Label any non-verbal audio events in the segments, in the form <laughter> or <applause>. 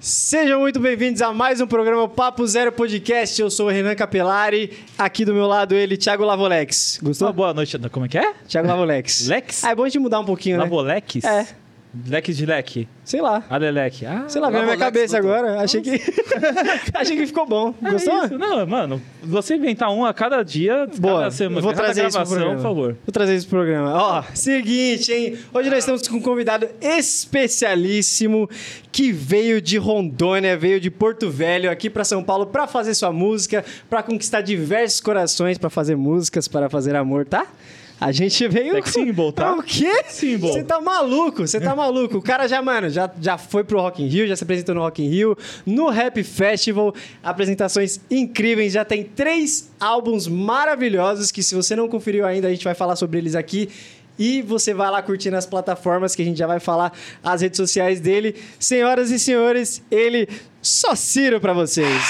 Sejam muito bem-vindos a mais um programa Papo Zero Podcast. Eu sou o Renan Capelari, aqui do meu lado ele, Thiago Lavolex. Gostou? Uma boa noite. Como é que é? Thiago Lavolex. Lex? Ah, é bom a gente mudar um pouquinho, né? Lavolex? É. Leque de leque. Sei lá. Aleleque. Ah, Sei lá, veio na minha cabeça agora. Achei que... <laughs> Achei que ficou bom. é Gostou? isso. Não, mano, você inventar um a cada dia, Boa, cada semana, vou cada trazer isso pro gravação, programa. por favor. Vou trazer isso pro programa. Ó, seguinte, hein? Hoje nós estamos com um convidado especialíssimo que veio de Rondônia, veio de Porto Velho aqui pra São Paulo pra fazer sua música, pra conquistar diversos corações, pra fazer músicas, para fazer amor, tá? A gente veio. Sex symbol, tá? O quê? Symbol. Você tá maluco, você tá maluco. O cara já, mano, já, já foi pro Rock in Rio, já se apresentou no Rock in Rio, no Rap Festival, apresentações incríveis, já tem três álbuns maravilhosos que se você não conferiu ainda, a gente vai falar sobre eles aqui. E você vai lá curtir nas plataformas que a gente já vai falar as redes sociais dele. Senhoras e senhores, ele só Ciro pra vocês.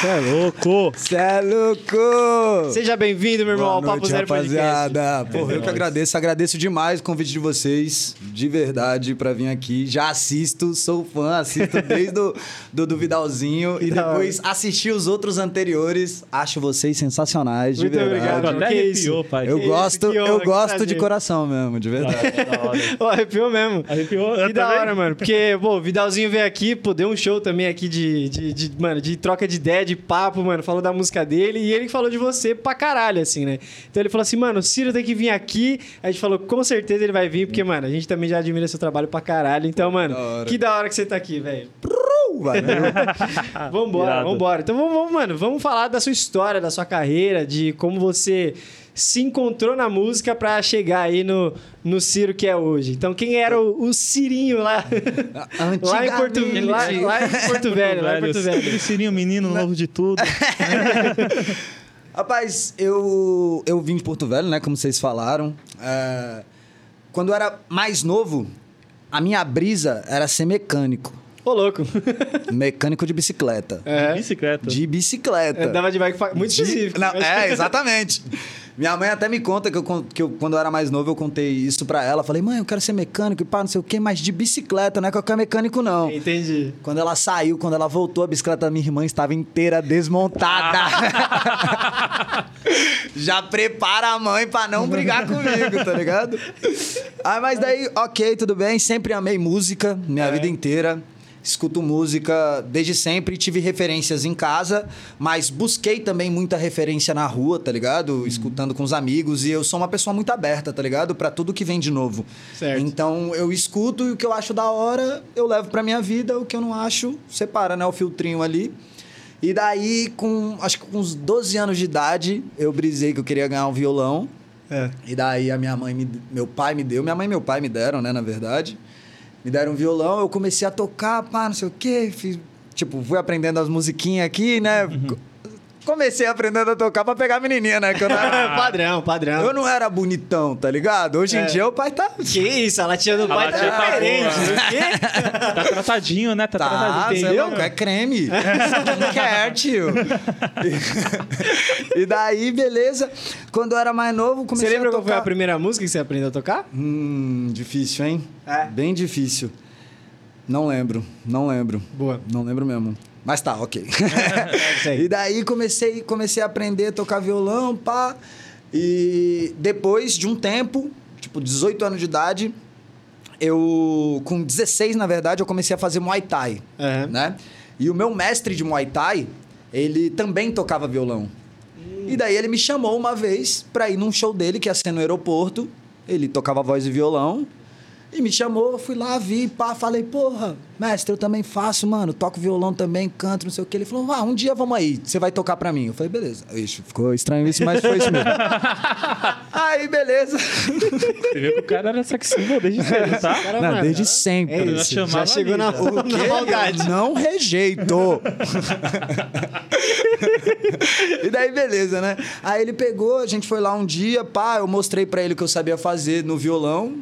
Você é louco. Cê é louco! Seja bem-vindo, meu irmão, Boa ao Papo noite, Zero Podcast. rapaziada. Porra, eu que agradeço. Agradeço demais o convite de vocês, de verdade, pra vir aqui. Já assisto, sou fã, assisto <laughs> desde o do, do Vidalzinho. e depois assisti os outros anteriores. Acho vocês sensacionais, de Muito verdade. obrigado. Até Que arrepiou, isso? pai. Eu Que gosto, que eu gosto prazer. de coração mesmo, de verdade. Da hora, da hora. Ó, arrepiou mesmo. Arrepiou? Que Eu da hora, mano. Porque, pô, o Vidalzinho veio aqui, pô, deu um show também aqui de, de, de, mano, de troca de ideia, de papo, mano. Falou da música dele e ele falou de você pra caralho, assim, né? Então ele falou assim, mano, o Ciro tem que vir aqui. A gente falou, com certeza ele vai vir, porque, mano, a gente também já admira seu trabalho pra caralho. Então, mano, Da que da hora que você tá aqui, velho. Valeu. <laughs> Vambora, Irado. vambora. Então vamos, vamos, mano, vamos falar da sua história, da sua carreira, de como você se encontrou na música pra chegar aí no, no Ciro que é hoje. Então quem era o, o Cirinho lá? lá em Porto, lá, lá em <laughs> Porto Velho, lá em Porto Velho. Aquele sininho menino novo de tudo. <laughs> Rapaz, eu, eu vim de Porto Velho, né? Como vocês falaram. É, quando eu era mais novo, a minha brisa era ser mecânico. Ô, louco. <laughs> Mecânico de bicicleta. É. Bicicleta. De bicicleta. É, Dava de bike muito De- específico. Não, Mas- é, exatamente. Minha mãe até me conta que, eu, que eu, quando eu era mais novo, eu contei isso pra ela. Falei, mãe, eu quero ser mecânico e pá, não sei o quê, mas de bicicleta, não é qualquer mecânico, não. Entendi. Quando ela saiu, quando ela voltou, a bicicleta da minha irmã estava inteira desmontada. <laughs> Já prepara a mãe pra não brigar comigo, tá ligado? Ah, mas daí, ok, tudo bem. Sempre amei música, minha É. vida inteira. Escuto música desde sempre, tive referências em casa, mas busquei também muita referência na rua, tá ligado? Escutando com os amigos. E eu sou uma pessoa muito aberta, tá ligado? Pra tudo que vem de novo. Certo. Então eu escuto e o que eu acho da hora, eu levo pra minha vida, o que eu não acho, separa, né? O filtrinho ali. E daí, com acho que com uns 12 anos de idade, eu brisei que eu queria ganhar um violão. É. E daí a minha mãe, me, meu pai me deu, minha mãe e meu pai me deram, né, na verdade. Me deram um violão, eu comecei a tocar, pá, não sei o quê. Fiz, tipo, fui aprendendo as musiquinhas aqui, né? Co- Comecei aprendendo a tocar pra pegar a menininha, né? Que eu não era, <laughs> padrão, padrão. eu não era bonitão, tá ligado? Hoje É. em dia o pai tá... Que isso? A latinha do pai tá latinha tá diferente. <laughs> quê? Tá tratadinho, né? Tá, Tá, tratadinho. você é louco, é creme. Skincare, tio. <laughs> E, daí, beleza. Quando eu era mais novo, Você comecei lembra a qual tocar... foi a primeira música que você aprendeu a tocar? Hum, difícil, hein? É. Bem difícil. Não lembro, não lembro. Boa. Não lembro mesmo. Mas tá, ok. <laughs> isso aí. e daí comecei, comecei a aprender a tocar violão, pá. E depois de um tempo, tipo 18 anos de idade, eu com 16, na verdade, eu comecei a fazer Muay Thai, Aham. né? E o meu mestre de Muay Thai, ele também tocava violão. E daí ele me chamou uma vez pra ir num show dele que ia ser no aeroporto. Ele tocava voz e violão. E me chamou, fui lá, vi, pá, falei, porra, mestre, eu também faço, mano, toco violão também, canto, não sei o que. Ele falou, ah, um dia vamos aí, você vai tocar pra mim. Eu falei, beleza. Ixi, ficou estranho isso, mas foi isso mesmo. <laughs> aí, beleza. Você viu que o cara era sex symbol desde cedo, tá? Cara, Não, mano, desde é sempre. Eu isso, chamava já chegou na, quê? maldade. Não rejeito. e daí, beleza, né? Aí ele pegou, a gente foi lá um dia, pá, eu mostrei pra ele o que eu sabia fazer no violão.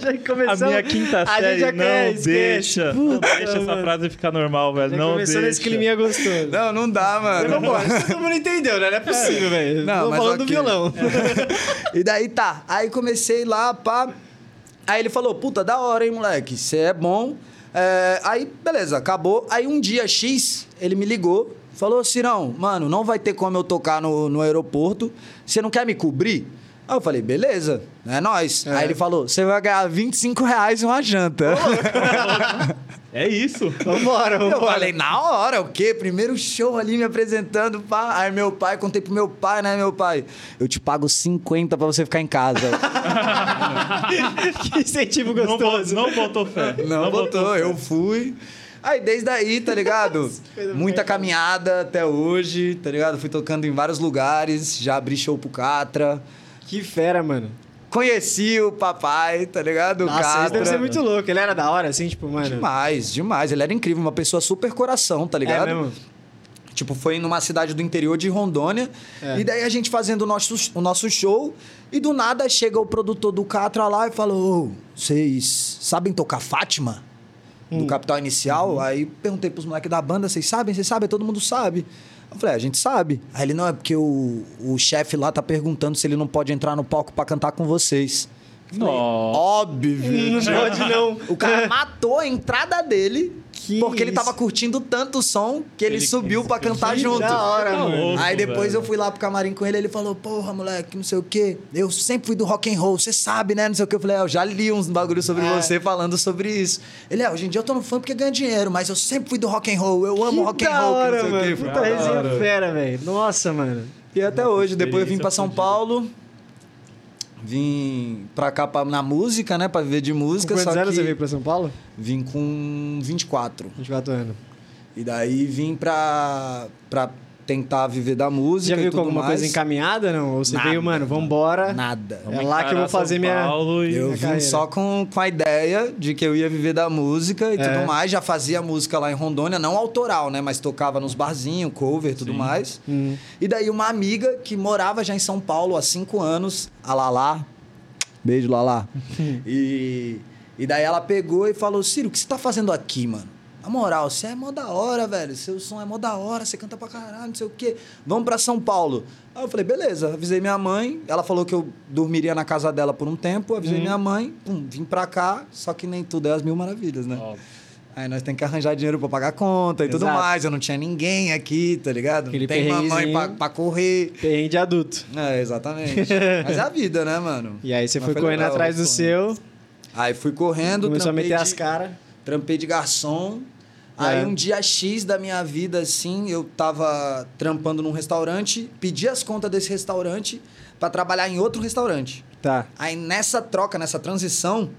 Já A começamos- minha quinta a gente série já não esquece. deixa. Não Puta, deixa essa mano. frase ficar normal, velho. Já não começou deixa. nesse climinha gostoso. Não, não dá, mano. Vambora, isso todo mundo entendeu, né? Não é possível, velho. Não, Tô mas falando do ok. violão. E daí tá. Aí comecei lá, pá. Aí ele falou, puta, da hora, hein, moleque? Você é bom. É, aí, beleza, acabou. Aí um dia X, ele me ligou, falou, Cirão, mano, não vai ter como eu tocar no, no aeroporto. Você não quer me cobrir? Aí eu falei, beleza, é nóis. Aí ele falou, você vai ganhar 25 reais uma janta. <laughs> É isso. Vambora, Eu vambora. falei, na hora, o quê? Primeiro show ali me apresentando, pá. Aí meu pai, contei pro meu pai, né, meu pai? Eu te pago 50 pra você ficar em casa. <laughs> que incentivo Não, gostoso. não botou fé. Não, botou, eu fui. Aí desde aí, tá ligado? <laughs> Muita caminhada até hoje, tá ligado? Fui tocando em vários lugares, já abri show pro Catra. Que fera, mano. Conheci o papai, tá ligado? O Nossa, isso Catra. deve ser muito louco. Ele era da hora, assim, tipo, mano. Demais, demais. Ele era incrível, uma pessoa super coração, tá ligado? É mesmo. Tipo, foi numa cidade do interior de Rondônia. É. E daí a gente fazendo o nosso, o nosso show. E do nada chega o produtor do Catra lá e falou: "Ô, vocês sabem tocar Fátima? Hum. Do Capital Inicial? Uhum. Aí perguntei pros moleques da banda: vocês sabem? Vocês sabem? Todo mundo sabe. Eu falei: "É, a gente sabe. Aí ele: não, é porque o, o chefe lá tá perguntando se ele não pode entrar no palco pra cantar com vocês. Falei. Óbvio. Não pode não. O cara matou a entrada dele Que porque ele tava curtindo tanto o som que ele, Ele subiu pra cantar Que junto. da hora, Tá mano. louco, Aí depois velho. eu fui lá pro camarim com ele, ele falou: "Porra, moleque, não sei o quê. Eu sempre fui do rock and roll, você sabe, né? Não sei o quê". Eu falei: é, "Eu já li uns bagulho sobre É. você falando sobre isso". Ele: "É, hoje em dia eu tô no fã porque ganha dinheiro, mas eu sempre fui do rock and roll. Eu amo rock que and da roll, que hora, não sei o mano. quê". Puta Da resenha fera, velho. Nossa, mano. E até hoje, depois eu vim pra São Paulo. Vim pra cá pra, na música, né? Pra viver de Com música. quantos só anos você veio pra São Paulo? Vim com 24. 24 anos. E daí vim pra, pra tentar viver da música. já e tudo alguma mais. coisa encaminhada, não? Ou você Nada, veio, mano, vambora. Nada. É lá que eu vou fazer São minha- Paulo e- Eu minha vim carreira. só com, com a ideia de que eu ia viver da música e É. tudo mais. Já fazia música lá em Rondônia, não autoral, né? Mas tocava nos barzinhos, cover e tudo Sim. mais. Hum. E daí uma amiga que morava já em São Paulo há cinco anos, a Lala. Beijo, Lala. <laughs> e, e daí ela pegou e falou: Ciro, o que você tá fazendo aqui, mano? Na moral, você é mó da hora, velho. Seu som é mó da hora, você canta pra caralho, não sei o quê. Vamos pra São Paulo. Aí eu falei, beleza. Avisei minha mãe. Ela falou que eu dormiria na casa dela por um tempo. Avisei Uhum. minha mãe. Pum, vim pra cá. Só que nem tudo é as mil maravilhas, né? Óbvio. Aí nós temos que arranjar dinheiro pra pagar conta e tudo Exato. mais. Eu não tinha ninguém aqui, tá ligado? Aquele não tem mamãe pra, pra correr. Perrengue de adulto. É, exatamente. <laughs> Mas é a vida, né, mano? E aí você Mas foi correndo legal, atrás do seu, Aí fui correndo, começou a meter de- as caras. Trampei de garçom. Aí É. um dia X da minha vida, assim, eu tava trampando num restaurante, pedi as contas desse restaurante pra trabalhar em outro restaurante. Tá. Aí nessa troca, nessa transição,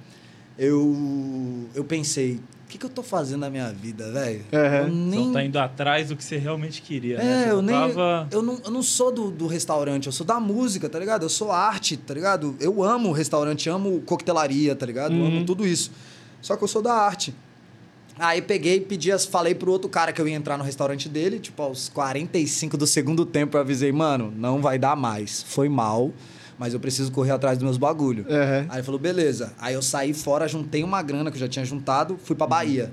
eu, eu pensei, o que, que eu tô fazendo na minha vida, velho? Eu nem não tá indo atrás do que você realmente queria, né? é, Você eu não nem. tava- Eu, não, eu não sou do, do restaurante, eu sou da música, tá ligado? Eu sou arte, tá ligado? Eu amo restaurante, amo coquetelaria, tá ligado? Eu Uhum. amo tudo isso. Só que eu sou da arte. Aí peguei, pedi, falei pro outro cara que eu ia entrar no restaurante dele, tipo, aos 45 do segundo tempo, eu avisei, mano, não vai dar mais. Foi mal, mas eu preciso correr atrás dos meus bagulho. Aham. Aí ele falou, beleza. Aí eu saí fora, juntei uma grana que eu já tinha juntado, fui pra Bahia.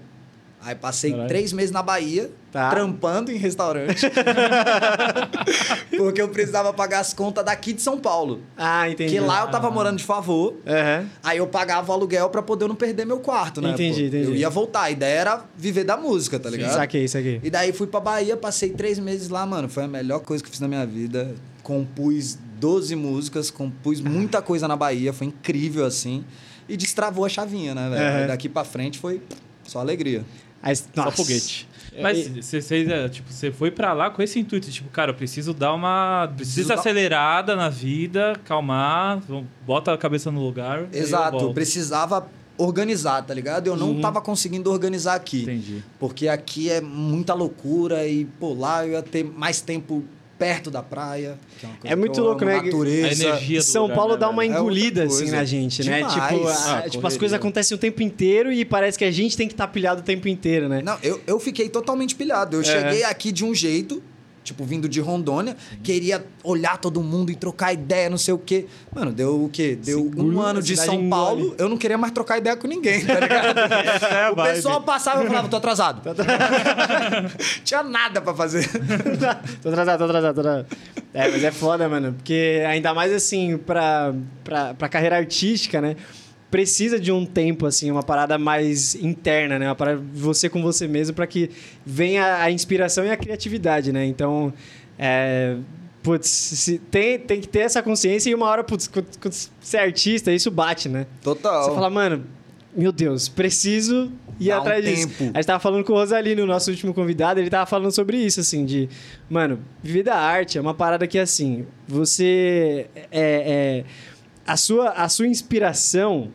Aí passei Caralho. três meses na Bahia, Tá. trampando em restaurante. <laughs> porque eu precisava pagar as contas daqui de São Paulo. Ah, entendi. Porque lá eu tava morando de favor. Aham. Aí eu pagava o aluguel pra poder não perder meu quarto, né? Entendi, pô? entendi. Eu ia voltar. A ideia era viver da música, tá ligado? Saquei, saquei. E daí fui pra Bahia, passei três meses lá, mano. Foi a melhor coisa que eu fiz na minha vida. Compus 12 músicas, compus muita coisa na Bahia, foi incrível assim. E destravou a chavinha, né, velho? Aí Daqui pra frente foi só alegria. Aí, Só foguete. É, Mas você é, tipo, você foi pra lá com esse intuito, tipo, cara, eu preciso dar uma Preciso dar- desacelerada na vida, calmar, bota a cabeça no lugar. Exato, eu precisava organizar, tá ligado? Eu não Uhum. tava conseguindo organizar aqui. Entendi. Porque aqui é muita loucura e, pô, lá eu ia ter mais tempo perto da praia. que uma coisa É que muito louco, amo, né? Natureza. A São lugar, Paulo né, dá uma? É engolida assim coisa. na gente, né? Demais. Tipo, a- Ah, tipo, as coisas acontecem o tempo inteiro e parece que a gente tem que estar pilhado o tempo inteiro, né? Não, eu, eu fiquei totalmente pilhado. Eu É. cheguei aqui de um jeito, tipo, vindo de Rondônia, queria olhar todo mundo e trocar ideia, não sei o quê. Mano, deu o quê? Deu Engole, um ano de São engole. Paulo, eu não queria mais trocar ideia com ninguém, tá ligado? <laughs> É o pessoal passava e eu falava, tô atrasado. <laughs> Tinha nada pra fazer. <laughs> tô atrasado, tô atrasado, tô atrasado. É, mas é foda, mano. Porque ainda mais assim, pra, pra, pra carreira artística, né? Precisa de um tempo, assim, uma parada mais interna, né? Uma parada você com você mesmo para que venha a inspiração e a criatividade, né? Então, é, putz, se- tem, tem que ter essa consciência e uma hora, putz, quando, quando você é artista, isso bate, né? Total. Você fala, mano, meu Deus, preciso ir Dá um atrás disso. tempo. A gente tava falando com o Rosalino, o nosso último convidado, ele tava falando sobre isso, assim, de, mano, viver da arte é uma parada que, assim, você. É, é- a, sua, a sua inspiração,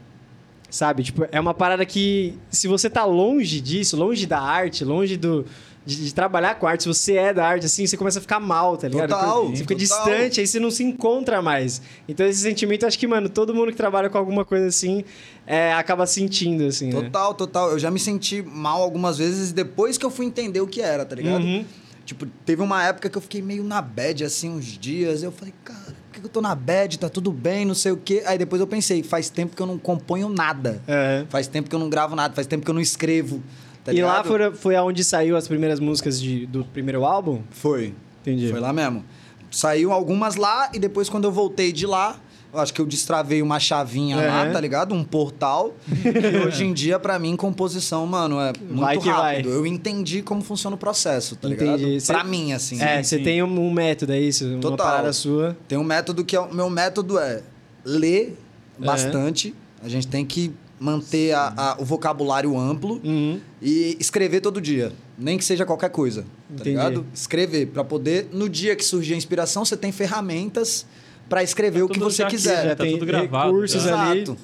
sabe? Tipo, é uma parada que, se você tá longe disso, longe da arte, longe do. De, de trabalhar com arte, se você é da arte, assim, você começa a ficar mal, tá ligado? Total, Você fica total. distante, aí você não se encontra mais. Então, esse sentimento, acho que, mano, todo mundo que trabalha com alguma coisa assim é, acaba sentindo, assim. né? Total, total. Eu já me senti mal algumas vezes depois que eu fui entender o que era, tá ligado? Uhum. Tipo, teve uma época que eu fiquei meio na bad, assim, uns dias. Eu falei, cara, que que eu tô na bad? Tá tudo bem, não sei o quê. Aí depois eu pensei, faz tempo que eu não componho nada. É. Faz tempo que eu não gravo nada, faz tempo que eu não escrevo. Tá e lá ligado? foi, foi aonde saiu as primeiras músicas de- do primeiro álbum? Foi. Entendi. Foi lá mesmo. Saiu algumas lá e depois quando eu voltei de lá, acho que eu destravei uma chavinha lá, Uhum. tá ligado? Um portal. e hoje em dia, pra mim, composição, mano, é muito Vai que rápido. vai. Eu entendi como funciona o processo, tá Entendi. ligado? Cê- Pra mim, assim. é, você tem um, um método, é isso? Uma Total. parada sua. Tem um método que é. O meu método é ler bastante. A gente tem que manter a- a- o vocabulário amplo Uhum. e escrever todo dia. Nem que seja qualquer coisa. Tá Entendi. ligado? Escrever. Pra poder, no dia que surgir a inspiração, você tem ferramentas pra escrever Tá o que você aqui, quiser. já tá tem tudo gravado. recursos já. ali. Exato.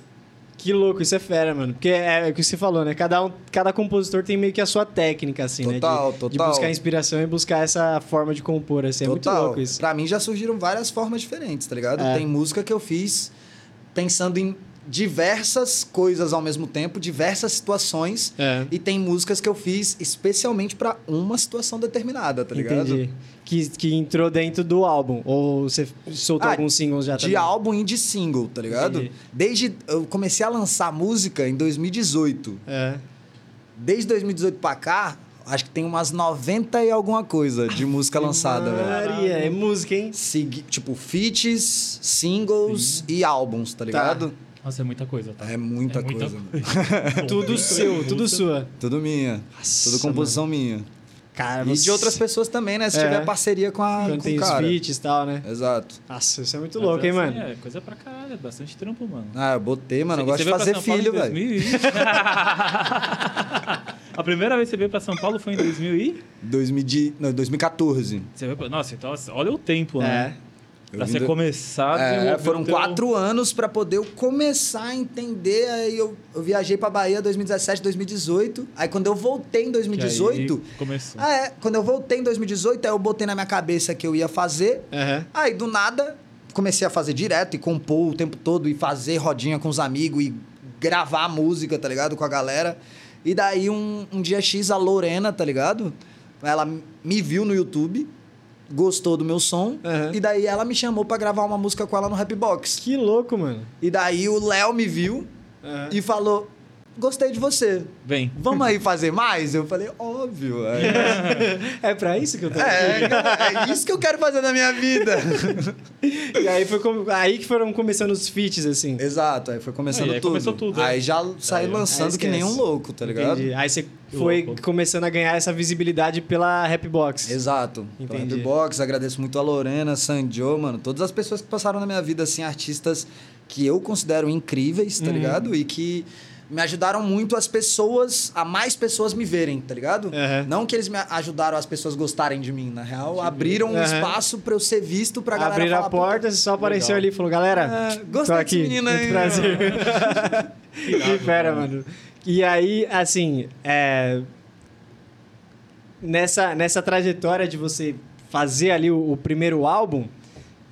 Que louco, isso é fera, mano. Porque é, é o que você falou, né? Cada, um, cada compositor tem meio que a sua técnica, assim, Total, né? De, de total. buscar inspiração e buscar essa forma de compor, assim. É muito louco isso. Pra mim já surgiram várias formas diferentes, tá ligado? É. Tem música que eu fiz pensando em diversas coisas ao mesmo tempo, diversas situações. É. E tem músicas que eu fiz especialmente pra uma situação determinada, tá ligado? Entendi. Que, que entrou dentro do álbum. Ou você soltou Ah, alguns singles já De também? álbum e de single, tá ligado? Entendi. Desde. Eu comecei a lançar música em 2018. É. Desde 2018 pra cá, acho que tem umas 90 e alguma coisa de música lançada, velho. Maria, é música, hein? Segui- tipo, feats, singles e álbuns, tá ligado? Nossa, é muita coisa, tá? É muita coisa. <laughs> Tudo seu, tudo sua. Tudo minha. Nossa, tudo composição minha. Cara, E você- de outras pessoas também, né? Se É. tiver parceria com, a, Quando com tem os cara. feats e tal, né? Exato. Nossa, isso é muito louco, hein, mano? É, coisa pra caralho, é bastante trampo, mano. Ah, eu botei, mano. Eu gosto de fazer filho, em velho. 2000 <laughs> A primeira vez que você veio pra São Paulo foi em 2000 e... 2000 de- não, 2014. Você veio pra... Nossa, então olha o tempo, É. né? Eu Pra você começar É, foram teu- quatro anos pra poder eu começar a entender. Aí eu, eu viajei pra Bahia 2017, 2018. Aí quando eu voltei em que 2018. aí começou. É. Quando eu voltei em 2018, aí eu botei na minha cabeça que eu ia fazer. Aham. Aí do nada comecei a fazer direto e compor o tempo todo e fazer rodinha com os amigos e gravar música, tá ligado? Com a galera. E daí um, um dia X a Lorena, tá ligado? Ela me viu no YouTube, gostou do meu som Aham. e daí ela me chamou pra gravar uma música com ela no Rapbox. Que louco, mano. E daí o Léo me viu Aham. e falou: "Gostei de você. Vem. Vamos aí fazer mais?" Eu falei: "Óbvio". Aí, <laughs> É pra isso que eu tô é, é isso que eu quero fazer na minha vida. <laughs> E aí, foi com- aí que foram começando os feats, assim. Exato, aí foi começando Aí, aí tudo. começou tudo, Aí é. já saiu Aí, lançando aí que nem um louco, tá ligado? Entendi. Aí você foi louco. começando a ganhar essa visibilidade pela Rapbox. Exato. Entendi. Entendi. Box, agradeço muito a Lorena, Sanjo, mano, todas as pessoas que passaram na minha vida, assim, artistas que eu considero incríveis, tá Uhum. ligado? E que me ajudaram muito as pessoas, a mais pessoas me verem, tá ligado? Uhum. Não que eles me ajudaram as pessoas gostarem de mim, na real, abriram um Uhum. espaço pra eu ser visto, pra galera Abriram falar, a porta, você só apareceu legal. ali e falou, galera, É, tô gostei aqui, desse menino muito aí, prazer. <laughs> que fera, mano. E aí, assim, é... nessa, nessa trajetória de você fazer ali o, o primeiro álbum,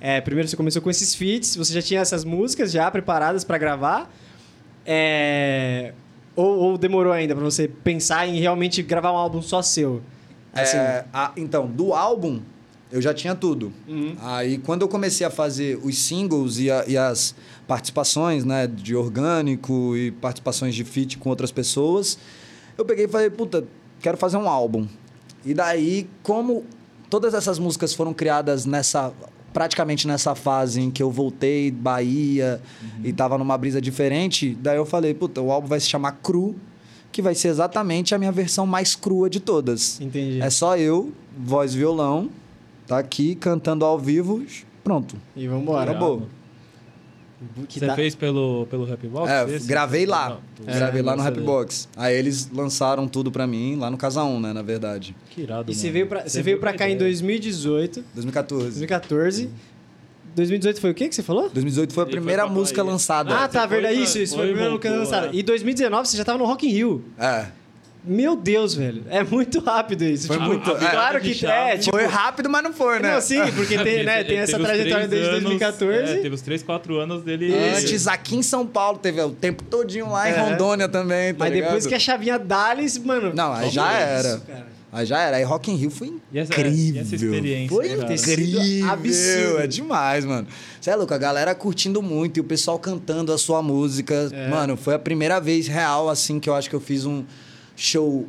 é, primeiro você começou com esses feats, você já tinha essas músicas já preparadas pra gravar, é... ou, ou demorou ainda pra você pensar em realmente gravar um álbum só seu? Assim, É, a- então, do álbum, eu já tinha tudo. Uhum. Aí, quando eu comecei a fazer os singles e, a- e as participações, né, de orgânico e participações de feat com outras pessoas, eu peguei e falei, puta, quero fazer um álbum. E daí, como todas essas músicas foram criadas nessa praticamente nessa fase em que eu voltei Bahia e tava numa brisa diferente. Daí eu falei, puta, o álbum vai se chamar Cru, que vai ser exatamente a minha versão mais crua de todas. Entendi. É só eu, voz e violão, tá aqui cantando ao vivo, pronto. E vambora. Acabou. Que Você dá- fez pelo, pelo Rapbox? É, esse? gravei lá. Não, É, Gravei lá no Rapbox. Aí eles lançaram tudo pra mim lá no Casa 1, né, na verdade. Que irado, E você mano. veio pra, você veio pra cá em 2018, 2014. 2014. 2018 foi o que que você falou? 2018 foi a foi primeira pra música lançada. Ah, tá, você verdade. foi- Isso, isso foi, foi a primeira música voltou, lançada. é. E 2019 você já tava no Rock in Rio. É. Meu Deus, velho. É muito rápido isso. Foi Tipo, muito- ah, é. Claro de que chave. é, tipo... Foi rápido, mas não foi, né? Não, sim, porque <laughs> tem, né, tem essa trajetória desde anos- 2014. É, teve os 3, 4 anos dele. Antes, aqui em São Paulo, teve o tempo todinho lá em É. Rondônia também, tá mas depois ligado? que a chavinha Dales, mano... Não, aí já isso, era. cara? Aí já era. Aí Rock in Rio foi E essa- incrível. e essa experiência, Foi cara? Incrível. absurdo. É demais, mano. Você é louco, a galera curtindo muito e o pessoal cantando a sua música. É. Mano, foi a primeira vez real, assim, que eu acho que eu fiz um show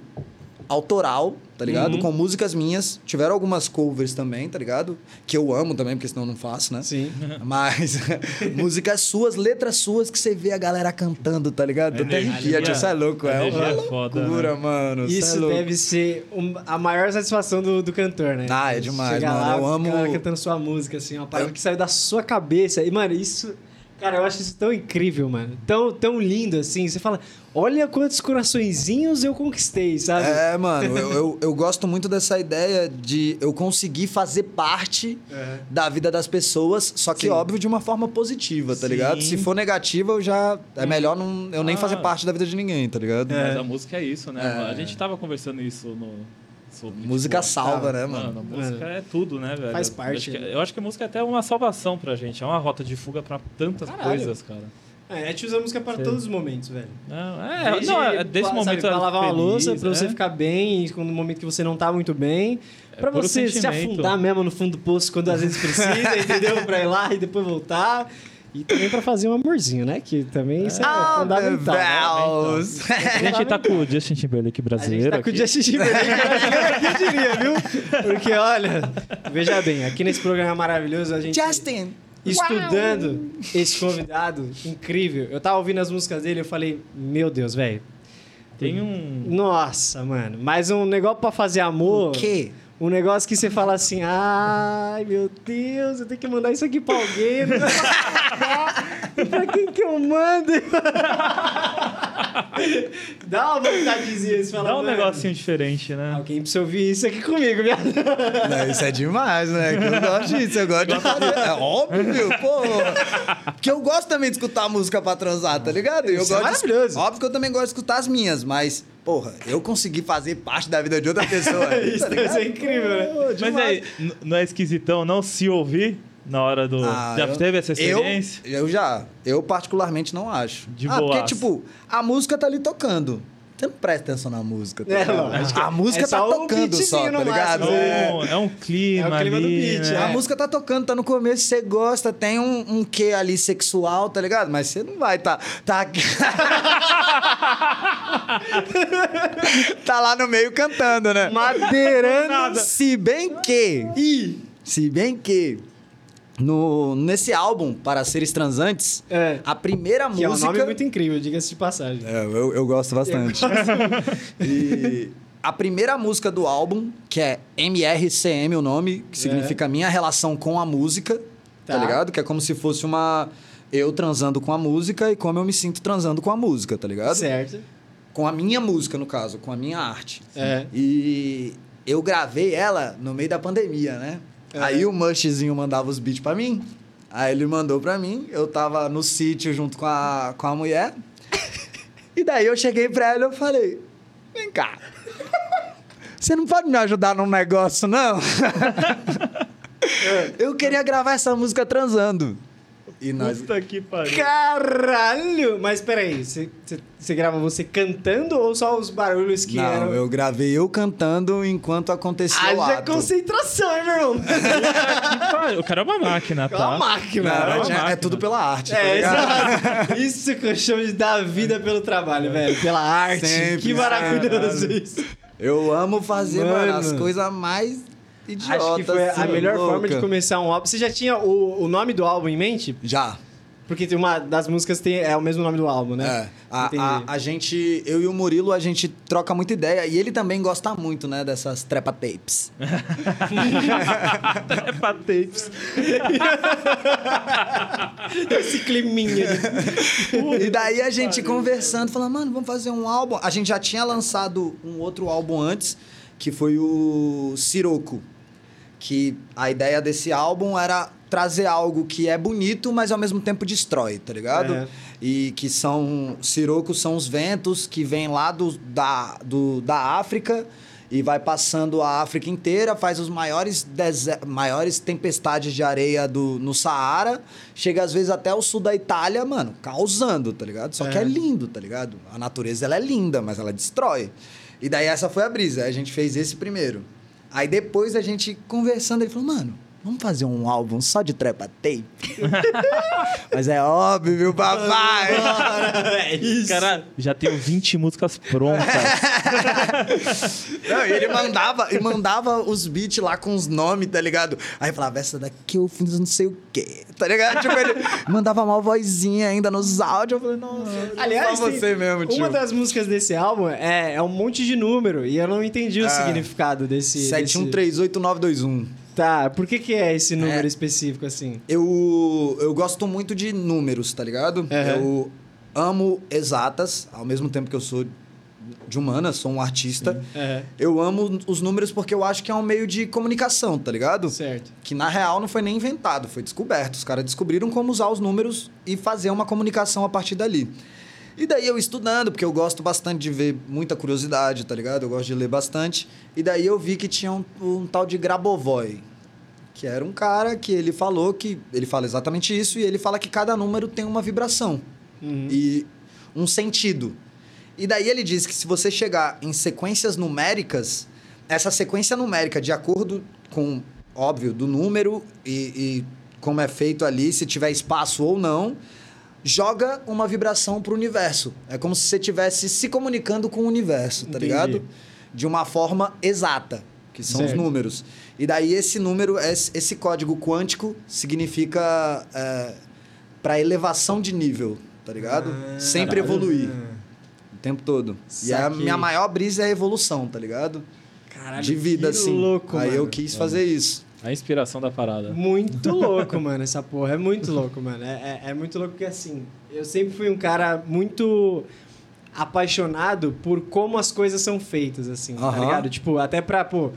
autoral, tá ligado? Uhum. Com músicas minhas. Tiveram algumas covers também, tá ligado? Que eu amo também, porque senão eu não faço, né? Sim. <laughs> Mas <laughs> músicas suas, letras suas que você vê a galera cantando, tá ligado? Até arrepia, tio, você é louco. É uma é foda, loucura, né? mano. é Isso louco. deve ser um- a maior satisfação do, do cantor, né? Ah, é demais, Chegar mano. Lá, Eu a amo- galera cantando sua música, assim, uma parada Eu- que saiu da sua cabeça. E, mano, isso... Cara, eu acho isso tão incrível, mano. Tão, tão lindo, assim. Você fala, olha quantos coraçõezinhos eu conquistei, sabe? É, mano, eu, eu, eu gosto muito dessa ideia de eu conseguir fazer parte É. da vida das pessoas, só que, Sim. óbvio, de uma forma positiva, tá Sim. ligado? Se for negativa, eu já. É melhor não, eu nem Ah. fazer parte da vida de ninguém, tá ligado? Mas a música é isso, né? É. A gente tava conversando isso no. Sobre, Música tipo, salva, né, Mano, mano? a música é tudo, né, velho? Faz Eu parte, acho que- né? Eu acho que a música é até uma salvação pra gente. É uma rota de fuga pra tantas Caralho. coisas, cara. É, a gente usa música para Sim. todos os momentos, velho. Não, é, Desde, não, é desse sabe, momento. pra lavar uma feliz, louça, pra você é. ficar bem, no momento que você não tá muito bem. Pra puro você se sentimento. afundar mesmo no fundo do poço quando às vezes precisa, <laughs> entendeu? Pra ir lá e depois voltar. E também pra fazer um amorzinho, né? Que também isso é Ah, fundamental. né? Deus. A gente tá com o Justin Timberlake A gente brasileiro. tá com o. Justin Timberlake brasileiro aqui, eu diria, viu? Porque, olha, veja bem, aqui nesse programa maravilhoso a gente... Justin! estudando esse convidado incrível. Eu tava ouvindo as músicas dele e eu falei, meu Deus, velho. Tem um. Nossa, mano. Mas um negócio pra fazer amor. O quê? Um negócio que você fala assim, ai meu Deus, eu tenho que mandar isso aqui pra alguém. Mandar. <laughs> pra quem que eu mando? <laughs> Dá uma vontadezinha, você fala, Dá um "Mano, negocinho diferente, né? Alguém precisa ouvir isso aqui comigo, viado. Não, isso é demais, né? Que eu gosto disso, eu gosto de fazer. É óbvio, pô. Porque eu gosto também de escutar música pra transar, tá ligado? Eu Isso é gosto de- maravilhoso. Óbvio que eu também gosto de escutar as minhas, mas, porra, eu consegui fazer parte da vida de outra pessoa. <laughs> Isso tá ligado? ser incrível, né? Pô, Mas aí, não é esquisitão não se ouvir na hora do. Ah, Já eu- teve essa eu- experiência? Eu, já. Eu particularmente não acho. De ah, porque, boaça. tipo, a música tá ali tocando. Você não presta atenção na música, tá É, ligado? lógico. A música É tá tocando só, tá ligado? É, É. um, é um clima. É o clima do ali, beat, né? A música tá tocando, tá no começo, você gosta, tem um, um quê ali sexual, tá ligado? Mas você não vai tá. Tá, <laughs> tá lá no meio cantando, né? Madeirando. Se bem que. Se bem que. No, nesse álbum, Para Seres Transantes, É. a primeira Que é um música. nome muito incrível, diga-se de passagem. É, eu, eu gosto bastante. <laughs> e a primeira música do álbum, que é MRCM o nome, que significa Minha Relação com a Música, tá. Tá. ligado? Que é como se fosse uma... Eu transando com a música e como eu me sinto transando com a música, tá ligado? Certo. Com a minha música, no caso, com a minha arte. É. E eu gravei ela no meio da pandemia, né? É. Aí o Mushzinho mandava os beats pra mim. Aí ele mandou pra mim. Eu tava no sítio junto com a, com a mulher. E daí eu cheguei pra ela e eu falei: Vem cá. Você não pode me ajudar num negócio, não? <laughs> eu queria gravar essa música transando. E nós. Puta que pariu. Caralho! Mas peraí, você, você, grava você cantando ou só os barulhos que Não, eram? eu gravei eu cantando enquanto acontecia o Haja ato. concentração, hein, meu irmão? Que pariu. O cara é uma máquina, É tá? uma máquina. Não, é, é uma é máquina. tudo pela arte. tá É, exato. Isso que eu chamo de dar vida pelo trabalho, velho. Pela arte. Sempre, que maravilhoso isso. Eu amo fazer, mano, Mano. as coisas mais idiota. Acho que foi a melhor louca. forma de começar um álbum. Você já tinha o, o nome do álbum em mente? Já. Porque tem uma das músicas tem, é o mesmo nome do álbum, né? É. A, a, a gente, eu e o Murilo, a gente troca muita ideia. E ele também gosta muito, né, dessas trepa tapes. <laughs> Pra tapes. <laughs> Esse climinha. de- e daí a gente conversando, falando, mano, vamos fazer um álbum. A gente já tinha lançado um outro álbum antes, que foi o Siroco. Que a ideia desse álbum era trazer algo que é bonito, mas ao mesmo tempo destrói, tá ligado? É. E que são. Sirocos são os ventos que vêm lá do, da, do, da África e vai passando a África inteira, faz os maiores, maiores tempestades de areia do, no Saara, chega às vezes até o sul da Itália, mano, causando, tá ligado? Só que É. é lindo, tá ligado? A natureza ela é linda, mas ela destrói. E daí essa foi a brisa. A gente fez esse primeiro. Aí depois a gente conversando, ele falou, mano, vamos fazer um álbum só de trepa tape? <laughs> mas é óbvio, meu papai. Cara, já tenho 20 músicas prontas. <laughs> <laughs> Não, ele mandava, e mandava os beats lá com os nomes, tá ligado? Aí falava, essa daqui eu fiz não sei o quê, tá ligado? Tipo, ele mandava uma vozinha ainda nos áudios. Eu falei, nossa, Aliás, você mesmo, tio. uma das músicas desse álbum é, é um monte de número e eu não entendi o Ah. significado desse. desse... 71388921. Tá, por que, que é esse número É. específico assim? Eu, eu gosto muito de números, tá ligado? Aham. Eu amo exatas, ao mesmo tempo que eu sou de humanas, sou um artista. É, Eu amo os números porque eu acho que é um meio de comunicação, tá ligado? certo. Que na real não foi nem inventado, foi descoberto. Os caras descobriram como usar os números e fazer uma comunicação a partir dali. E daí eu estudando, porque eu gosto bastante de ver muita curiosidade, tá ligado? Eu gosto de ler bastante. E daí eu vi que tinha um, um tal de Grabovoi, que era um cara que ele falou que. Ele fala exatamente isso, e ele fala que cada número tem uma vibração Uhum. e um sentido. E daí ele diz que se você chegar em sequências numéricas, essa sequência numérica, de acordo com, óbvio, do número e, e como é feito ali, se tiver espaço ou não, joga uma vibração pro universo. É como se você estivesse se comunicando com o universo, tá Entendi. ligado? De uma forma exata, que são Certo. os números. E daí esse número, esse esse código quântico, significa é, para elevação de nível, tá ligado? Ah, Sempre caralho. evoluir. O tempo todo. E a minha maior brisa é a evolução, tá ligado? Caralho, de vida, que assim. louco, Aí eu mano. quis fazer isso. A inspiração da parada. Muito <laughs> louco, mano, essa porra. É muito louco, mano. É, é, é muito louco porque, assim, eu sempre fui um cara muito apaixonado por como as coisas são feitas, assim, tá ligado? Tipo, até pra, pô...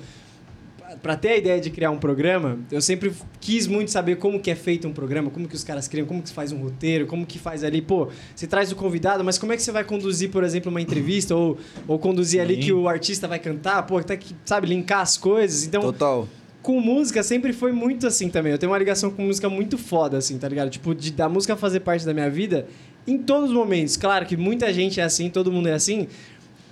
Pra ter a ideia de criar um programa, eu sempre quis muito saber como que é feito um programa, como que os caras criam, como que se faz um roteiro, como que faz ali, pô, você traz o convidado, mas como é que você vai conduzir, por exemplo, uma entrevista ou, ou conduzir ali Sim. que o artista vai cantar, pô, até que, sabe, linkar as coisas. Então, Total. com música sempre foi muito assim também. Eu tenho uma ligação com música muito foda, assim, tá ligado? Tipo, de, da música fazer parte da minha vida em todos os momentos. Claro que muita gente é assim, todo mundo é assim.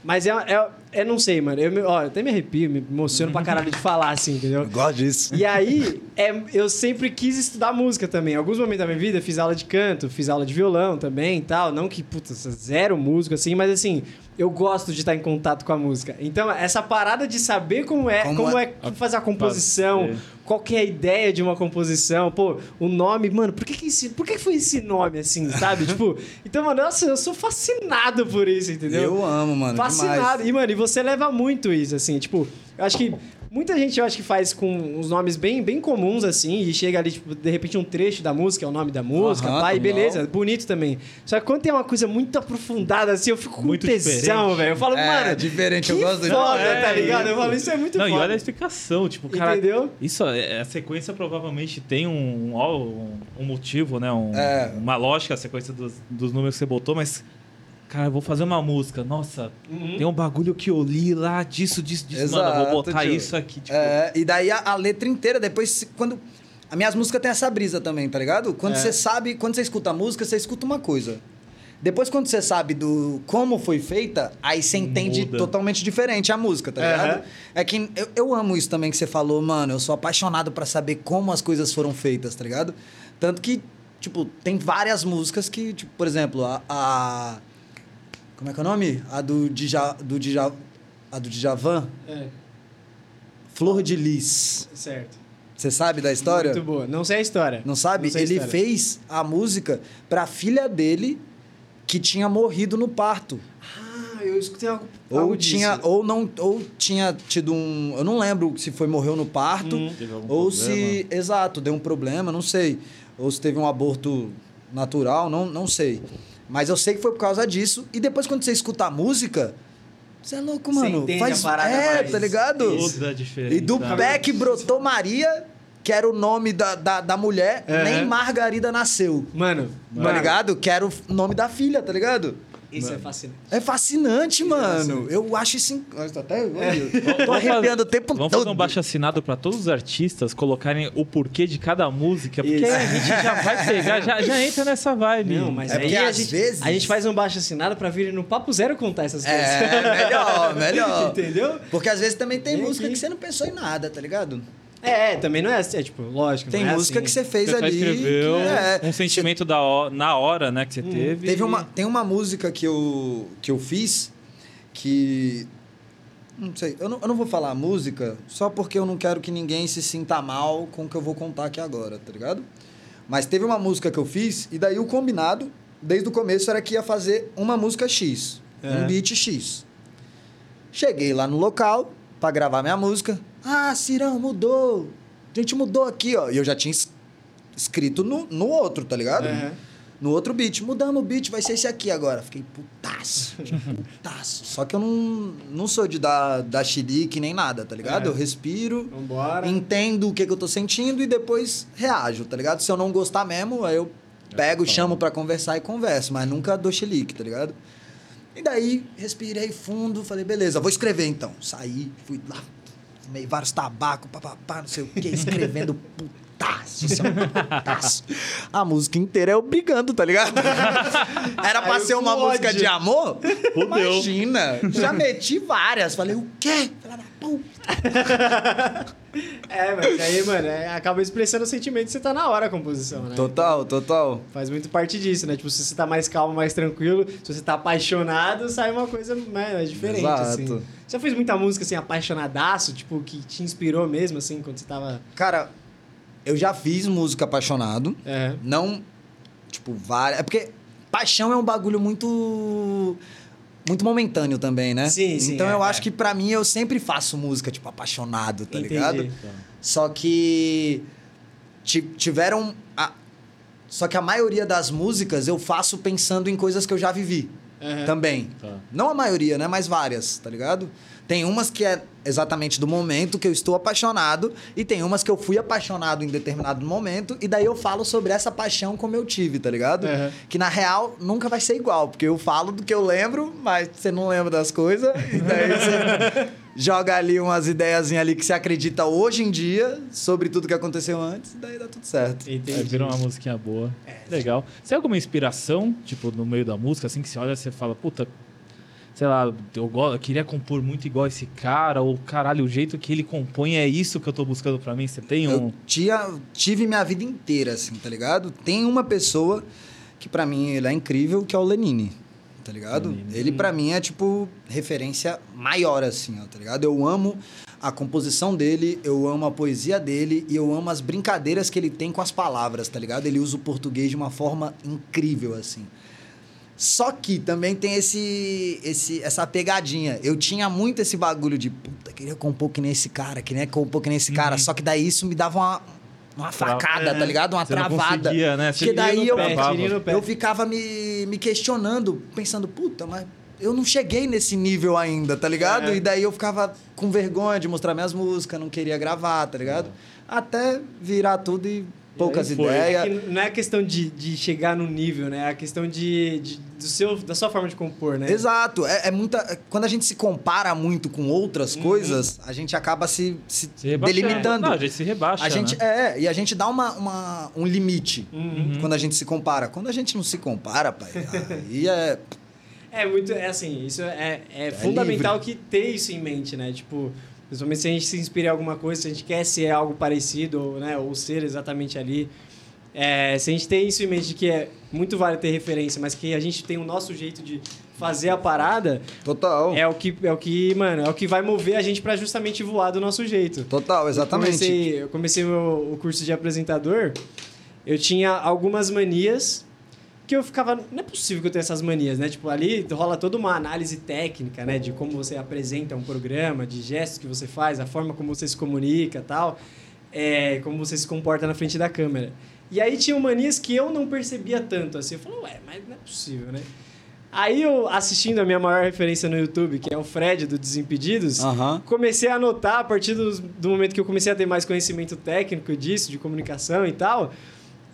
Mas é, é, é não sei, mano. Eu, ó, eu até me arrepio, me emociono pra caralho de falar, assim, entendeu? gosto disso. E aí, é, eu sempre quis estudar música também. Em alguns momentos da minha vida, fiz aula de canto, fiz aula de violão também e tal. Não que, puta, zero música, assim, mas assim, eu gosto de estar em contato com a música. Então, essa parada de saber como é, como, Como é, fazer a composição, Fazer. qual que é a ideia de uma composição, pô, o nome, mano, por que que, esse, por que foi esse nome, assim, sabe? <laughs> tipo, então, mano, nossa, eu sou fascinado por isso, entendeu? Eu amo, mano. Fascinado. Demais. E, mano, e você leva muito isso, assim, tipo, eu acho que muita gente, eu acho que faz com uns nomes bem, bem comuns, assim, e chega ali, tipo, de repente um trecho da música, é o nome da música, Aham, pá, e beleza, bonito também. Só que quando tem uma coisa muito aprofundada, assim, eu fico com Muito tesão, diferente. velho. Eu falo, É, mano, diferente, que eu gosto de- foda, É, tá ligado? Eu falo, isso é muito Não, e foda. olha a explicação, tipo, cara. Entendeu? Isso, é- a sequência provavelmente tem um, um, um motivo, né? Um- É. Uma lógica, a sequência dos, dos números que você botou, mas. Cara, eu vou fazer uma música. Nossa, Uhum. tem um bagulho que eu li lá disso, disso, disso. Mano, eu Exato, vou botar tio. isso aqui. Tipo, É, e daí a, a letra inteira, depois, quando. As minhas músicas têm essa brisa também, tá ligado? Quando É. você sabe, quando você escuta a música, você escuta uma coisa. Depois, quando você sabe do como foi feita, aí você entende Muda. totalmente diferente a música, tá ligado? É que eu, eu amo isso também que você falou, mano. Eu sou apaixonado pra saber como as coisas foram feitas, tá ligado? Tanto que, tipo, tem várias músicas que, tipo, por exemplo, a. a- como é que é o nome? A do Dja, do Dja, a do Djavan. É. Flor de Lis. Certo. Você sabe da história? Muito boa. Não sei a história. Não sabe? sei a Ele história. fez a música pra filha dele que tinha morrido no parto. Ah, eu escutei algo. Ou algo tinha, disso. ou não, ou tinha tido um, eu não lembro se foi morreu no parto, Hum. Teve algum ou problema? se, exato, deu um problema, não sei, ou se teve um aborto natural, não, não sei. Mas eu sei que foi por causa disso. E depois quando você escuta a música, você é louco, mano. Faz, a parada é, tá ligado? Toda a diferença. E do pé que brotou Maria, que era o nome da, da, da mulher, Uhum. nem Margarida nasceu. Mano, Tá mano, ligado? Que era o nome da filha, tá ligado? Isso é fascinante. É fascinante, é mano. fascinante. Eu acho isso. inc- Eu tô até. Vamos tô arrepiando o tempo Vamos todo. fazer um baixo assinado pra todos os artistas colocarem o porquê de cada música, porque Isso. a gente já vai pegar, já, já entra nessa vibe. Não, mas É aí a às gente, vezes- a gente faz um baixo assinado pra vir no Papo Zero contar essas coisas. É, melhor, <laughs> melhor. Entendeu? Porque às vezes também tem Vem música aqui. que você não pensou em nada, tá ligado? É, também não é assim, é tipo, lógico. Tem não é música assim. que você fez Você ali. escreveu que é- um sentimento da ho- na hora, né, que você teve. Teve e- uma, tem uma música que eu, que eu fiz que. Não sei, eu não, eu não vou falar a música só porque eu não quero que ninguém se sinta mal com o que eu vou contar aqui agora, tá ligado? Mas teve uma música que eu fiz e daí o combinado, desde o começo, era que ia fazer uma música X, É. um beat X. Cheguei lá no local pra gravar minha música. Ah, Cirão, mudou. A gente mudou aqui, ó. E eu já tinha es- escrito no, no outro, tá ligado? Aham. No outro beat. Mudamos o beat, vai ser esse aqui agora. Fiquei putaço. <laughs> putaço. Só que eu não, não sou de dar, dar nem nada, tá ligado? É. Eu respiro, Vambora. entendo o que, que eu tô sentindo e depois reajo, tá ligado? Se eu não gostar mesmo, aí eu pego, chamo pra conversar e converso. Mas nunca dou chilique, tá ligado? E daí, respirei fundo, falei, beleza, vou escrever então. Saí, fui lá, fumei vários tabacos, papapá, não sei o quê, escrevendo <laughs> putaço, assim, ó, putaço. A música inteira é eu brigando, tá ligado? <laughs> Era pra Aí ser uma música ódio. de amor? Fudeu. Imagina! Já meti várias. Falei, o quê? Filha da puta. É, mas aí, mano, é, acaba expressando o sentimento que você tá na hora a composição, né? Total, total. Faz muito parte disso, né? Tipo, se você tá mais calmo, mais tranquilo, se você tá apaixonado, sai uma coisa mais diferente, Exato. assim. Você fez muita música, assim, apaixonadaço, tipo, que te inspirou mesmo, assim, quando você tava... Cara, eu já fiz música apaixonado. É. Não, tipo, várias. É porque paixão é um bagulho muito. Muito momentâneo também, né? Sim, sim, Então é, eu é. acho que pra mim eu sempre faço música, tipo, apaixonado, tá Entendi. ligado? Só que ti- tiveram. a- Só que a maioria das músicas eu faço pensando em coisas que eu já vivi Também. Tá. Não a maioria, né? Mas várias, tá ligado? Tem umas que é exatamente do momento que eu estou apaixonado e tem umas que eu fui apaixonado em determinado momento e daí eu falo sobre essa paixão como eu tive, tá ligado? Aham. Que na real nunca vai ser igual, porque eu falo do que eu lembro, mas você não lembra das coisas e daí você <laughs> joga ali umas ideiazinhas ali que você acredita hoje em dia sobre tudo que aconteceu antes e daí dá tudo certo. É, Entendi. virou uma musiquinha boa. Legal. Você tem alguma inspiração, tipo, no meio da música, assim, que você olha e você fala, puta, sei lá, eu, go- eu queria compor muito igual esse cara, ou caralho, o jeito que ele compõe é isso que eu tô buscando pra mim? Você tem um. Eu tinha, tive minha vida inteira, assim, tá ligado? Tem uma pessoa que pra mim ele é incrível, que é o Lenine, tá ligado? Ele pra mim é, tipo, referência maior, assim, ó, tá ligado? Eu amo a composição dele, eu amo a poesia dele e eu amo as brincadeiras que ele tem com as palavras, tá ligado? Ele usa o português de uma forma incrível, assim. Só que também tem esse, esse, essa pegadinha. Eu tinha muito esse bagulho de, puta, queria compor que nem esse cara, queria compor que nem esse cara. Só que daí isso me dava uma, uma facada, tá ligado? Uma Você não travada. né? Você Porque daí eu, pé, eu ficava me, me questionando, pensando, puta, mas eu não cheguei nesse nível ainda, tá ligado? É. E daí eu ficava com vergonha de mostrar minhas músicas, não queria gravar, tá ligado? Até virar tudo e poucas ideias. É não é questão de, de chegar no nível, né? É a questão de, de- do seu, da sua forma de compor, né? Exato. É, é muita. é- Quando a gente se compara muito com outras Uhum. coisas, a gente acaba se, se, Se delimitando. Não, a gente se rebaixa. A gente, né? é, é, e a gente dá uma, uma- um limite Uhum. quando a gente se compara. Quando a gente não se compara, pai, aí é. É muito, é assim, isso é, é, fundamental que ter isso em mente, né? Tipo, principalmente se a gente se inspira em alguma coisa, se a gente quer ser algo parecido, ou, né, ou ser exatamente ali. É, se a gente tem isso em mente de que é muito vale ter referência, mas que a gente tem o nosso jeito de fazer a parada, Total. é o que, é o que, mano, é o que vai mover a gente pra justamente voar do nosso jeito. Total, exatamente. Eu comecei, eu comecei meu, o curso de apresentador, eu tinha algumas manias que eu ficava. Não é possível que eu tenha essas manias, né? Tipo, ali rola toda uma análise técnica, né? De como você apresenta um programa, de gestos que você faz, a forma como você se comunica tal, é, como você se comporta na frente da câmera. E aí tinham manias que eu não percebia tanto, assim. Eu falei, ué, mas não é possível, né? Aí eu, assistindo a minha maior referência no YouTube, que é o Fred do Desimpedidos, Aham. comecei a anotar a partir do, do momento que eu comecei a ter mais conhecimento técnico disso, de comunicação e tal.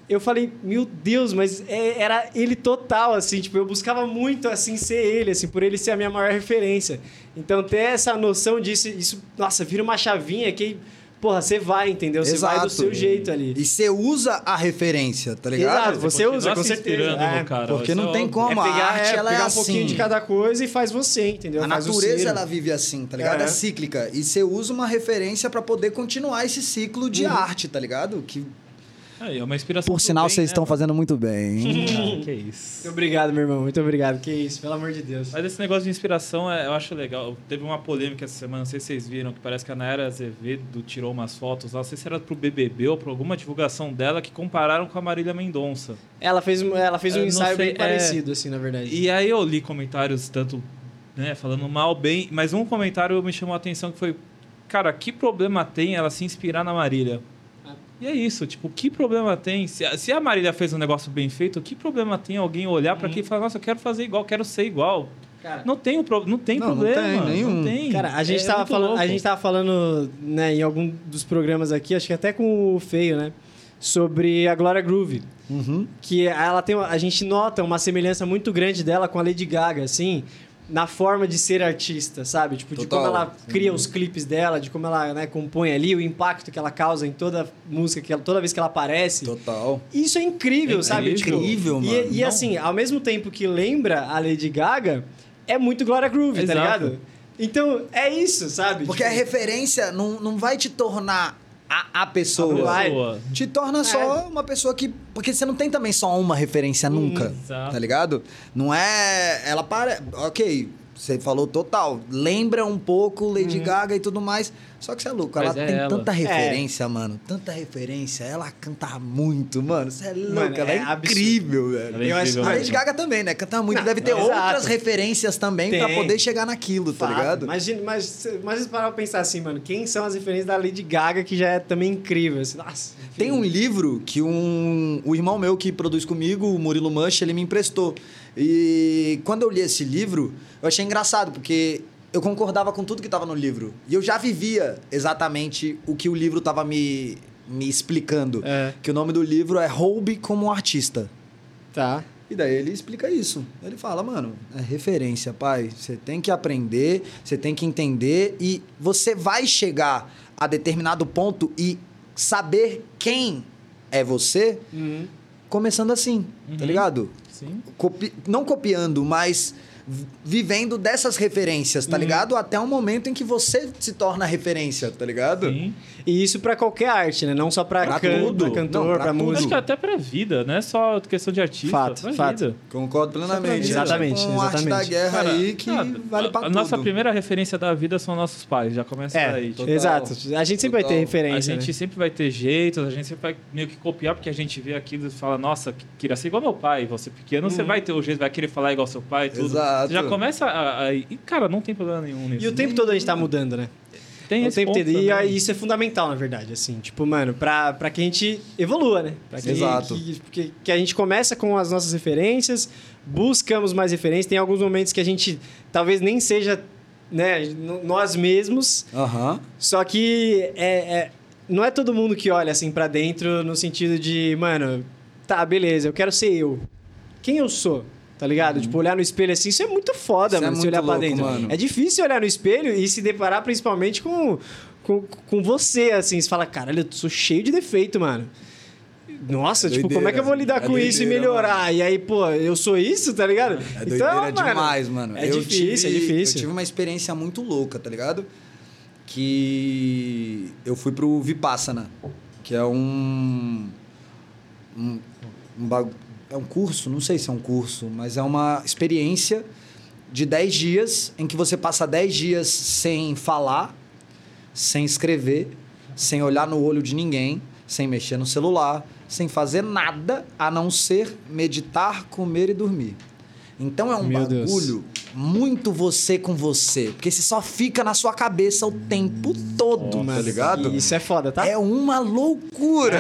Eu falei, meu Deus, mas é- era ele total, assim, tipo, eu buscava muito, assim, ser ele, assim, por ele ser a minha maior referência. Então, ter essa noção disso, isso, nossa, vira uma chavinha que, porra, você vai, entendeu? Você vai do seu jeito ali. E você usa a referência, tá ligado? Exato, você usa, com certeza. É, no cara. porque não é tem como. é pegar, a arte, é, ela é pegar um pouquinho assim. de cada coisa e faz você, entendeu? A Faz natureza, ela vive assim, tá ligado? É, É. cíclica. E você usa uma referência pra poder continuar esse ciclo de arte, tá ligado? Que, É, é uma inspiração. por sinal, bem, vocês né, estão mano? fazendo muito bem. Ah, <laughs> que isso. Muito obrigado, meu irmão. Muito obrigado. Que isso, pelo amor de Deus. Mas esse negócio de inspiração é- eu acho legal. Teve uma polêmica essa semana, não sei se vocês viram, que parece que a Nayara Azevedo tirou umas fotos lá, não sei se era pro BBB ou pra alguma divulgação dela, que compararam com a Marília Mendonça. Ela fez, um- ela fez um Eu ensaio sei, bem é- parecido, assim, na verdade. E aí eu li comentários tanto, né, falando mal, bem, mas um comentário me chamou a atenção que foi, cara, que problema tem ela se inspirar na Marília? E é isso, tipo, que problema tem? Se a, se a Marília fez um negócio bem feito, que problema tem alguém olhar pra aqui e falar, nossa, eu quero fazer igual, quero ser igual? Cara, Não tem, um pro, não tem Não, não problema. tem nenhum. Não tem. Cara, a gente, É tava muito falando, a gente tava falando, né, em algum dos programas aqui, acho que até com o Feio, né? Sobre a Gloria Groove. Uhum. Que ela tem. uma- A gente nota uma semelhança muito grande dela com a Lady Gaga, assim, na forma de ser artista, sabe? Tipo, de Total. como ela cria os clipes dela, de como ela né, compõe ali, o impacto que ela causa em toda música, que ela, toda vez que ela aparece. Total. Isso é incrível, É sabe? incrível. Incrível, e, mano. E, Não. assim, ao mesmo tempo que lembra a Lady Gaga, é muito Gloria Groove, Exato. tá ligado? Então, é isso, sabe? Porque a Tipo, referência não, não vai te tornar a, a pessoa. Vai. Pessoa. Te torna só uma pessoa que. Porque você não tem também só uma referência nunca. exato. Tá ligado? Não é. Ela para. Ok, você falou total. Lembra um pouco Lady Gaga e tudo mais. Só que você é louco. Mas ela é tem ela. tanta referência, mano. Tanta referência. Ela canta muito, mano. Você é louco. Mano, ela é, é incrível, velho. Ela é Eu acho- incrível A Lady. Gaga também, né? Canta muito. Não, Deve ter não, outras exato. referências também pra Tem. poder chegar naquilo, tá fato. ligado? Imagina, mas, mas se parar pra pensar assim, mano, quem são as referências da Lady Gaga, que já é também incrível. assim, nossa. Tem um livro que um, o irmão meu que produz comigo, o Murilo Mancha, ele me emprestou. E quando eu li esse livro, eu achei engraçado, porque eu concordava com tudo que estava no livro. E eu já vivia exatamente o que o livro estava me, me explicando. É. Que o nome do livro é Roube como Artista. Tá. E daí ele explica isso. Ele fala, mano, é referência, pai. Você tem que aprender, você tem que entender e você vai chegar a determinado ponto e saber quem é você Uhum. começando assim, tá Uhum. ligado? Sim. Copi- não copiando, mas vivendo dessas referências, tá ligado? Até um momento em que você se torna referência, tá ligado? Sim. E isso pra qualquer arte, né? Não só pra, Pra can tudo. pra cantor, Não, pra pra, tudo. Acho música. que até pra vida, não é só questão de artista. Fato, pra fato. vida. Concordo plenamente. Exatamente, Um arte da exatamente. guerra Cara, aí que cara, vale a, pra a tudo. nossa primeira referência da vida são nossos pais, já começa É, daí. tipo, total. exato. A gente sempre vai Total. ter a referência. gente né? sempre vai ter jeitos, a gente sempre vai meio que copiar, porque a gente vê aquilo e fala, nossa, que- queria ser igual meu pai. Você pequeno, você vai ter o jeito, vai querer falar igual seu pai e tudo. Exato. Você já começa a, a- E, cara, não tem problema nenhum nisso. E o tempo todo a gente tá mudando, né? tem o esse tempo ponto todo. E também. isso é fundamental, na verdade, assim. Tipo, mano, pra, pra que a gente evolua, né? Pra que, Exato. Que, que, que a gente começa com as nossas referências, buscamos mais referências. Tem alguns momentos que a gente talvez nem seja né, n- nós mesmos, Aham. só que é, é- não é todo mundo que olha assim pra dentro no sentido de, mano, tá, beleza, eu quero ser eu. Quem eu sou? Tá ligado? Tipo, olhar no espelho assim, isso é muito foda, Isso é mano, se muito olhar pra louco, dentro. mano. É difícil olhar no espelho e se deparar principalmente com, com, com você, assim. Você fala, caralho, eu sou cheio de defeito, mano. Nossa, É tipo, doideira, como é que eu vou lidar é com isso e doideira, melhorar? E aí, pô, eu sou isso, tá ligado? É doideira demais, mano. É Eu difícil, tive- é difícil. Eu tive uma experiência muito louca, tá ligado? Que eu fui pro Vipassana, que é um. um, um bagu- é um curso, não sei se é um curso, mas é uma experiência de 10 dias, em que você passa 10 dias sem falar, sem escrever, sem olhar no olho de ninguém, sem mexer no celular, sem fazer nada a não ser meditar, comer e dormir. Então é um Meu Deus. Muito você com você, porque você só fica na sua cabeça o tempo todo, tá ligado? Isso é foda, tá? É uma loucura.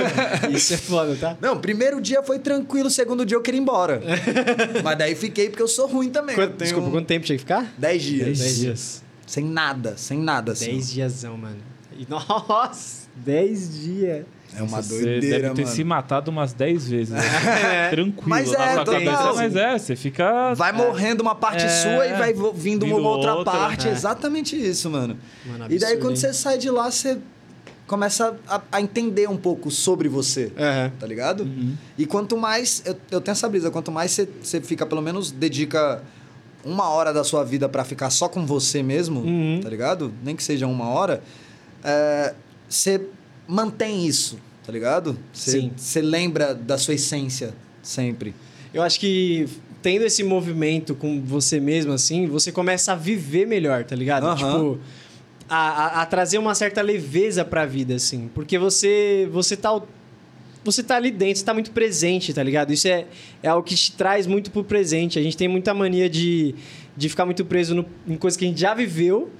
<laughs> Isso é foda, tá? Não, primeiro dia foi tranquilo, segundo dia eu queria ir embora. <laughs> Mas daí fiquei porque eu sou ruim também. Quanto- Tenho desculpa, quanto tempo tinha que ficar? 10 dias. Dez Dez dias. Sem nada, sem nada. Assim. 10 diazão, mano. <laughs> Nossa, 10 dias. É uma você doideira, deve ter mano. se matado umas 10 vezes. Né? <laughs> Tranquilo. Mas na é, sua total. cabeça. Mas é, você fica. Vai morrendo uma parte É. sua e vai vindo, Vindo uma outra, outra. parte. É. Exatamente isso, mano. Mano, e daí absurdo, quando hein? você sai de lá, você começa a, a entender um pouco sobre você. Tá ligado? Uhum. E quanto mais. Eu, eu tenho essa brisa, quanto mais você, você fica, pelo menos, dedica uma hora da sua vida pra ficar só com você mesmo, Uhum. tá ligado? Nem que seja uma hora, é, você mantém isso, tá ligado? Você, Sim. você lembra da sua essência sempre. Eu acho que tendo esse movimento com você mesmo, assim, você começa a viver melhor, tá ligado? Aham. Tipo, a, a- a trazer uma certa leveza pra vida, assim. Porque você, você tá. Você tá ali dentro, você tá muito presente, tá ligado? Isso é, é algo que te traz muito pro presente. A gente tem muita mania de, de ficar muito preso no- em coisas que a gente já viveu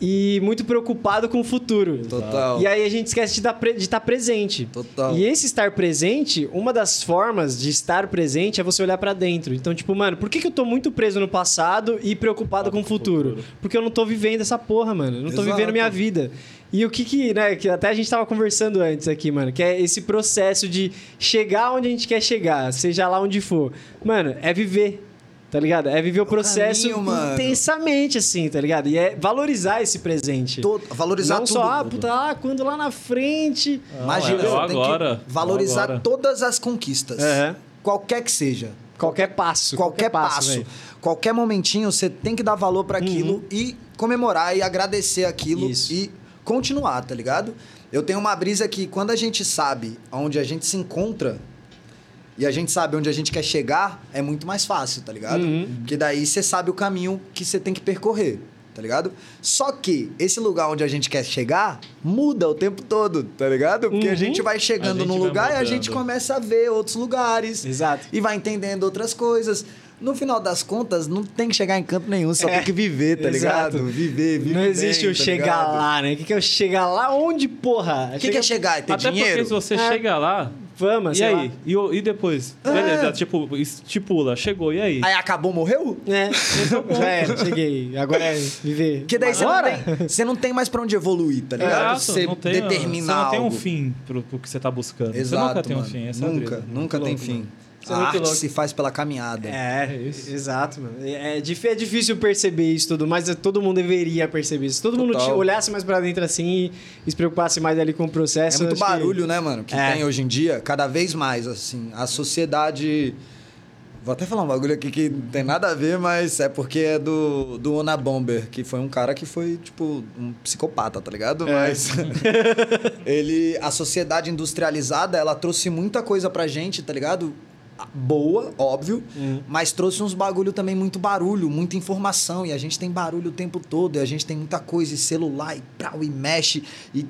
e muito preocupado com o futuro. Total. E aí a gente esquece de estar presente. Total. E esse estar presente, uma das formas de estar presente é você olhar pra dentro. Então, tipo, mano, por que, que eu tô muito preso no passado e preocupado com o futuro? Porque eu não tô vivendo essa porra, mano. Eu não tô Exato. vivendo minha vida. E o que que, né, que até a gente tava conversando antes aqui, mano, que é esse processo de chegar onde a gente quer chegar, seja lá onde for. Mano, é viver. Tá ligado? É viver o processo caminho, intensamente, assim, tá ligado? E é valorizar esse presente. To- valorizar não tudo. só, ah, puta, ah, quando lá na frente. Imagina, é o você tem agora, que valorizar agora. todas as conquistas. Aham. Qualquer que seja. Qualquer passo. Qualquer, passo. velho. qualquer momentinho, você tem que dar valor pra aquilo e comemorar e agradecer aquilo Isso. e continuar, tá ligado? Eu tenho uma brisa que quando a gente sabe onde a gente se encontra e a gente sabe onde a gente quer chegar, é muito mais fácil, tá ligado? Uhum. Porque daí você sabe o caminho que você tem que percorrer, tá ligado? Só que esse lugar onde a gente quer chegar muda o tempo todo, tá ligado? Porque a Uhum. gente vai chegando A gente num vai lugar e a mudando. gente começa a ver outros lugares Exato. e vai entendendo outras coisas. No final das contas, não tem que chegar em canto nenhum, só É, tem que viver, tá exato. ligado? Viver, viver. Não existe o chegar lá, né? O que, que é o chegar lá? Onde, porra? O que, que é chegar? É ter Até dinheiro? porque se você É. chega lá. Vamos, e sei aí? lá. E, o- e depois? Beleza, tipo, estipula, chegou, e aí? Aí acabou, morreu? É, já era, cheguei. Agora é viver. Porque daí você não, Agora? tem, você não tem mais pra onde evoluir, tá ligado? Exato, você não tem, determinar Você não tem um algo. fim pro, pro que você tá buscando. Exato, você nunca tem um mano. fim. Essa é a nunca, brisa. nunca Muito tem louco, fim. mano. Isso é A muito arte louco. se faz pela caminhada. É, É isso. exato, mano. É, dif- é difícil perceber isso tudo, mas todo mundo deveria perceber isso. Se todo mundo Total. te- olhasse mais pra dentro assim e, e se preocupasse mais ali com o É processo. muito acho que- barulho, né, mano? Que É. tem hoje em dia, cada vez mais, assim. A sociedade. Vou até falar um bagulho aqui que não tem nada a ver, mas é porque é do, do Ona Bomber, que foi um cara que foi, tipo, um psicopata, tá ligado? É. Mas. <laughs> ele. A sociedade industrializada, ela trouxe muita coisa pra gente, tá ligado? Boa, óbvio, Hum. mas trouxe uns bagulho também, muito barulho, muita informação, e a gente tem barulho o tempo todo, e a gente tem muita coisa, e celular, e prau, e mexe, e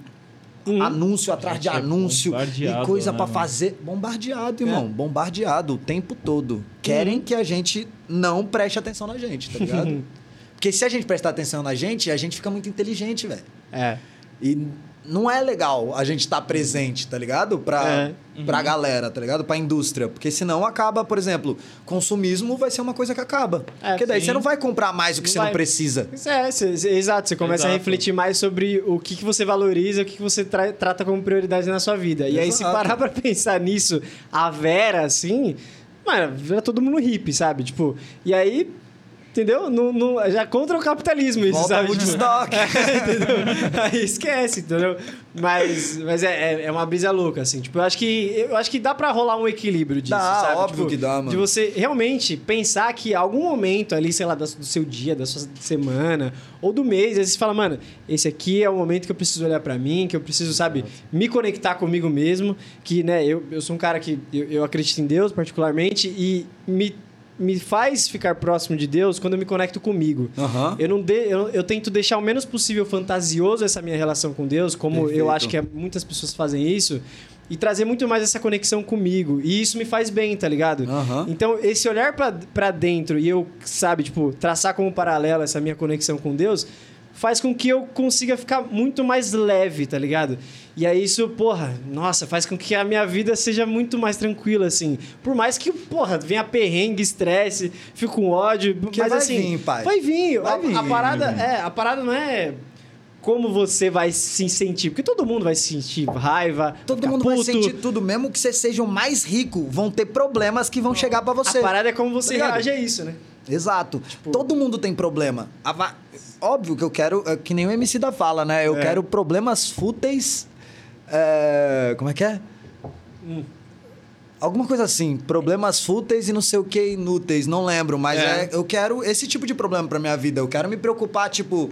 Uhum. anúncio atrás de gente é anúncio, e coisa né, pra mano? fazer. Bombardeado, irmão, É. bombardeado o tempo todo. Querem que a gente não preste atenção na gente, tá ligado? <laughs> Porque se a gente prestar atenção na gente, a gente fica muito inteligente, velho. É. E não é legal a gente estar presente, tá ligado? Pra, É. pra galera, tá ligado? Pra indústria. Porque senão acaba, por exemplo, consumismo vai ser uma coisa que acaba. É, Porque daí sim. você não vai comprar mais o que Não você vai. não precisa. É, cê- cê- exato. Você começa a Exato. refletir mais sobre o que, que você valoriza, o que, que você tra- trata como prioridade na sua vida. E aí, se Exato. parar pra pensar nisso, a Vera, assim, mano, vira todo mundo hippie, sabe? Tipo, e aí. Entendeu? Não, não- já contra o capitalismo isso, Volta sabe? ao Tipo, Woodstock. <laughs> entendeu? Aí esquece, entendeu? Mas, mas é, é, é uma brisa louca, assim. Tipo, eu acho que, eu acho que dá pra rolar um equilíbrio disso, Dá, sabe? óbvio Tipo, que dá, mano. De você realmente pensar que algum momento ali, sei lá, do seu dia, da sua semana ou do mês, vezes você fala, mano, esse aqui é o momento que eu preciso olhar pra mim, que eu preciso, sabe, me conectar comigo mesmo, que, né, eu, eu sou um cara que eu, eu acredito em Deus particularmente e me me faz ficar próximo de Deus quando eu me conecto comigo. Aham. Eu não de, eu, eu tento deixar o menos possível fantasioso essa minha relação com Deus, como eu Perfeito. acho que é- muitas pessoas fazem isso, e trazer muito mais essa conexão comigo. E isso me faz bem, tá ligado? Aham. Então, esse olhar pra dentro e eu, sabe, tipo, traçar como paralelo essa minha conexão com Deus, faz com que eu consiga ficar muito mais leve, tá ligado? E aí isso, porra, nossa, faz com que a minha vida seja muito mais tranquila, assim. Por mais que, porra, venha perrengue, estresse, fico com ódio, Porque mas vai assim... vir, pai. Vai vir. Vai a, vir. a parada, é, a parada não é como você vai se sentir, porque todo mundo vai sentir raiva, Todo mundo vai puto. sentir tudo, mesmo que você seja o mais rico, vão ter problemas que vão chegar pra você. A parada é como você Tá reage a isso, né? Exato. Todo mundo tem problema. A va- Óbvio que eu quero, é que nem o MC da fala, né? Eu É. quero problemas fúteis. é, Como é que é? Hum. Alguma coisa assim, problemas fúteis e não sei o que inúteis, não lembro, mas É. é, eu quero esse tipo de problema pra minha vida. Eu quero me preocupar, tipo,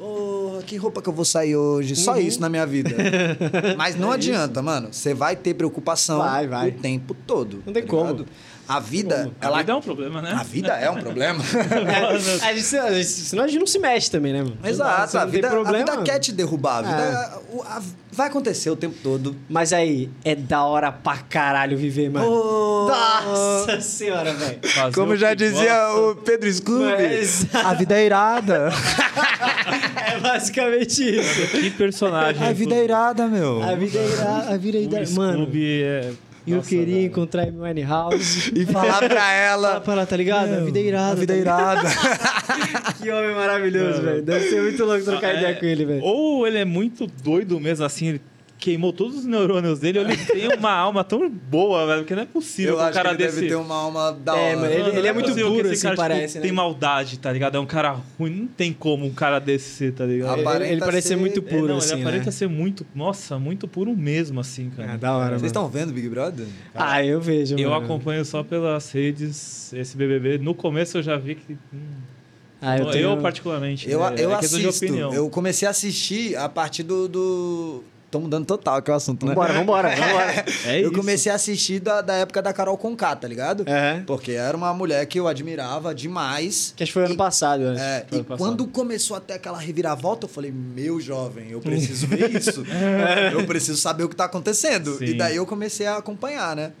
"Ô, que roupa que eu vou sair hoje? Só Uhum. isso na minha vida. <laughs> mas não adianta, mano. Você vai ter preocupação Vai, vai. o tempo todo. Não tem tá como. ligado? A vida, ela A vida é um problema, né? a vida é um problema. É, <laughs> a gente, a gente- senão a gente não se mexe também, né, mano? Exato, a vida, a problema, vida quer te derrubar. A vida, É. o- a- vai acontecer o tempo todo. Mas aí, é da hora pra caralho viver, mano. Oh. Nossa senhora, velho. Como já dizia gosta. o Pedro Scooby, Mas- a vida é irada. <laughs> É basicamente isso. Que personagem. a vida é irada, meu. A vida é irada. A vida é O irada. Mano, Scooby é... eu Nossa, queria velho. encontrar Amy Winehouse. <laughs> E falar pra ela... pra ela, tá ligado? a vida é irada. A vida é irada. <laughs> Que homem maravilhoso, velho. Deve ser muito louco trocar Ah, ideia é. com ele, velho. Ou ele é muito doido mesmo, assim, ele queimou todos os neurônios dele, ele tem uma alma tão boa, velho, que não é possível Eu que um acho cara que ele desse... deve ter uma alma da É, hora. mano, ele- Mano, não muito puro, esse assim, cara, tipo, parece, né? tem maldade, tá ligado? É um cara ruim, não tem como um cara desse ser, tá ligado? Ele, ele parece ser muito É, puro, não, assim, ele aparenta né? ser muito, nossa, muito puro mesmo, assim, cara. É, da hora, Vocês estão vendo Big Brother? Ah, eu vejo, Eu mano. acompanho só pelas redes esse BBB. No começo eu já vi que. hum, Ah, eu, eu, tenho... particularmente. Eu, né, eu é assisto. opinião. Eu comecei a assistir a partir do... do... Tô mudando total que é o assunto, né? Vambora, vambora, <laughs> vambora. É eu isso. comecei a assistir da, da época da Carol Conká, tá ligado? É. Porque era uma mulher que eu admirava demais. Que acho que foi ano E- passado, acho. É, Foi e ano passado. quando começou até aquela reviravolta, eu falei, meu jovem, eu preciso ver isso. <laughs> eu preciso saber o que tá acontecendo. Sim. E daí eu comecei a acompanhar, né?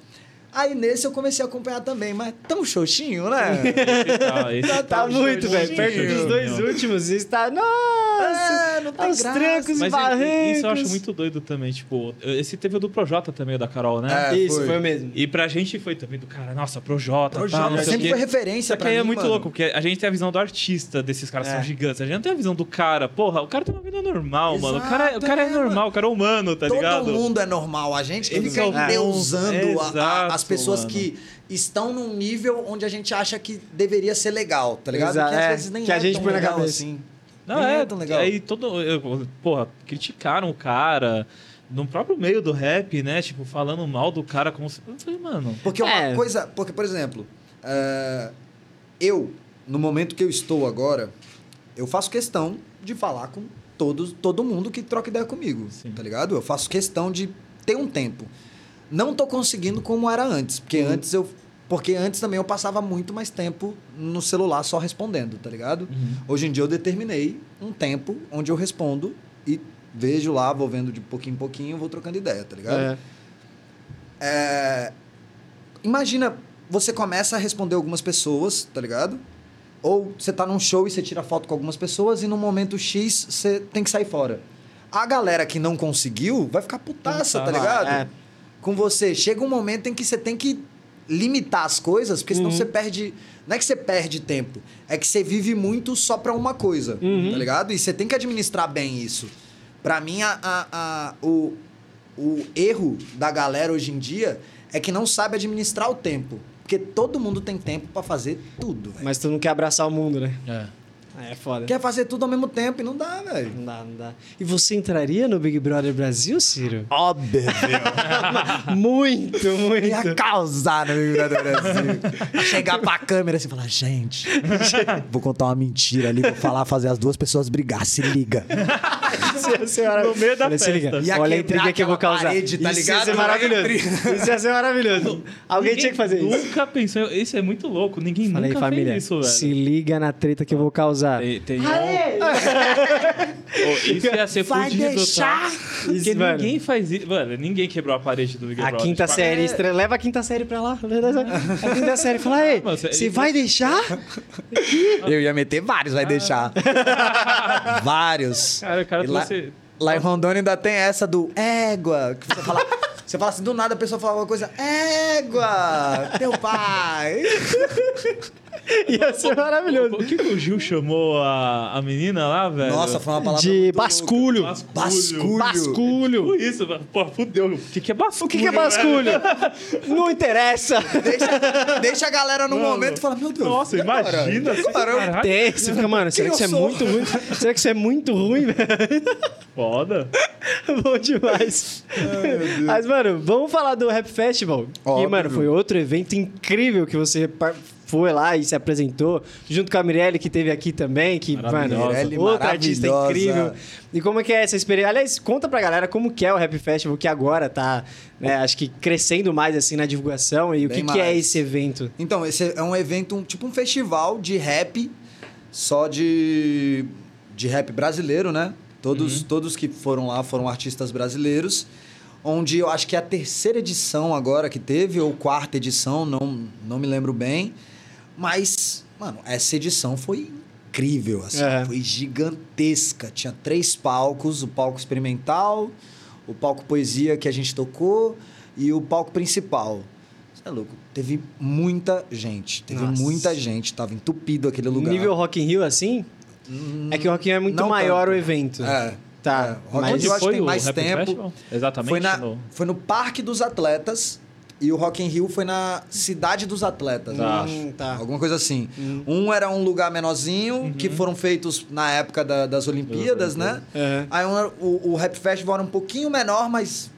Aí nesse eu comecei a acompanhar também, mas tão xoxinho, né? Esse tá, esse Tá, tá um muito, velho. Perto dos dois últimos, está. Nossa! É, não tem Aos graça. trancos e Mas barrancos. isso eu acho muito doido também. Tipo, esse teve o do Projota também, o da Carol, né? É, Isso, foi. foi, mesmo. E pra gente foi também do cara, nossa, Projota, Projota, tal, não sei o sempre quê. foi referência Só que pra aí é mim, muito mano. louco, porque a gente tem a visão do artista desses caras, É. são gigantes. A gente não tem a visão do cara. Porra, o cara tem uma vida normal, mano. O cara, o Exato, cara é é, normal, o cara é humano, tá Todo ligado? mundo é normal. A gente que Eles fica endeusando bons. a- a- Exato, as pessoas mano. que estão num nível onde a gente acha que deveria ser legal, tá ligado? Exato, que às é, vezes nem que a é gente tão põe na legal cabeça. assim. Não, Nem é, é tão legal. Aí todo. eu- Porra, criticaram o cara. No próprio meio do rap, né? Tipo, falando mal do cara como se. Eu falei, mano. Porque uma É. coisa. Porque, por exemplo, é, eu, no momento que eu estou agora, eu faço questão de falar com todos, todo mundo que troca ideia comigo. Sim. Tá ligado? Eu faço questão de ter um tempo. Não tô conseguindo como era antes. Porque Uhum. antes eu. Porque antes também eu passava muito mais tempo no celular só respondendo, tá ligado? Uhum. Hoje em dia eu determinei um tempo onde eu respondo e vejo lá, vou vendo de pouquinho em pouquinho, vou trocando ideia, tá ligado? É. É, Imagina, você começa a responder algumas pessoas, tá ligado? Ou você tá num show e você tira foto com algumas pessoas e no momento X você tem que sair fora. A galera que não conseguiu vai ficar putaça, tá ligado? É. Com você. Chega um momento em que você tem que limitar as coisas, porque senão Uhum. você perde. Não é que você perde tempo, é que você vive muito só pra uma coisa, Uhum. tá ligado? E você tem que administrar bem isso. Pra mim, a, a- a- o, o erro da galera hoje em dia é que não sabe administrar o tempo. Porque todo mundo tem tempo pra fazer tudo, velho. Mas tu não quer abraçar o mundo, né? É. Ah, É foda. Quer fazer tudo ao mesmo tempo e não dá, velho. Não dá, não dá. E você entraria no Big Brother Brasil, Ciro? Óbvio. <laughs> muito, muito. Ia causar no Grande do Brasil. Chegar pra câmera assim e falar, gente, vou contar uma mentira ali, vou falar, fazer as duas pessoas brigar, se liga. Isso ia ser maravilhoso. No meio da Olha, se liga. festa. Ia Olha a intriga que eu vou causar. parede, tá Isso ia ligado? ser Não vai maravilhoso. Isso ia ser maravilhoso. Alguém tinha que fazer isso. Nunca pensou. Isso é muito louco. Ninguém Falei, nunca família, fez isso, velho. se liga na treta que eu vou causar. Tem, tem um... <laughs> Ô, isso ia ser Vai fudido, deixar? tá? Porque Isso, mano. ninguém faz isso. Mano, ninguém quebrou a parede do Big A Brother. quinta Tipo, série, estre- leva a quinta série pra lá. A quinta série, fala, ei, Mano, você- você vai deixar? Eu ia meter vários, vai deixar. <laughs> vários. Cara, o cara E lá, trouxe- lá em Rondônia ainda tem essa do égua. Que você fala. Você fala assim, do nada a pessoa fala alguma coisa, égua, teu pai. <laughs> Ia ser maravilhoso. O que, que o Gil chamou a, a menina lá, velho? Nossa, foi uma palavra De muito basculho. louca. Basculho. Basculho. Tipo isso, velho. Pô, fudeu. O que, que é basculho? O que, que é basculho? <laughs> Não interessa. Deixa, deixa a galera no momento e fala, meu Deus. Nossa, imagina. assim, Caramba. caralho. Tem, você fica, mano, será que isso é muito ruim? Será que isso é muito ruim, velho? Foda. <laughs> Bom demais. Mas, mano, vamos falar do Rap Festival. Que, Óbvio. mano, foi outro evento incrível que você foi lá e se apresentou, junto com a Mirelle, que teve aqui também, que, mano, outra artista incrível. E como é que é essa experiência? Aliás, conta pra galera como que é o Rap Festival, que agora tá, né, acho que crescendo mais, assim, na divulgação. E o que, que é esse evento? Então, esse é um evento, um- tipo um festival de rap, só de, de rap brasileiro, né? Todos, todos que foram lá foram artistas brasileiros. Onde eu acho que é a terceira edição agora que teve, ou quarta edição, não, não me lembro bem. Mas, mano, essa edição foi incrível, assim, É. foi gigantesca. Tinha três palcos, o palco experimental, o palco poesia que a gente tocou e o palco principal. Você é louco, teve muita gente, teve Nossa. muita gente, tava entupido aquele lugar. Nível Rock in Rio, assim? é que o Rock in Rio é muito não maior tanto. o evento. É. Tá, É. Rock in Rio acho que tem mais tempo. Festival? Exatamente. Foi, na, no- foi no Parque dos Atletas e o Rock in Rio foi na Cidade dos Atletas. Tá. eu Hum, acho. tá. Alguma coisa assim. Um era um lugar menorzinho, que foram feitos na época da- das Olimpíadas, né? É. Aí um o, o Rap Festival era um pouquinho menor, mas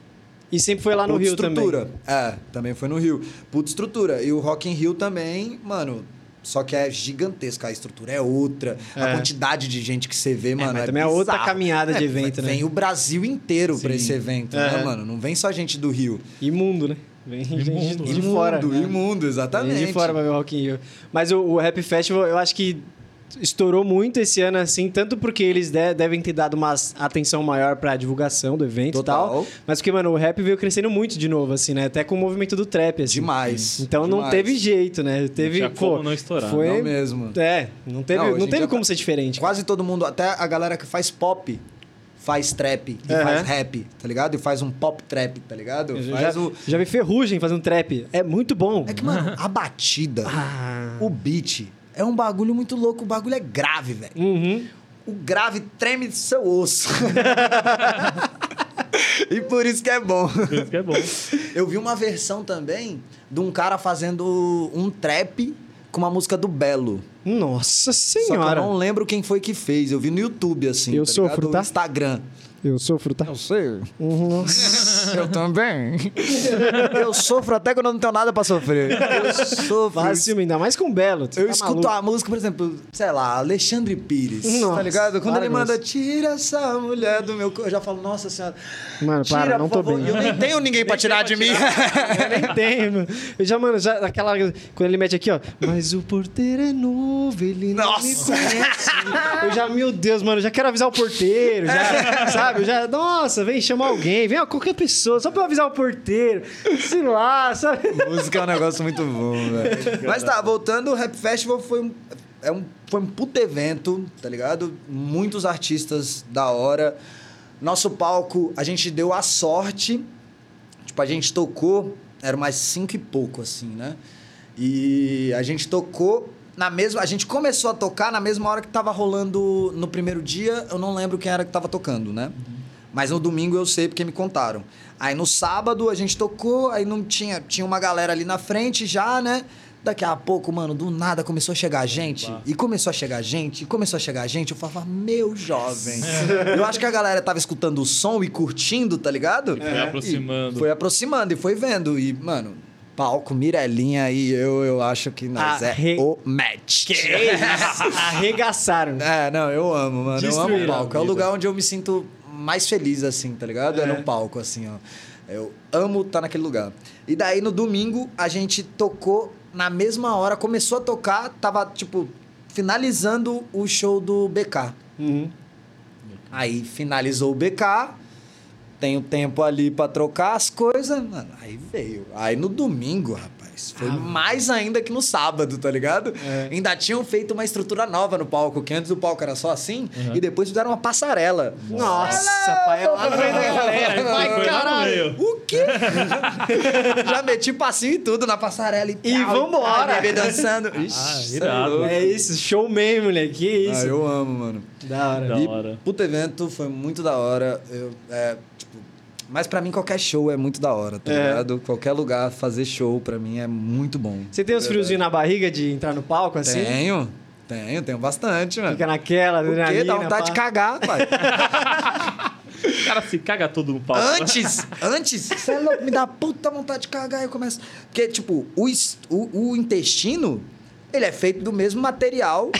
E sempre foi lá no puta Rio estrutura. também. É, também foi no Rio. Puta estrutura. E o Rock in Rio também, mano... Só que é gigantesca, a estrutura é outra. É. A quantidade de gente que você vê, mano. mas é também é outra bizarro. caminhada de É, evento, né? Vem o Brasil inteiro pra Sim. esse evento, É. né, mano? Não vem só gente do Rio. Imundo, né? Vem gente Imundo, de imundo, fora. né? imundo, exatamente. Vem de fora pra ver o Rock in Rio. Mas o, o Rap Festival, eu acho que estourou muito esse ano, assim, tanto porque eles de- devem ter dado uma atenção maior pra divulgação do evento Total. e tal. Mas porque, mano, o rap veio crescendo muito de novo, assim, né? Até com o movimento do trap, assim. Demais. Então não demais. teve jeito, né? Teve, tinha pô, como não estourar. Foi... Não mesmo. É, não teve, Não, não, teve como tá- ser diferente. Quase todo mundo, até a galera que faz pop, faz trap e Aham. faz rap, tá ligado? E faz um pop trap, tá ligado? Eu Faz já, o... já vi Ferrugem fazendo trap. É muito bom. É que, mano, a batida, Ah. o beat, é um bagulho muito louco. O bagulho é grave, velho. Uhum. O grave treme do seu osso. <laughs> e por isso que é bom. Por isso que é bom. Eu vi uma versão também de um cara fazendo um trap com uma música do Belo. Nossa Só que eu senhora. não lembro quem foi que fez. Eu vi no YouTube, assim. Eu tá sofro, ligado? tá? No Instagram. Eu sofro, tá? sei. Uhum. Eu também. eu sofro até quando eu não tenho nada pra sofrer. Eu sofro. Fácil, ainda mais com o Belo. Eu tá escuto maluco. a música, por exemplo, sei lá, Alexandre Pires. Nossa, tá ligado? Quando ele manda, isso. tira essa mulher do meu corpo, eu já falo, nossa senhora. Mano, tira, para, não tô favor. bem. Eu nem tenho ninguém pra tirar de mim. Eu nem tenho, mano. Eu já, mano, já aquela. Quando ele mete aqui, ó. Mas o porteiro é novo, ele não me Nossa. conhece. Eu já, meu Deus, mano, eu já quero avisar o porteiro, já, sabe? <laughs> Eu já, nossa, vem chamar alguém, vem ó, qualquer pessoa, só pra eu avisar o porteiro. Sei lá, sabe? Música é um negócio muito bom, velho. Mas tá, voltando, o Rap Festival foi um, é um, foi um puto evento, tá ligado? Muitos artistas da hora. Nosso palco, a gente deu a sorte. Tipo, a gente tocou, era mais cinco e pouco, assim, né? E a gente tocou na mesma. A gente começou a tocar na mesma hora que tava rolando no primeiro dia. Eu não lembro quem era que tava tocando, né? Mas no domingo eu sei porque me contaram. Aí no sábado a gente tocou, aí não tinha. Tinha uma galera ali na frente já, né? Daqui a pouco, mano, do nada começou a chegar gente. E começou a chegar gente, e começou a chegar gente. Eu falava, meu jovem. <laughs> eu acho que a galera tava escutando o som e curtindo, tá ligado? foi aproximando. E foi aproximando e foi vendo. E, mano, palco, Mirelinha e eu, eu acho que nós Arre- é o match. Que isso? <laughs> Arregaçaram. É, não, eu amo, mano. Eu amo o palco. É o lugar onde eu me sinto mais feliz, assim, tá ligado? É, É. no palco, assim, ó. Eu amo estar naquele lugar. E daí, no domingo, a gente tocou na mesma hora, começou a tocar, tava, tipo, finalizando o show do BK. Uhum. Aí finalizou o BK, tenho tempo ali pra trocar as coisas, aí veio. Aí no domingo, rapaz, foi mais ainda que no sábado, tá ligado? É. Ainda tinham feito uma estrutura nova no palco, que antes o palco era só assim, e depois fizeram uma passarela. Nossa, pai, é lá no meio da galera. Vai, caralho. O quê? Já meti passinho e tudo na passarela e, E vambora. bebê dançando. Ah, Ixi, irado. cê é. É isso, showman, moleque. Que Ah, isso. eu amo, mano. Da hora. Da e, hora. Puto evento, foi muito da hora. Eu, é, tipo, mas pra mim qualquer show é muito da hora, tá É. ligado? Qualquer lugar fazer show pra mim é muito bom. Você tem uns friozinhos na barriga de entrar no palco assim? Tenho, tenho, tenho bastante, mano. Fica naquela, adrenalina. Dá vontade de pá. cagar, pai. <laughs> O cara se caga todo no palco. Antes, antes, você é louco, me dá puta vontade de cagar e eu começo. Porque, tipo, o, o, o intestino, ele é feito do mesmo material,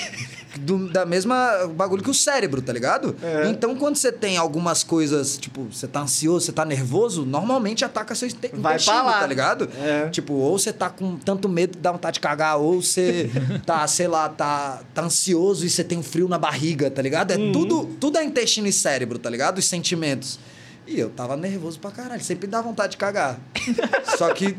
do- da mesma bagulho que o cérebro, tá ligado? É. Então, quando você tem algumas coisas, tipo, você tá ansioso, você tá nervoso, normalmente ataca seu inte- Vai intestino, pra lá. tá ligado? É. Tipo, ou você tá com tanto medo que dá vontade de cagar, ou você <laughs> tá, sei lá, tá, tá ansioso e você tem um frio na barriga, tá ligado? É Uhum. tudo, tudo é intestino e cérebro, tá ligado? Os sentimentos. E eu tava nervoso pra caralho, sempre dá vontade de cagar. <laughs> Só que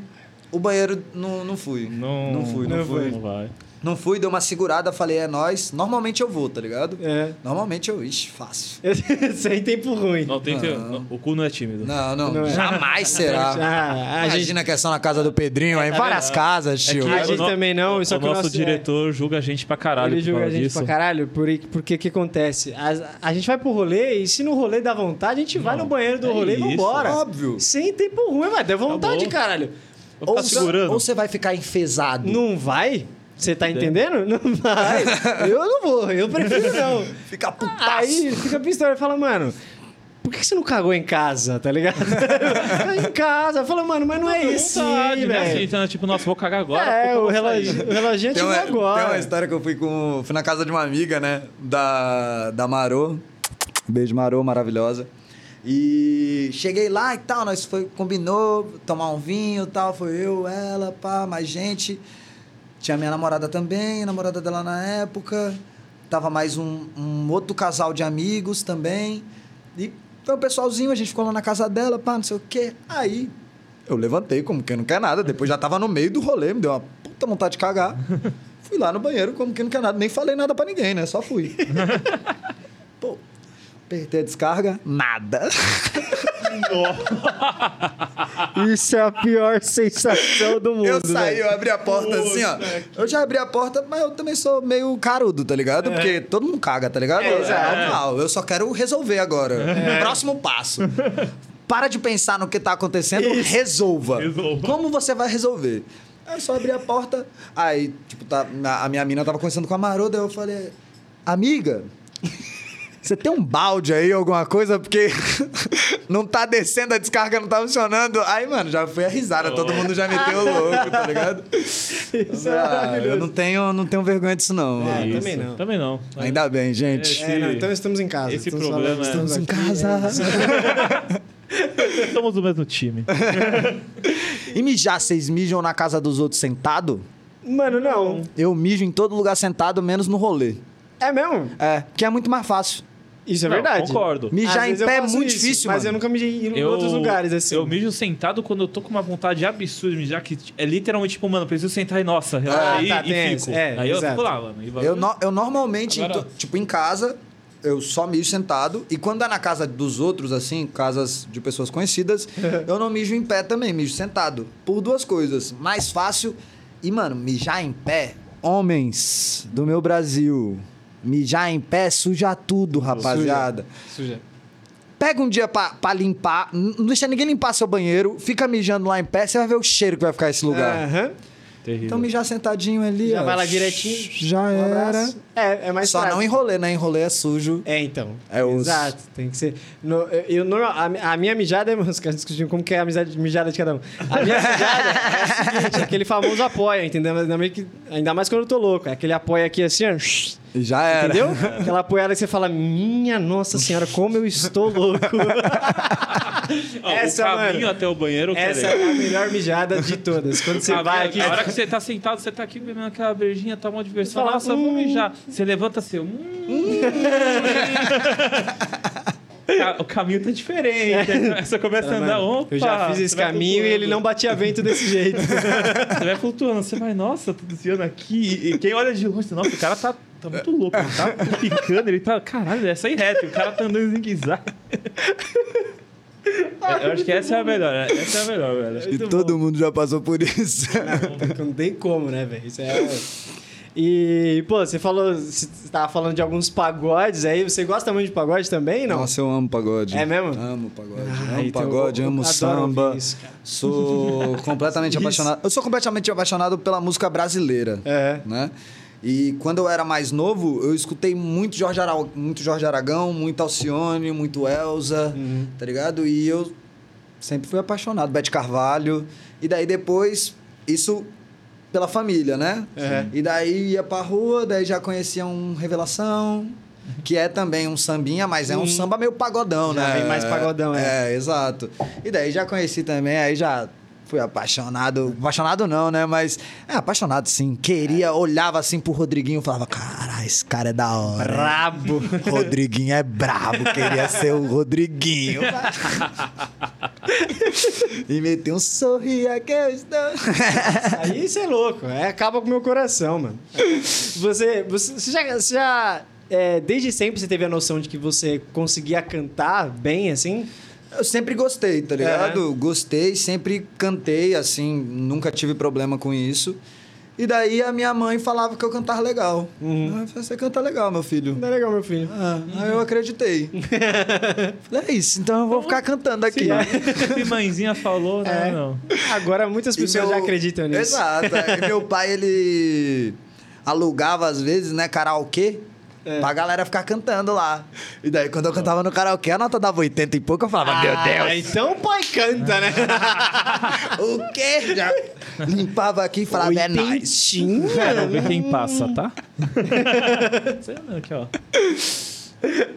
o banheiro não, não fui. Não, não fui, não, não fui. Não vai. Não fui, dei uma segurada, falei, é nóis. Normalmente eu vou, tá ligado? É. Normalmente eu, ixi, fácil. <laughs> Sem tempo ruim. Não, tem ter- Não. O cu não é tímido. Não, não, Não é. jamais <laughs> será. Ah, a gente, Imagina que é só na casa do Pedrinho, aí tá várias vendo? casas, É tio. que A gente no- também não, o só que o nosso nosso- diretor julga a gente pra caralho. ele julga a gente disso. pra caralho, por- porque o que acontece? A, a gente vai pro rolê e se no rolê dá vontade, a gente vai Não, no banheiro do é rolê e isso. vambora. Óbvio. Sem tempo ruim, vai, deu vontade, Acabou. caralho. Ou, ou você vai ficar enfesado. Não vai? Você tá entendendo? Não vai. Eu não vou, eu prefiro não. Fica putaço. Aí fica pistola e fala, mano, por que você não cagou em casa, tá ligado? <laughs> em casa. Fala, mano, mas não é isso, Vontade, né? Assim, velho. então, tipo, nossa, vou cagar agora. É, o sair. o Tem uma, agora. tem uma história que eu fui com. Fui na casa de uma amiga, né? Da, da Marô. Beijo, Marô, maravilhosa. E cheguei lá e tal, nós foi, combinou tomar um vinho e tal. Foi eu, ela, pá, mais gente. Tinha minha namorada também, namorada dela na época. Tava mais um, um outro casal de amigos também. E foi um pessoalzinho, a gente ficou lá na casa dela, pá, não sei o quê. Aí eu levantei como quem não quer nada. Depois já tava no meio do rolê, me deu uma puta vontade de cagar. <laughs> Fui lá no banheiro como quem não quer nada. Nem falei nada pra ninguém, né? Só fui. <laughs> Pô, apertei a descarga, nada. <laughs> Isso é a pior sensação do mundo. Eu saí, eu abri a porta assim, ó. Eu já abri a porta, mas eu também sou meio carudo, tá ligado? Porque todo mundo caga, tá ligado? É, exato. normal. Eu só quero resolver agora. Próximo passo. Para de pensar no que tá acontecendo, resolva. Resolva. Como você vai resolver? Aí eu só abri a porta, aí, tipo, tá, a minha mina tava conversando com a Maroda, eu falei, amiga, você tem um balde aí, alguma coisa? Porque <laughs> não tá descendo, a descarga não tá funcionando. Aí, mano, já foi a risada, todo mundo já meteu o louco, tá <laughs> ligado? Isso é Ah, eu maravilhoso. não tenho, não tenho vergonha disso, não. É, Isso. também não. Também não. Ainda bem, gente. É, não, então estamos em casa. Esse estamos problema é- estamos em casa. <laughs> Somos do mesmo time. E mijar, vocês mijam na casa dos outros sentado? é. Mano, não. Eu mijo em todo lugar sentado, menos no rolê. É mesmo? É, porque é muito mais fácil. Isso é Não, verdade. Concordo. Mijar em eu pé é muito isso, difícil, Mas mano. eu nunca mijei em outros lugares, assim. Eu mijo sentado quando eu tô com uma vontade absurda de mijar, que é literalmente tipo, mano, preciso sentar e nossa, Ah, aí tá, e tem fico. é, aí eu exato. fico lá, mano. e vai- Eu, no- eu normalmente, Agora- to- tipo, em casa, eu só mijo sentado. E quando é na casa dos outros, assim, casas de pessoas conhecidas, <laughs> eu não mijo em pé também, mijo sentado. Por duas coisas. Mais fácil. E, mano, mijar em pé, homens do meu Brasil, mijar em pé suja tudo, rapaziada. Suja. Pega um dia pra, pra limpar, não deixa ninguém limpar seu banheiro, fica mijando lá em pé, você vai ver o cheiro que vai ficar esse lugar. Aham. Terrível. Então mijar sentadinho ali, Já ó, vai lá direitinho. Já um era. É, é mais Só prático. não enrolê, né? Enrolê é sujo. É, então. É os- Exato, tem que ser. No, eu, eu- normal- a, a minha mijada é. <laughs> Os caras discutindo como que é a amizade- mijada de cada um. A minha <laughs> mijada é o seguinte: aquele famoso apoia, entendeu? Ainda que- ainda mais quando eu tô louco. É aquele apoia aqui assim, ó. <laughs> Já era. Entendeu? <laughs> Aquela apoiada que você fala, minha nossa senhora, como eu estou louco. <laughs> Ó, Essa, o caminho mano, até o banheiro. Essa é a melhor mijada de todas. Quando você A vai aqui. A hora que você tá sentado, você tá aqui bebendo aquela brejinha, tá uma diversão. Fala, Nossa, vou hum. mijar. Você levanta assim. Hum. <laughs> O caminho tá diferente. Você começa a andar. Mano, Opa, eu já fiz esse caminho e ele não batia vento desse jeito. Você vai flutuando, você vai, nossa, tô desviando aqui. E quem olha de longe, nossa, o cara tá, tá muito louco, ele tá <laughs> picando, ele tá. Caralho, é sair reto, o cara tá andando em zigue-zague. Eu acho que essa é a melhor, né? essa é a melhor, velho. E Muito todo bom. mundo já passou por isso. Não, não tem como, né, velho? Isso é. E, pô, você falou. Você tava falando de alguns pagodes aí. Você gosta muito de pagode também, não? Nossa, eu amo pagode. É mesmo? Amo pagode. Ah, amo então pagode, eu- eu amo samba. isso. Sou completamente Isso. <laughs> apaixonado. Eu sou completamente apaixonado pela música brasileira. É. Né? E quando eu era mais novo, eu escutei muito Jorge, Ara... muito Jorge Aragão, muito Alcione, muito Elza, Uhum. tá ligado? E eu sempre fui apaixonado. Bete Carvalho. E daí depois, isso pela família, né? É. E daí ia pra rua, daí já conhecia um Revelação, que é também um sambinha, mas é um samba meio pagodão, Já né? vem mais pagodão, é. É, exato. E daí já conheci também, aí já fui apaixonado. Apaixonado não, né? Mas. É, apaixonado sim. Queria, olhava assim pro Rodriguinho e falava: caralho, esse cara é da hora. hein?" Brabo. <laughs> Rodriguinho é brabo, queria ser o Rodriguinho. e meter um sorria que eu estou. <laughs> Aí isso é louco. É, acaba com o meu coração, mano. Você, você, você já. você já, é, desde sempre você teve a noção de que você conseguia cantar bem, assim? Eu sempre gostei, tá ligado? Gostei, sempre cantei, assim, nunca tive problema com isso. E daí a minha mãe falava que eu cantava legal. Uhum. Falou, Você canta legal, meu filho. Não é legal, meu filho. Ah, Aí eu acreditei. <laughs> Falei, é isso, então eu vou ficar cantando aqui. Se <laughs> mãezinha falou, É. não, não. Agora muitas pessoas meu- já acreditam nisso. Exato. é. E meu pai, ele alugava às vezes, né, karaokê. É. Pra galera ficar cantando lá. E daí, quando eu cantava no karaokê, a nota dava 80 e pouco, eu falava, meu Ah, Deus, então o pai canta, né? <laughs> o quê? Já limpava aqui e falava, é. Oitentinha. Quero ver quem passa, tá? <laughs> Aqui, ó.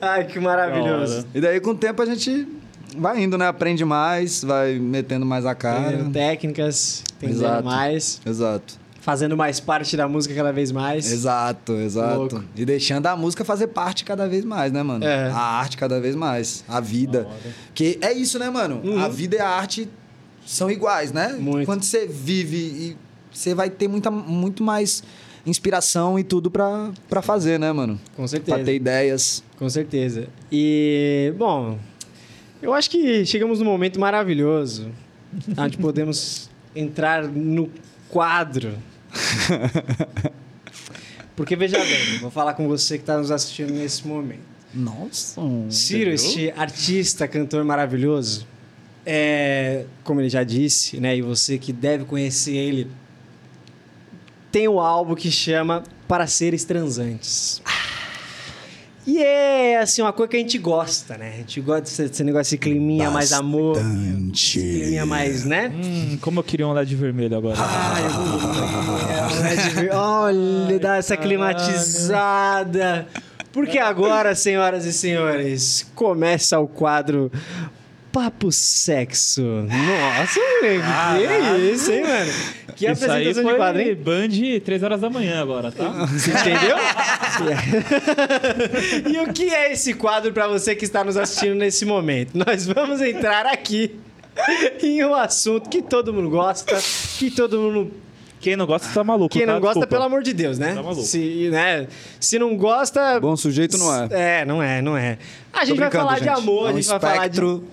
Ai, que maravilhoso. E daí, com o tempo, a gente vai indo, né? Aprende mais, vai metendo mais a cara. Aprendendo técnicas, entendendo Exato. mais, Exato. Fazendo mais parte da música cada vez mais. Exato, exato. Louco. E deixando a música fazer parte cada vez mais, né, mano? É. A arte cada vez mais. A vida. Que é isso, né, mano? Uhum. A vida e a arte são iguais, né? Muito. Quando você vive e você vai ter muita, muito mais inspiração e tudo pra, pra fazer, né, mano? Com certeza. Pra ter ideias. Com certeza. E, bom, eu acho que chegamos num momento maravilhoso onde podemos entrar no quadro. <laughs> Porque veja bem, vou falar com você que está nos assistindo nesse momento. Nossa. Ciro, este artista, cantor maravilhoso, é, como ele já disse, né, e você que deve conhecer ele, tem um álbum que chama Para Seres Transantes. E é, assim, uma coisa que a gente gosta, né? A gente gosta desse, desse negócio de climinha mais amor, esse climinha mais, né? Hum, como eu queria um LED vermelho agora. Ai, eu vou- é, de ver- Olha, dá essa climatizada. Porque agora, senhoras e senhores, começa o quadro Papo Sexo. Nossa, que é isso, hein, mano? Que Isso aí apresentação foi de quadro, hein? Band 3 horas da manhã agora, tá? Você <laughs> entendeu? <laughs> e o que é esse quadro para você que está nos assistindo nesse momento? Nós vamos entrar aqui <laughs> em um assunto que todo mundo gosta, que todo mundo Quem não gosta tá maluco, Quem tá? não gosta, Desculpa. pelo amor de Deus, né? Tá maluco. Se, né? Se não gosta. Bom sujeito não é. É, não é, não é. A gente vai falar de gente. amor, é a um gente vai falar de. espectro.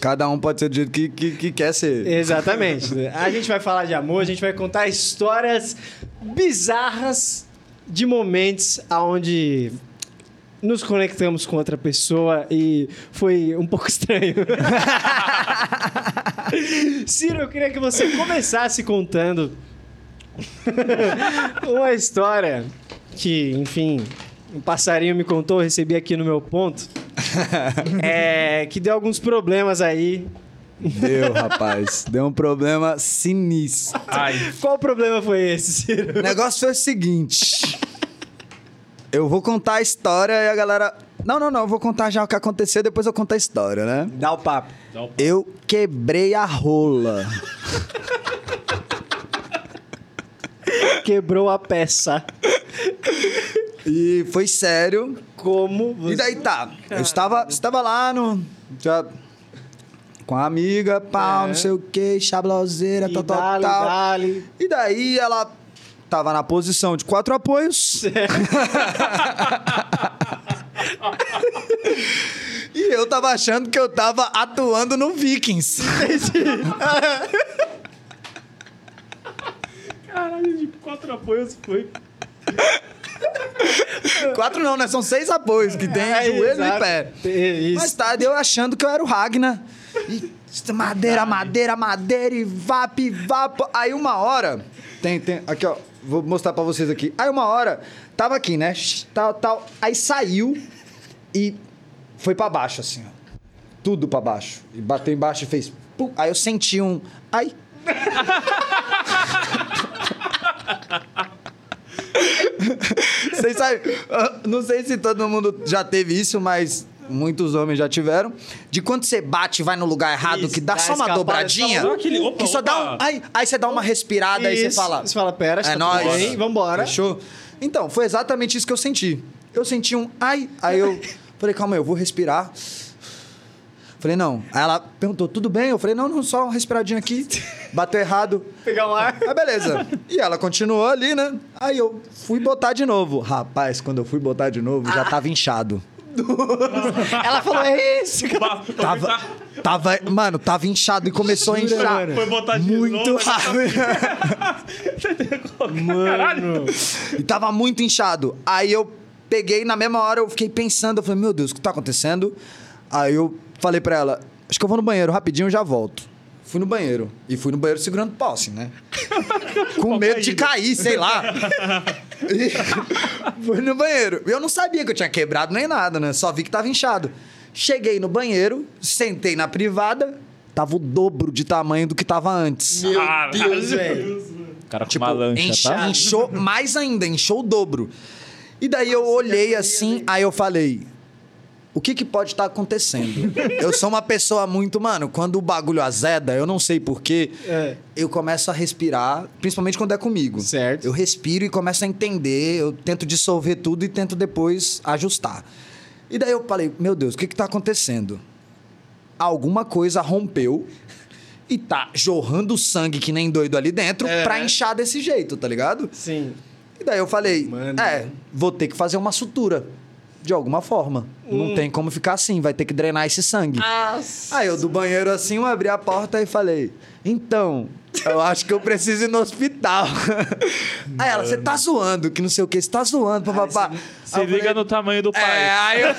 Cada um pode ser do jeito que, que, que quer ser. Exatamente. A gente vai falar de amor, a gente vai contar histórias bizarras de momentos aonde nos conectamos com outra pessoa e foi um pouco <laughs> estranho. Ciro, eu queria que você começasse contando <laughs> uma história que, enfim, um passarinho me contou, recebi aqui no meu ponto, <laughs> é, que deu alguns problemas aí. Deu, rapaz. Deu um problema sinistro. Ai, Qual problema foi esse, Ciro? O negócio foi o seguinte. Eu vou contar a história e a galera. Não, não, não, eu vou contar já o que aconteceu, depois eu conto a história, né? Dá o papo. Dá o- Eu quebrei a rola. <laughs> Quebrou a peça. E foi sério. Como você... E daí tá. Eu estava, estava lá no. Já. Com a amiga, pau, É. não sei o que, chabloseira, tal, tal, dali, tal. dali. E daí ela tava na posição de quatro apoios. <laughs> <laughs> e eu tava achando que eu tava atuando no Vikings. Caralho, de quatro apoios foi. <laughs> Quatro não, né? São seis apoios que tem É, joelho exato. e pé. É Isso. Mais tarde eu achando que eu era o Ragnar. E madeira, madeira, madeira e vap, vap. Aí uma hora. Tem, tem. Aqui, ó. Vou mostrar pra vocês aqui. Aí uma hora, tava aqui, né? Tal, tal. Aí saiu e foi pra baixo, assim, ó. Tudo pra baixo. E bateu embaixo e fez. pum. Aí eu senti um. Ai. <laughs> <laughs> Vocês sabem, ah, não sei se todo mundo já teve isso, mas muitos homens já tiveram. De quando você bate e vai no lugar errado, Isso, que dá dá só uma escapada, dobradinha. só aquele- opa, que só dá um. Aí, aí você dá uma respirada, aí você fala. Você fala, pera, é tá tudo nóis. bem, vambora. Fechou? Então, foi exatamente isso que eu senti. Eu senti um ai, aí eu <laughs> falei, calma aí, eu vou respirar. Falei, não. Aí ela perguntou, tudo bem? Eu falei, não, não, só uma respiradinha aqui. <laughs> Bateu errado. Pegar um ar. Ah, beleza. E ela continuou ali, né? Aí eu fui botar de novo. Rapaz, quando eu fui botar de novo, já tava inchado. Ela falou, é isso. cara. Tava, tava, mano, tava inchado e começou a inchar. Foi botar de Muito novo, rápido. <laughs> Mano. E tava muito inchado. Aí eu peguei, na mesma hora eu fiquei pensando, eu falei, meu Deus, o que tá acontecendo? Aí eu falei pra ela, acho que eu vou no banheiro rapidinho e já volto. Fui no banheiro. E fui no banheiro segurando posse, né? <laughs> Com medo de cair, sei lá. <laughs> E <laughs> fui no banheiro. Eu não sabia que eu tinha quebrado nem nada, né? Só vi que tava inchado. Cheguei no banheiro, sentei na privada, tava o dobro de tamanho do que tava antes. Meu Caralho. Deus, velho. Cara com Tipo, uma lancha, enche- tá? inchou mais ainda, inchou o dobro. E daí eu olhei assim, aí eu falei: o que que pode estar acontecendo? <laughs> eu sou uma pessoa muito, mano, quando o bagulho azeda, eu não sei porquê, É. eu começo a respirar, principalmente quando é comigo. Certo. Eu respiro e começo a entender, eu tento dissolver tudo e tento depois ajustar. E daí eu falei: meu Deus, o que que tá acontecendo? Alguma coisa rompeu. E tá jorrando sangue que nem doido ali dentro É. pra inchar desse jeito, tá ligado? Sim. E daí eu falei, Mano. é, vou ter que fazer uma sutura. De alguma forma. Não tem como ficar assim, vai ter que drenar esse sangue. Aí eu do banheiro assim, eu abri a porta e falei, então, eu acho que eu preciso ir no hospital. <laughs> Aí ela, você tá zoando, que não sei o que, você tá zoando, papapá. Eu liga falei, no tamanho do pai. é, aí eu... <laughs>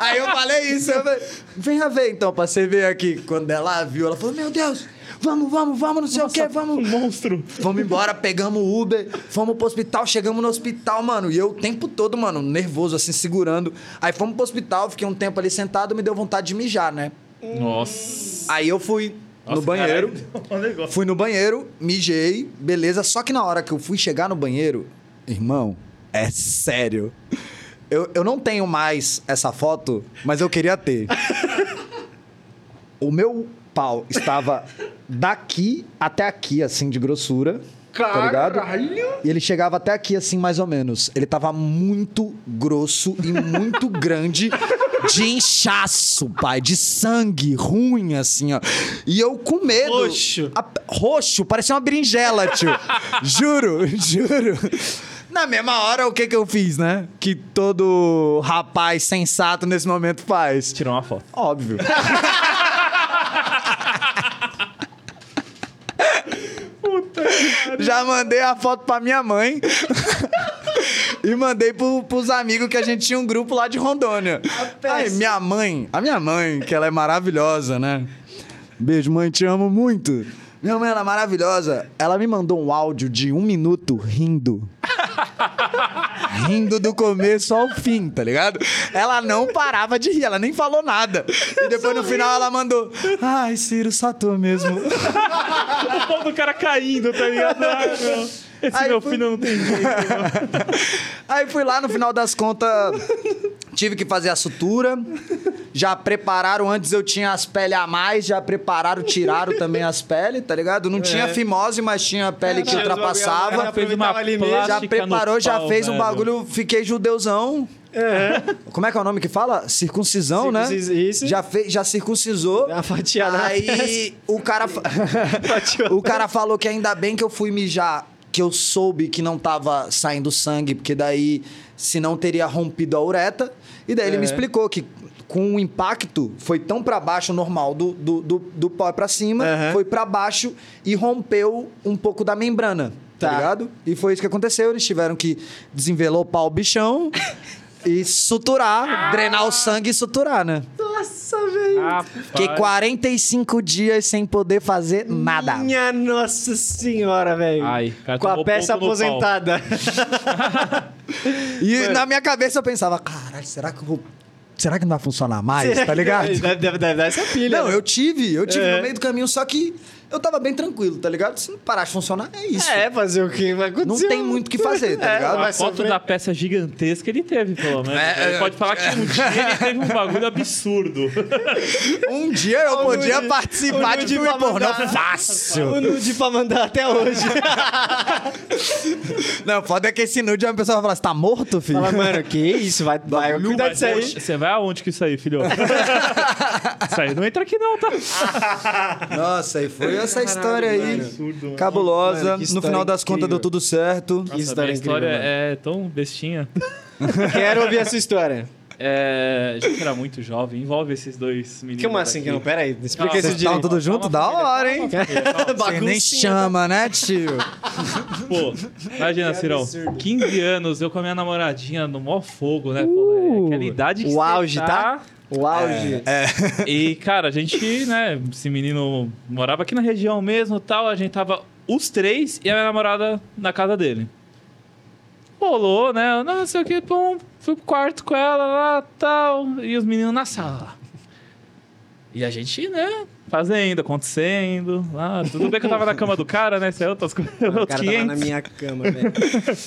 aí eu falei isso, eu falei, venha ver então, pra você ver aqui. Quando ela viu, ela falou, meu Deus, vamos, vamos, vamos, não sei o que, vamos. Um monstro. Vamos embora, pegamos o Uber, fomos pro hospital, chegamos no hospital, mano. E eu o tempo todo, mano, nervoso, assim, segurando. Aí fomos pro hospital, fiquei um tempo ali sentado, me deu vontade de mijar, né? Nossa. Aí eu fui Nossa, no banheiro. <laughs> caralho. Fui no banheiro, mijei, beleza. Só que na hora que eu fui chegar no banheiro, irmão, é sério. Eu, eu não tenho mais essa foto, mas eu queria ter. <laughs> o meu pau estava daqui até aqui, assim, de grossura. Tá ligado? E ele chegava até aqui, assim, mais ou menos. Ele tava muito grosso e muito <laughs> grande de inchaço, pai. De sangue ruim, assim, ó. E eu com medo. Roxo. A- roxo, parecia uma berinjela, tio. <laughs> juro, juro. Na mesma hora, o que que eu fiz, né? Que todo rapaz sensato nesse momento faz. Tirou uma foto. Óbvio. <laughs> <laughs> Já mandei a foto pra minha mãe. <laughs> e mandei pro, pros amigos que a gente tinha um grupo lá de Rondônia. Aí, minha mãe, a minha mãe, que ela é maravilhosa, né? Beijo, mãe, te amo muito. Minha mãe, ela é maravilhosa. Ela me mandou um áudio de um minuto rindo. <laughs> rindo do começo ao fim, tá ligado? Ela não parava de rir, ela nem falou nada. E depois no final ela mandou: Ai, Ciro, só tu mesmo. <laughs> O pau do cara caindo, tá ligado? <laughs> Esse Aí meu fui- filho não tem jeito. <laughs> Aí fui lá, no final das contas, tive que fazer a sutura. Já prepararam, antes eu tinha as peles a mais, já prepararam, tiraram também as peles, tá ligado? Não tinha fimose, mas tinha a pele que Tinha os ultrapassava. bagulho, Já fez uma aproveitava ali mesmo. Já preparou, no já pau, fez um velho. bagulho, fiquei judeuzão. Como é que é o nome que fala? Circuncisão, Circuncis- né? isso. Já, fez, já circuncisou. Dá uma fatiada Aí o cara, fa- <laughs> <laughs> o cara falou que ainda bem que eu fui mijar, que eu soube que não tava saindo sangue, porque daí senão teria rompido a ureta. E daí ele me É. explicou que com o impacto foi tão pra baixo normal do, do, do, do pó pra cima, Aham. foi pra baixo e rompeu um pouco da membrana. Tá. Tá. ligado? E foi isso que aconteceu. Eles tiveram que desenvelopar o bichão <laughs> e suturar, drenar o sangue e suturar, né? Nossa, velho. Fiquei 45 dias sem poder fazer nada. Minha nossa senhora, velho. Ai, cara, Com a peça aposentada. <laughs> E na minha cabeça eu pensava, caralho, será que eu vou. Será que não vai funcionar mais? <laughs> Tá ligado? Deve, deve, deve dar essa pilha. Não, né? eu tive, eu tive É. no meio do caminho, só que eu tava bem tranquilo, tá ligado? Se não parar de funcionar, é isso. É, fazer o que vai acontecer. Não tem muito o que fazer, tá É, ligado? A foto sofrer. da peça gigantesca ele teve, pelo menos. É, ele é, pode falar que um dia ele teve um bagulho absurdo. <laughs> Um dia eu O podia nude- participar de filme pornô fácil. O nude pra mandar até hoje. <laughs> Não, foda é que esse nude uma pessoa vai falar, você tá morto, filho? Fala, mano, que isso? Vai, vai cuidar disso aí. Você vai aonde com isso aí, filho? <laughs> isso aí não entra aqui não, tá? Nossa, e foi essa história aí. Absurdo. Cabulosa. Mano, que no história final das incrível. contas deu tudo certo. Nossa, história minha história incrível, é tão bestinha. <laughs> Quero ouvir a sua história. É, a gente era muito jovem, envolve esses dois meninos. Como assim aqui. que não? Pera aí, explica estavam direito. tudo junto? Da hora, hein? Você nem chama, né, tio? <laughs> Pô, imagina, Que Cirão, absurdo. 15 anos, eu com a minha namoradinha no maior fogo, né? Pô, é aquela idade que o auge, tá... O auge. <laughs> E, cara, a gente, né, esse menino morava aqui na região mesmo e tal, a gente tava os três e a minha namorada na casa dele. Rolou, né? Não sei o que, bom, fui pro quarto com ela lá tal, e os meninos na sala. E a gente, né, fazendo, acontecendo, lá, tudo bem que eu tava na cama do cara, né, isso é outras coisas, O cara tava na 500. minha cama, velho.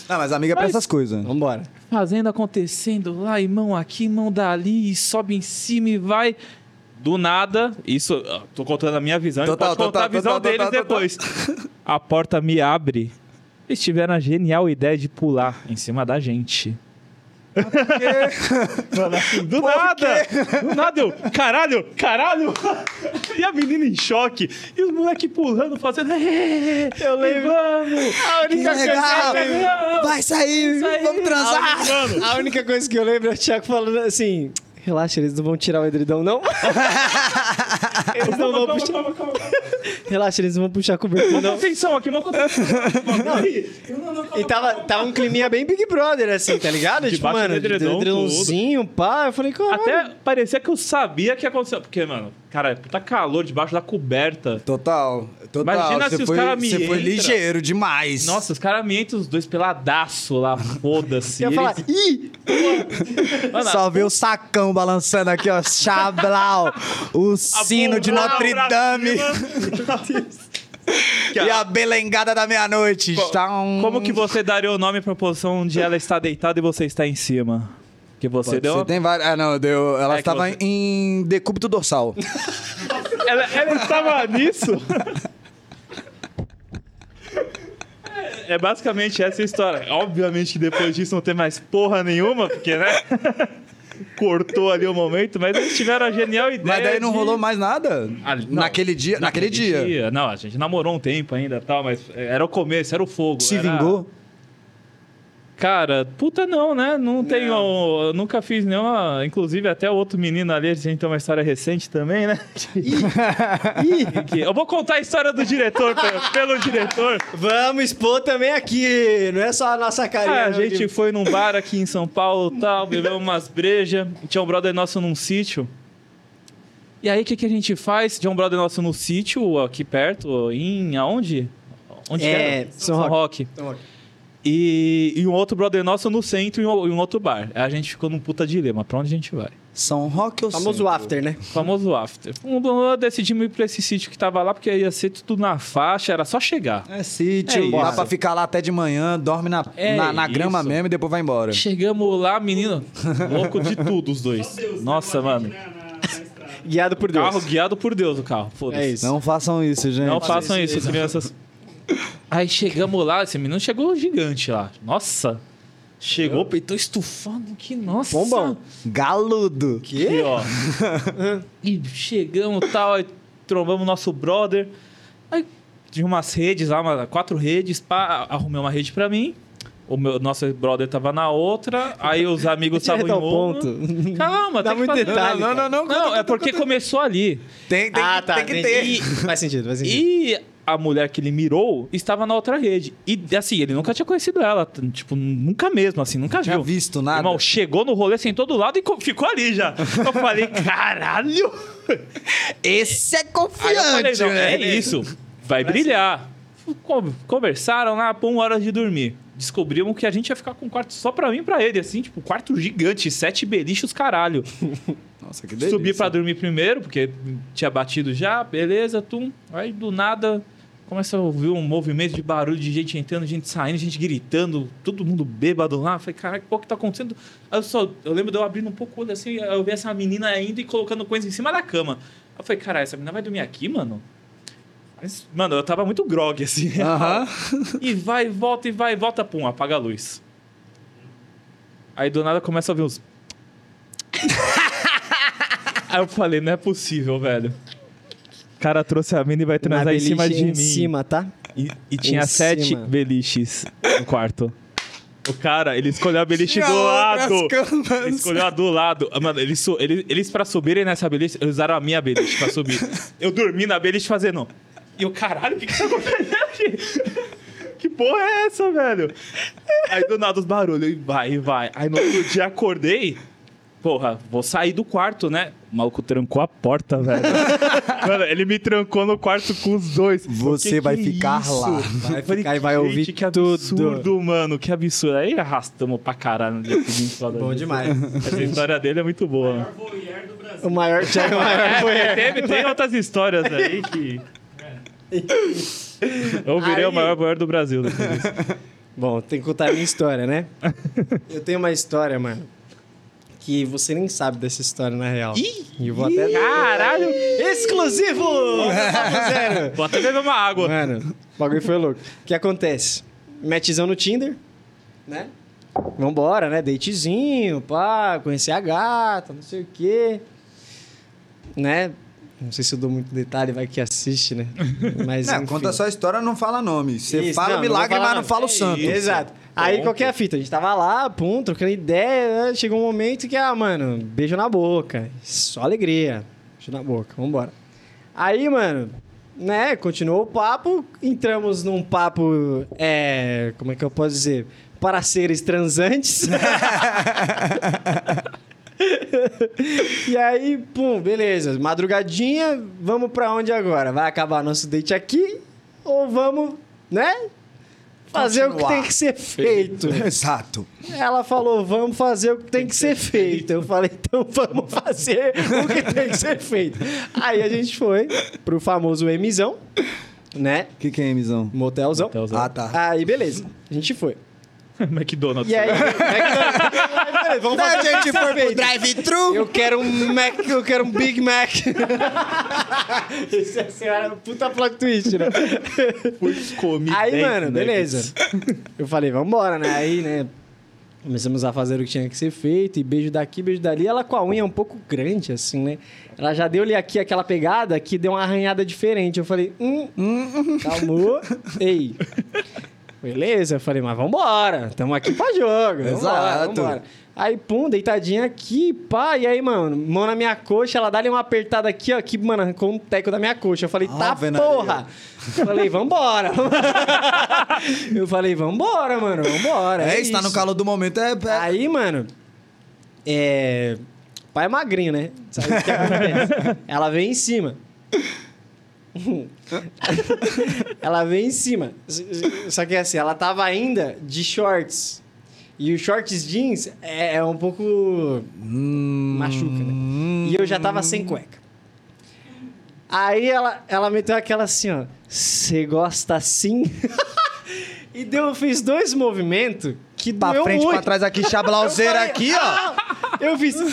Não, <laughs> mas amiga é pra Mas- essas coisas. Vambora. fazendo, acontecendo lá, e mão aqui, mão dali, e sobe em cima e vai. Do nada, isso, tô contando a minha visão, e Total, pode contar total, a visão total, deles total, depois. A porta me abre. Eles tiveram a genial ideia de pular em cima da gente. Mano, assim, do nada! Do nada eu, caralho, caralho! E a menina em choque, e os moleques pulando, fazendo. Eu lembro! Vamos! A Que única coisa legal! que eu lembro... Vai sair, Isso aí. vamos transar! A única coisa que eu lembro é o Thiago falando assim... Relaxa, eles não vão tirar o edredom, não? <laughs> eles não vão calma, puxar... calma, calma, calma. Relaxa, eles não vão puxar a cobertura, não. atenção aqui, vamos atenção. E tava, tava um climinha bem Big Brother, assim, tá ligado? tipo, mano, do edredom, edredomzinho, pá. Eu falei, caralho. Até parecia que eu sabia que ia acontecer. Porque, mano, cara, tá calor debaixo da coberta. Total, total. Imagina você se os foi, cara me Você foi ligeiro demais. Nossa, os caras me entram os dois peladaço lá, foda-se. Eu ia falar, Eles- ih! Mano, Só vê o sacão balançando aqui, ó. Chablau. O a sino de Notre Dame. cima. E a belengada da meia-noite. Tchau. Como que você daria o nome pra posição onde ela está deitada e você está em cima? Que você Pode deu. ser, tem várias. Ah, não, deu. Ela É estava você- em decúbito dorsal. <laughs> Ela, ela estava nisso? <laughs> É, basicamente essa a história. Obviamente que depois disso não tem mais porra nenhuma, porque, né? <laughs> Cortou ali o momento, mas eles tiveram a genial ideia. Mas daí não de- rolou mais nada? Ah, não. naquele dia. Naquele, dia. Não, a gente namorou um tempo ainda tal, mas era o começo, era o fogo. Se era- vingou? Cara, puta não, né? Não tenho. eu nunca fiz nenhuma. Inclusive, até o outro menino ali, a gente tem uma história recente também, né? <laughs> Que- eu vou contar a história do diretor, pelo, diretor. Vamos expor também aqui, não é só a nossa carinha. Ah, a não, gente foi num bar aqui em São Paulo tal, <laughs> bebeu umas brejas. Tinha um brother nosso num sítio. E aí, o que, que a gente faz? Tinha um brother nosso no sítio, aqui perto, em. aonde? Onde É? São São Roque. Roque. Então, ok. E, e um outro brother nosso no centro e um, e um outro bar. Aí a gente ficou num puta dilema. Pra onde a gente vai? São Roque ou Famoso Centro? after, né? Famoso after. Um, um, decidimos ir pra esse sítio que tava lá, porque ia ser tudo na faixa, era só chegar. É sítio, É dá isso. pra ficar lá até de manhã, dorme na, É na, na grama mesmo e depois vai embora. Chegamos lá, menino, louco de tudo, os dois. Nossa, mano. Guiado por Deus. Carro guiado por Deus, o carro. Foda-se. É isso. Não façam isso, gente. Não façam isso, isso, crianças. Aí chegamos lá, esse menino chegou gigante lá. Nossa. Chegou, peitou estufando, que nossa. Bombão. Galudo. Quê? Aqui, ó. <laughs> e chegamos e tal, aí trombamos nosso brother. Aí tinha umas redes lá, quatro redes, pá, arrumei uma rede pra mim. O meu, nosso brother tava na outra, aí os <laughs> amigos estavam em uma. ponto. Calma, Dá tem que muito fazer- detalhe, Não, não, não. Não, é porque começou ali. Tem, tem, ah, que- tá. tem que ter. E- Faz sentido, faz sentido. E a mulher que ele mirou estava na outra rede. E assim, ele nunca tinha conhecido ela. Tipo, nunca mesmo, assim, nunca Tinha viu. visto nada. Irmão, chegou no rolê, sentou do lado e co- ficou ali já. Eu falei, <laughs> caralho! Esse é Aí eu falei, confiante, não, né? é isso, vai brilhar. Con- Conversaram lá, pô, uma hora de dormir. Descobrimos que a gente ia ficar com um quarto só pra mim e pra ele, assim, tipo, um quarto gigante, sete beliches, caralho. <laughs> Nossa, que delícia. Subi pra dormir primeiro, porque tinha batido já, beleza, tum. Aí do nada começa a ouvir um movimento de barulho de gente entrando, gente saindo, gente gritando, todo mundo bêbado lá. Falei, caralho, o que tá acontecendo? Eu, só, eu lembro de eu abrindo um pouco o olho assim, eu vi essa menina indo e colocando coisa em cima da cama. Eu falei, caralho, essa menina vai dormir aqui, mano? Mas, mano, eu tava muito grog, assim. Aham. <laughs> E vai, volta, e vai, volta, pum, apaga a luz. Aí do nada começa a ouvir uns. <laughs> Aí eu falei, não é possível, velho. O cara trouxe a mina e vai transar em cima de em mim. cima, tá? E, e tinha Em sete cima. beliches no quarto. O cara, ele escolheu a beliche Tinha do lado. camas. Ele escolheu a do lado. Ah, Mano, eles, eles, eles pra subirem nessa beliche, eles usaram a minha beliche pra subir. Eu dormi na beliche fazendo. E eu, caralho, o que que tá acontecendo aqui? <laughs> Que porra é essa, velho? Aí do nada os barulhos, e vai, e vai. Aí no outro dia acordei. Porra, vou sair do quarto, né? O maluco trancou a porta, velho. <laughs> Mano, ele me trancou no quarto com os dois. Você Que vai que ficar isso? lá. Vai Falei, ficar e vai ouvir que tudo. absurdo, mano. Que absurdo. Aí arrastamos pra caralho no dia seguinte. foda Bom demais. Essa história dele é muito boa. Voyeur do Brasil. O maior, <laughs> já é o maior É, teve, tem outras histórias aí que. Eu virei Aí- o maior voyeur do Brasil depois disso. Bom, tem que contar a minha história, né? <laughs> Eu tenho uma história, mano, que você nem sabe dessa história na real. Ih! E vou até. Caralho! Exclusivo! <laughs> Vou até beber uma água. Mano, o bagulho foi louco. O que acontece? Matchzão no Tinder, né? Vambora, né? Datezinho, pá, conhecer a gata, não sei o quê. Né? Não sei se eu dou muito detalhe, vai que assiste, né? <laughs> Mas. Não, enfim. conta só a história, não fala nome. Você Isso, fala não, o milagre, não mas não fala o santo. É, Exato. Aí Ponto. qual que é a fita? A gente tava lá, pum, trocando ideia, né? chegou um momento que, ah, mano, beijo na boca. Só alegria. Beijo na boca, vambora. Aí, mano, né, continuou o papo, entramos num papo, é, como é que eu posso dizer? Para seres transantes. <laughs> <laughs> <laughs> e aí, pum, beleza. Madrugadinha, vamos pra onde agora? Vai acabar nosso date aqui ou vamos, né? Fazer o que Continuar. tem que ser feito. Exato. Ela falou, vamos fazer o que tem que ser feito. Eu falei, então vamos fazer o que tem que ser feito. Aí a gente foi pro famoso Mzão, né? O que, que é, Emizão? Motelzão. Motelzão. Ah, tá. Aí, beleza. A gente foi. <laughs> McDonald's. E aí, McDonald's. Vamos fazer Daí a gente foi pro drive-thru. Eu quero um Mac, eu quero um Big Mac. <laughs> Esse é senhora, puta plot twist, né? Comi Aí, 10 mano, beleza. Eu falei, vambora, né? Aí, né? Começamos a fazer o que tinha que ser feito, e beijo daqui, beijo dali. Ela com a unha um pouco grande, assim, né? Ela já deu-lhe aqui aquela pegada que deu uma arranhada diferente. Eu falei, hum, hum, calmou. Ei. Beleza, eu falei, mas vambora. Tamo aqui pra jogo. Vambora, Exato. vambora. Aí, pum, deitadinha aqui, pá. E aí, mano, mão na minha coxa, ela dá-lhe uma apertada aqui, ó, que, mano, arrancou um teco da minha coxa. Eu falei, tá porra. Eu falei, vambora. <laughs> eu falei, vambora, mano, vambora. É, É, está no calor do momento. É, é- Aí, mano, é. Pai é magrinho, né? Sabe o que acontece? Ela veio em cima. <laughs> ela veio em cima. Só que assim, ela tava ainda de shorts. E os shorts jeans é, é um pouco. machuca, né? E eu já tava sem cueca. Aí ela, ela meteu aquela assim, ó. Você gosta assim? <laughs> e deu, fez dois movimentos que Pra doeu frente, muito. pra trás aqui, chablauzeira aqui, ó. "Ah!" Eu fiz. <laughs>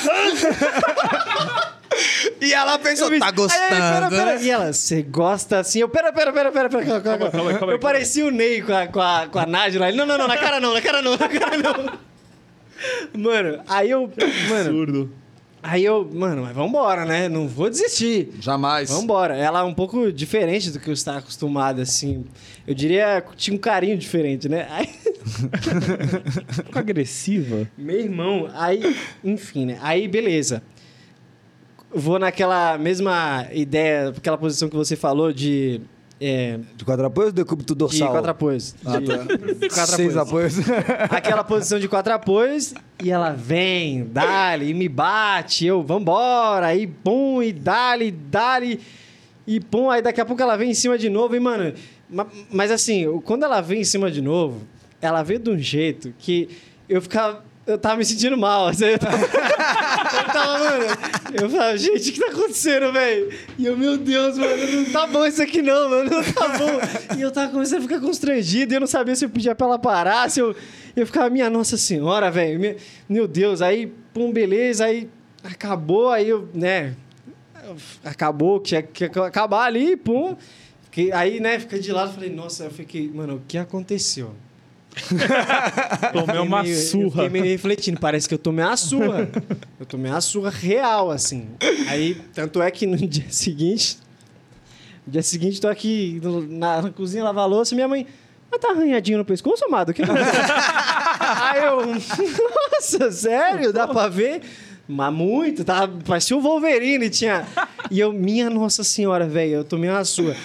E ela pensou, tá gostando, aí, pera, pera. né? E ela, você gosta assim? Eu, pera, pera, pera, pera, pera. Calma, calma, calma. calma Eu parecia o Ney com a, com a, com a Nádia lá. Ele, não, não, não, na cara não, na cara não, na cara não. <laughs> Mano, aí eu. Mano, Absurdo. aí eu. Mano, mas vambora, né? Não vou desistir. Jamais. Vambora. Ela é um pouco diferente do que eu estava acostumado, assim. Eu diria que tinha um carinho diferente, né? Aí, <laughs> Um pouco agressiva. meu irmão, aí, enfim, né? Aí, beleza. Vou naquela mesma ideia, aquela posição que você falou de. É, De quatro apoios ou decúbito de dorsal? quatro apoios. Ah, De- tá. quatro Seis apoios. <laughs> Aquela posição de quatro apoios e ela vem, dali, e me bate, eu, vambora, aí pum, e dali, dali, e pum, aí daqui a pouco ela vem em cima de novo, e mano, ma- mas assim, quando ela vem em cima de novo, ela veio de um jeito que eu ficava. Eu tava me sentindo mal, assim, eu tava, <laughs> eu tava, mano. Eu falava, gente, o que tá acontecendo, velho? E eu, meu Deus, mano, não tá bom isso aqui não, mano, não tá bom. E eu tava começando a ficar constrangido, e eu não sabia se eu pedia pra ela parar, se eu. Eu ficava, minha Nossa Senhora, velho, meu Deus, aí, pum, beleza, aí acabou, aí eu, né, acabou, tinha que acabar ali, pum. Fiquei, aí, né, fiquei de lado, falei, nossa, eu fiquei, mano, o que aconteceu? <laughs> Tomei Eu uma meio- Eu surra. fiquei meio refletindo, parece que eu tomei uma surra. <laughs> eu tomei uma surra real, assim. Aí, tanto é que no <laughs> dia seguinte, no dia seguinte, tô aqui na, na cozinha lavar louça e minha mãe, mas tá arranhadinho no pescoço, amado? Que aconteceu?" Aí eu, nossa, sério? Dá pra ver? Mas muito, tá? Parecia o Wolverine, tinha. E eu, minha nossa senhora, velho, eu tomei uma surra.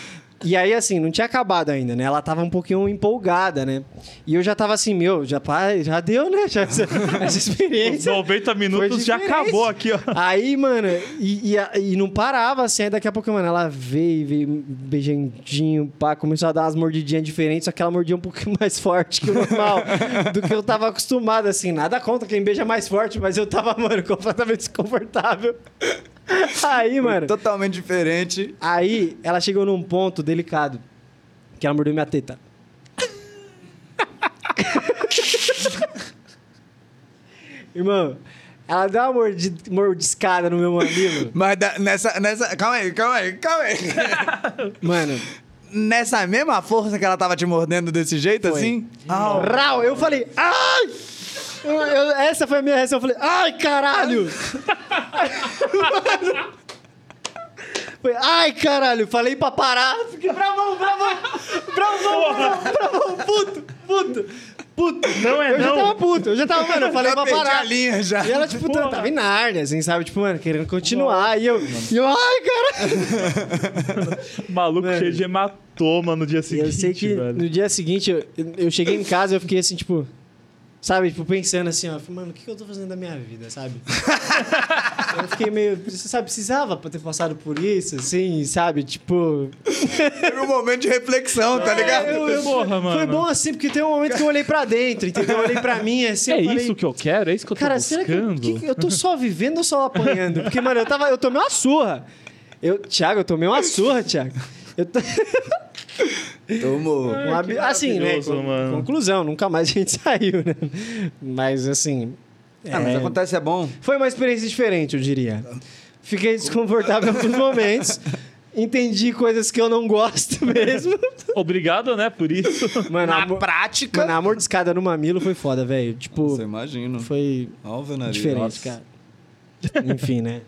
E aí, assim, não tinha acabado ainda, né? Ela tava um pouquinho empolgada, né? E eu já tava assim, meu, já, já deu, né? Já, essa, <laughs> essa experiência. 90 minutos já acabou aqui, ó. Aí, mano, e, e, e não parava assim. Aí daqui a pouco, mano, ela veio, veio beijandinho, pá, começou a dar umas mordidinhas diferentes, só que ela mordia um pouquinho <laughs> mais forte que o normal, do que eu tava acostumado, assim. Nada contra quem beija mais forte, mas eu tava, mano, <laughs> completamente desconfortável. Aí, mano. Totalmente diferente. Aí ela chegou num ponto delicado. Que ela mordeu minha teta. <laughs> Irmão, ela deu uma mordi- mordiscada no meu mamilo. Mas da- nessa, nessa. Calma aí, calma aí, calma aí. <laughs> Mano, Nessa mesma força que ela tava te mordendo desse jeito, Foi. assim? Ah, rau, eu falei, ai! Eu- eu- essa foi a minha reação. Eu falei, ai, caralho! Foi, ai, caralho! Falei pra parar. Fiquei bravão, bravão! Bravão, bravão, bravão! Puto, puto, puto! Não é eu já não. tava puto, eu já tava, mano, eu <laughs> falei já pra parar. a linha já. E ela, tipo, tava em Nárnia, assim, sabe? Tipo, mano, querendo continuar. E eu, e eu, ai, caralho! <laughs> Maluco Mano. cheio de hematoma no dia E seguinte, eu sei que velho. no dia seguinte, eu, eu cheguei em casa eu fiquei assim, tipo... Sabe, tipo, pensando assim, ó. Mano, o que que eu tô fazendo da minha vida, sabe? <laughs> eu fiquei meio... Você sabe, precisava pra ter passado por isso, assim, sabe? Tipo... Teve um momento de reflexão, tá ligado? É, eu- eu- Porra, mano. Foi bom assim, porque tem um momento que eu olhei pra dentro, entendeu? Eu olhei pra mim, assim, É eu falei, isso que eu quero? É isso que eu tô Cara, será que, eu- buscando? que- eu tô só vivendo ou só apanhando? Porque, mano, eu tava. Eu tomei uma surra. Eu, Thiago, eu tomei uma surra, Thiago. Eu tô... <laughs> Tomou. Um ab- que assim, né? mano. Conclusão, nunca mais a gente <laughs> saiu, né? Mas assim. Ah, mas é, acontece, é bom. Foi uma experiência diferente, eu diria. Fiquei desconfortável em alguns <laughs> momentos. Entendi coisas que eu não gosto <laughs> mesmo. Obrigado, né, por isso. Mano, Na mo- prática. mano, a mordiscada no mamilo foi foda, velho. Tipo, Você imagina. foi Óbvio, nariz. diferente, Nossa. cara. Enfim, né?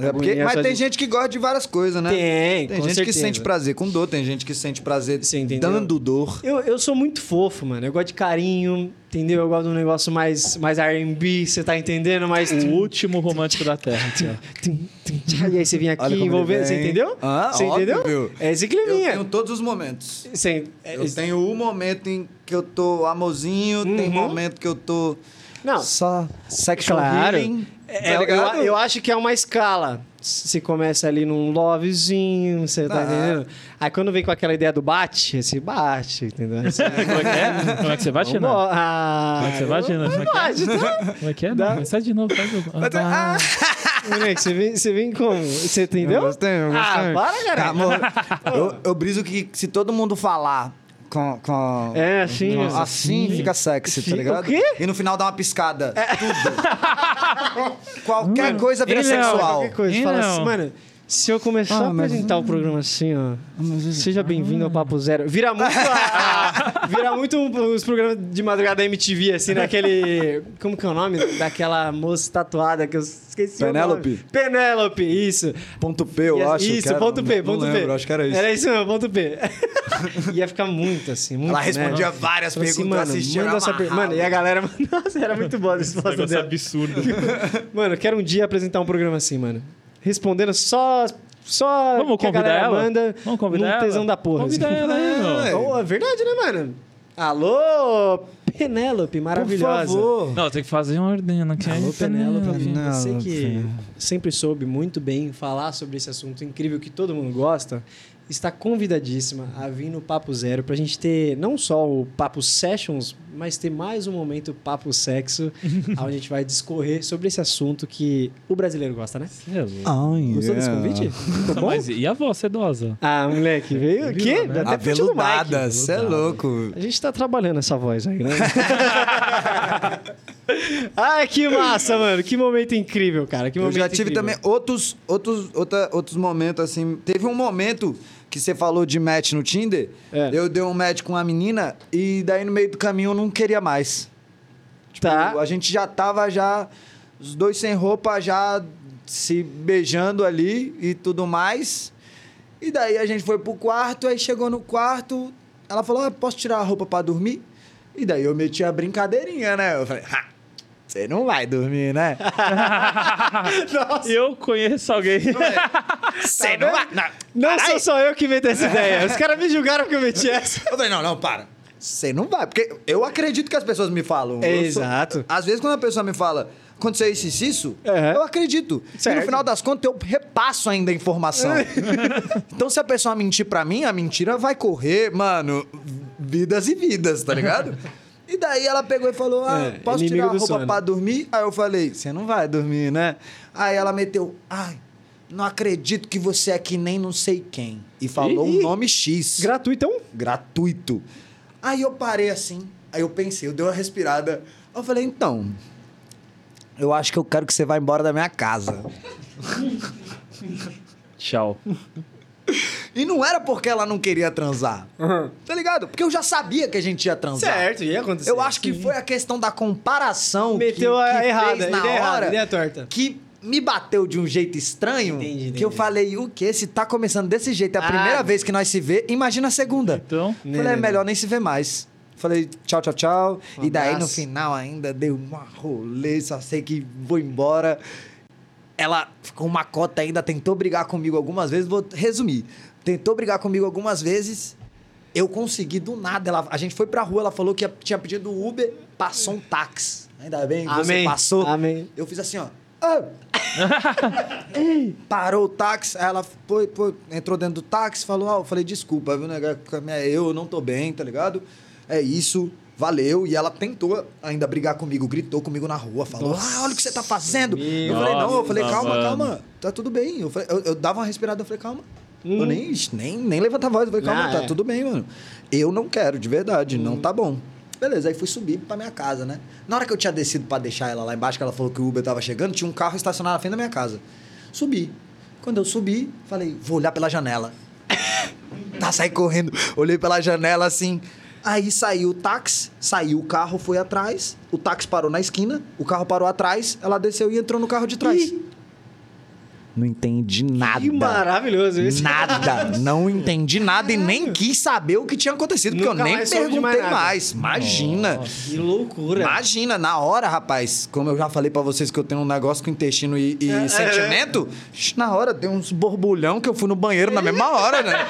É porque- mas tem de- gente que gosta de várias coisas, né? Tem, Tem com gente que certeza. sente prazer com dor, tem gente que sente prazer entendeu? dando dor. Eu, eu sou muito fofo, mano. Eu gosto de carinho, entendeu? Eu gosto de um negócio mais, mais R&B, você tá entendendo? Mais... O último romântico da Terra. E aí você vem aqui envolvendo, você entendeu? Ah, você entendeu? óbvio. É esse Eu climinha. tenho todos os momentos. Eu tenho o momento em que eu tô amorzinho, tem Uhum. momento que eu tô Não, Só sexual Claro. healing. É, tá eu, eu acho que é uma escala. Se começa ali num lovezinho, você tá Ah. entendendo? Aí quando vem com aquela ideia do bate, esse bate, entendeu? Esse- <laughs> Como é que é? Como é que você bate, não? Ah, Como é que você bate, não? Como é que é? tá? Como é que é? Dá. Não, mas sai de novo, faz de novo. Ah, Moleque, você vem, você vem como? Você entendeu? Eu gostei, eu Ah, gostei. para, cara. Amor, eu, eu briso que se todo mundo falar com. com É, assim, com- assim. assim fica sexy, Sim, tá ligado? o quê? E no final dá uma piscada. Tudo. <laughs> Qualquer coisa vira Ele não, sexual. Qualquer coisa. Fala não. assim, mano, se eu começar Ah, a mas- apresentar o programa assim, ó. Seja bem-vindo ao Papo Zero. Vira muito. a- <laughs> vira muito um- os programas de madrugada da MTV, assim, naquele. Como que é o nome? Daquela moça tatuada que eu esqueci. o nome. Penélope? Penélope, isso. Ponto P, eu acho. Isso, que era. ponto P, Não ponto P. lembro, acho que era isso. Era isso mesmo, ponto P. <laughs> Ia ficar muito assim, muito Ela respondia né? várias Falei perguntas, assim, mano, assistia, manda essa per... Mano, e a galera... <laughs> Nossa, era muito boa a resposta negócio dela. absurdo. Mano, eu quero um dia apresentar um programa assim, mano. Respondendo só... Só Vamos que a convidar galera ela? manda Vamos convidar num ela? tesão da porra. Convida assim. ela aí, meu. É. Oh, é verdade, né, mano? Alô, Penélope, maravilhosa. Por favor. Não, tem que fazer uma ordem aqui. Alô, Penélope. Penélope. Você que sempre soube muito bem falar sobre esse assunto incrível que todo mundo gosta, está convidadíssima a vir no Papo Zero pra gente ter não só o Papo Sessions, mas ter mais um momento Papo Sexo, <laughs> onde a gente vai discorrer sobre esse assunto que o brasileiro gosta, né? É louco. Ai, Gostou desse convite? Ficou bom? Mas e a voz sedosa? Ah, moleque, veio o quê? né? Até. Aveludada, você é louco. A gente tá trabalhando essa voz aí, né? Ai, <laughs> que massa, mano. Que momento incrível, cara. Que Eu momento já tive incrível. também outros, outros, outra, outros momentos, assim. Teve um momento que você falou de match no Tinder. É. Eu dei um match com uma menina e daí no meio do caminho eu não queria mais. Tipo, Tá. A gente já tava já, os dois sem roupa, já se beijando ali e tudo mais. E daí a gente foi pro quarto, aí chegou no quarto, ela falou, ah, posso tirar a roupa pra dormir? E daí eu meti a brincadeirinha, né? Eu falei, ha, você não vai dormir, né? <laughs> Eu conheço alguém. Você não vai. Não, Não sou só eu que inventei essa ideia. Os caras me julgaram porque eu meti essa. Eu falei, não, não, para. Você não vai. Porque eu acredito que as pessoas me falam. É, sou- exato. Às vezes, quando a pessoa me fala, aconteceu isso e isso, Uhum. eu acredito. E Certo. no final das contas, eu repasso ainda a informação. <laughs> então, se a pessoa mentir pra mim, a mentira vai correr, mano, vidas e vidas, tá ligado? E daí ela pegou e falou: Ah, É, posso tirar a roupa sono. pra dormir? Aí eu falei: Você não vai dormir, né? Aí ela meteu: Ai, não acredito que você é que nem não sei quem. E falou Ih. um nome X Gratuitão? gratuito. Aí eu parei assim, aí eu pensei, eu dei uma respirada. Eu falei, então, eu acho que eu quero que você vá embora da minha casa. Tchau. <laughs> E não era porque ela não queria transar, tá ligado? Porque eu já sabia que a gente ia transar. Certo, ia acontecer. Eu acho que foi a questão da comparação Meteu que, a que errada, fez na ideia errada, hora ideia torta. que me bateu de um jeito estranho Entendi, entendi. que eu falei, o quê? Se tá começando desse jeito, é a Ah. primeira vez que nós se vê, imagina a segunda. Então, Né, Falei, é né, melhor nem se ver mais. Falei, tchau, tchau, tchau. Um e daí no abraço. final ainda deu uma rolê, só sei que vou embora. Ela ficou uma cota ainda, tentou brigar comigo algumas vezes, vou resumir. Tentou brigar comigo algumas vezes. Eu consegui do nada. Ela, a gente foi pra rua, ela falou que tinha pedido Uber, passou um táxi. Ainda bem, você Amém, passou. amém. Eu fiz assim, ó. Ah! <laughs> Parou o táxi, aí ela foi, foi, entrou dentro do táxi, falou, ah, eu falei, desculpa, viu, negócio? Eu não tô bem, tá ligado? É isso, valeu. E ela tentou ainda brigar comigo, gritou comigo na rua, falou, Nossa, ah, olha o que você tá fazendo. eu falei, não, eu falei, Nossa, calma, calma, tá tudo bem. Eu, falei, eu, eu dava uma respirada, eu falei, calma. Eu nem, nem, nem levanta a voz, eu falei, calma, Ah, tá é. tudo bem, mano. Eu não quero, de verdade, não tá bom. Beleza, aí fui subir pra minha casa, né? Na hora que eu tinha descido pra deixar ela lá embaixo, que ela falou que o Uber tava chegando, tinha um carro estacionado na frente da minha casa. Subi. Quando eu subi, falei, vou olhar pela janela. <laughs> tá, saí correndo, olhei pela janela assim. Aí saiu o táxi, saiu o carro, foi atrás, o táxi parou na esquina, o carro parou atrás, ela desceu e entrou no carro de trás. Não entendi nada. Que maravilhoso isso. Nada. <laughs> Não entendi nada e nem quis saber o que tinha acontecido, porque Nunca eu nem mais perguntei mais mais. Imagina. Que loucura. Imagina, na hora, rapaz, como eu já falei pra vocês que eu tenho um negócio com intestino e, e É, sentimento, na hora deu uns borbulhão que eu fui no banheiro na mesma hora, né?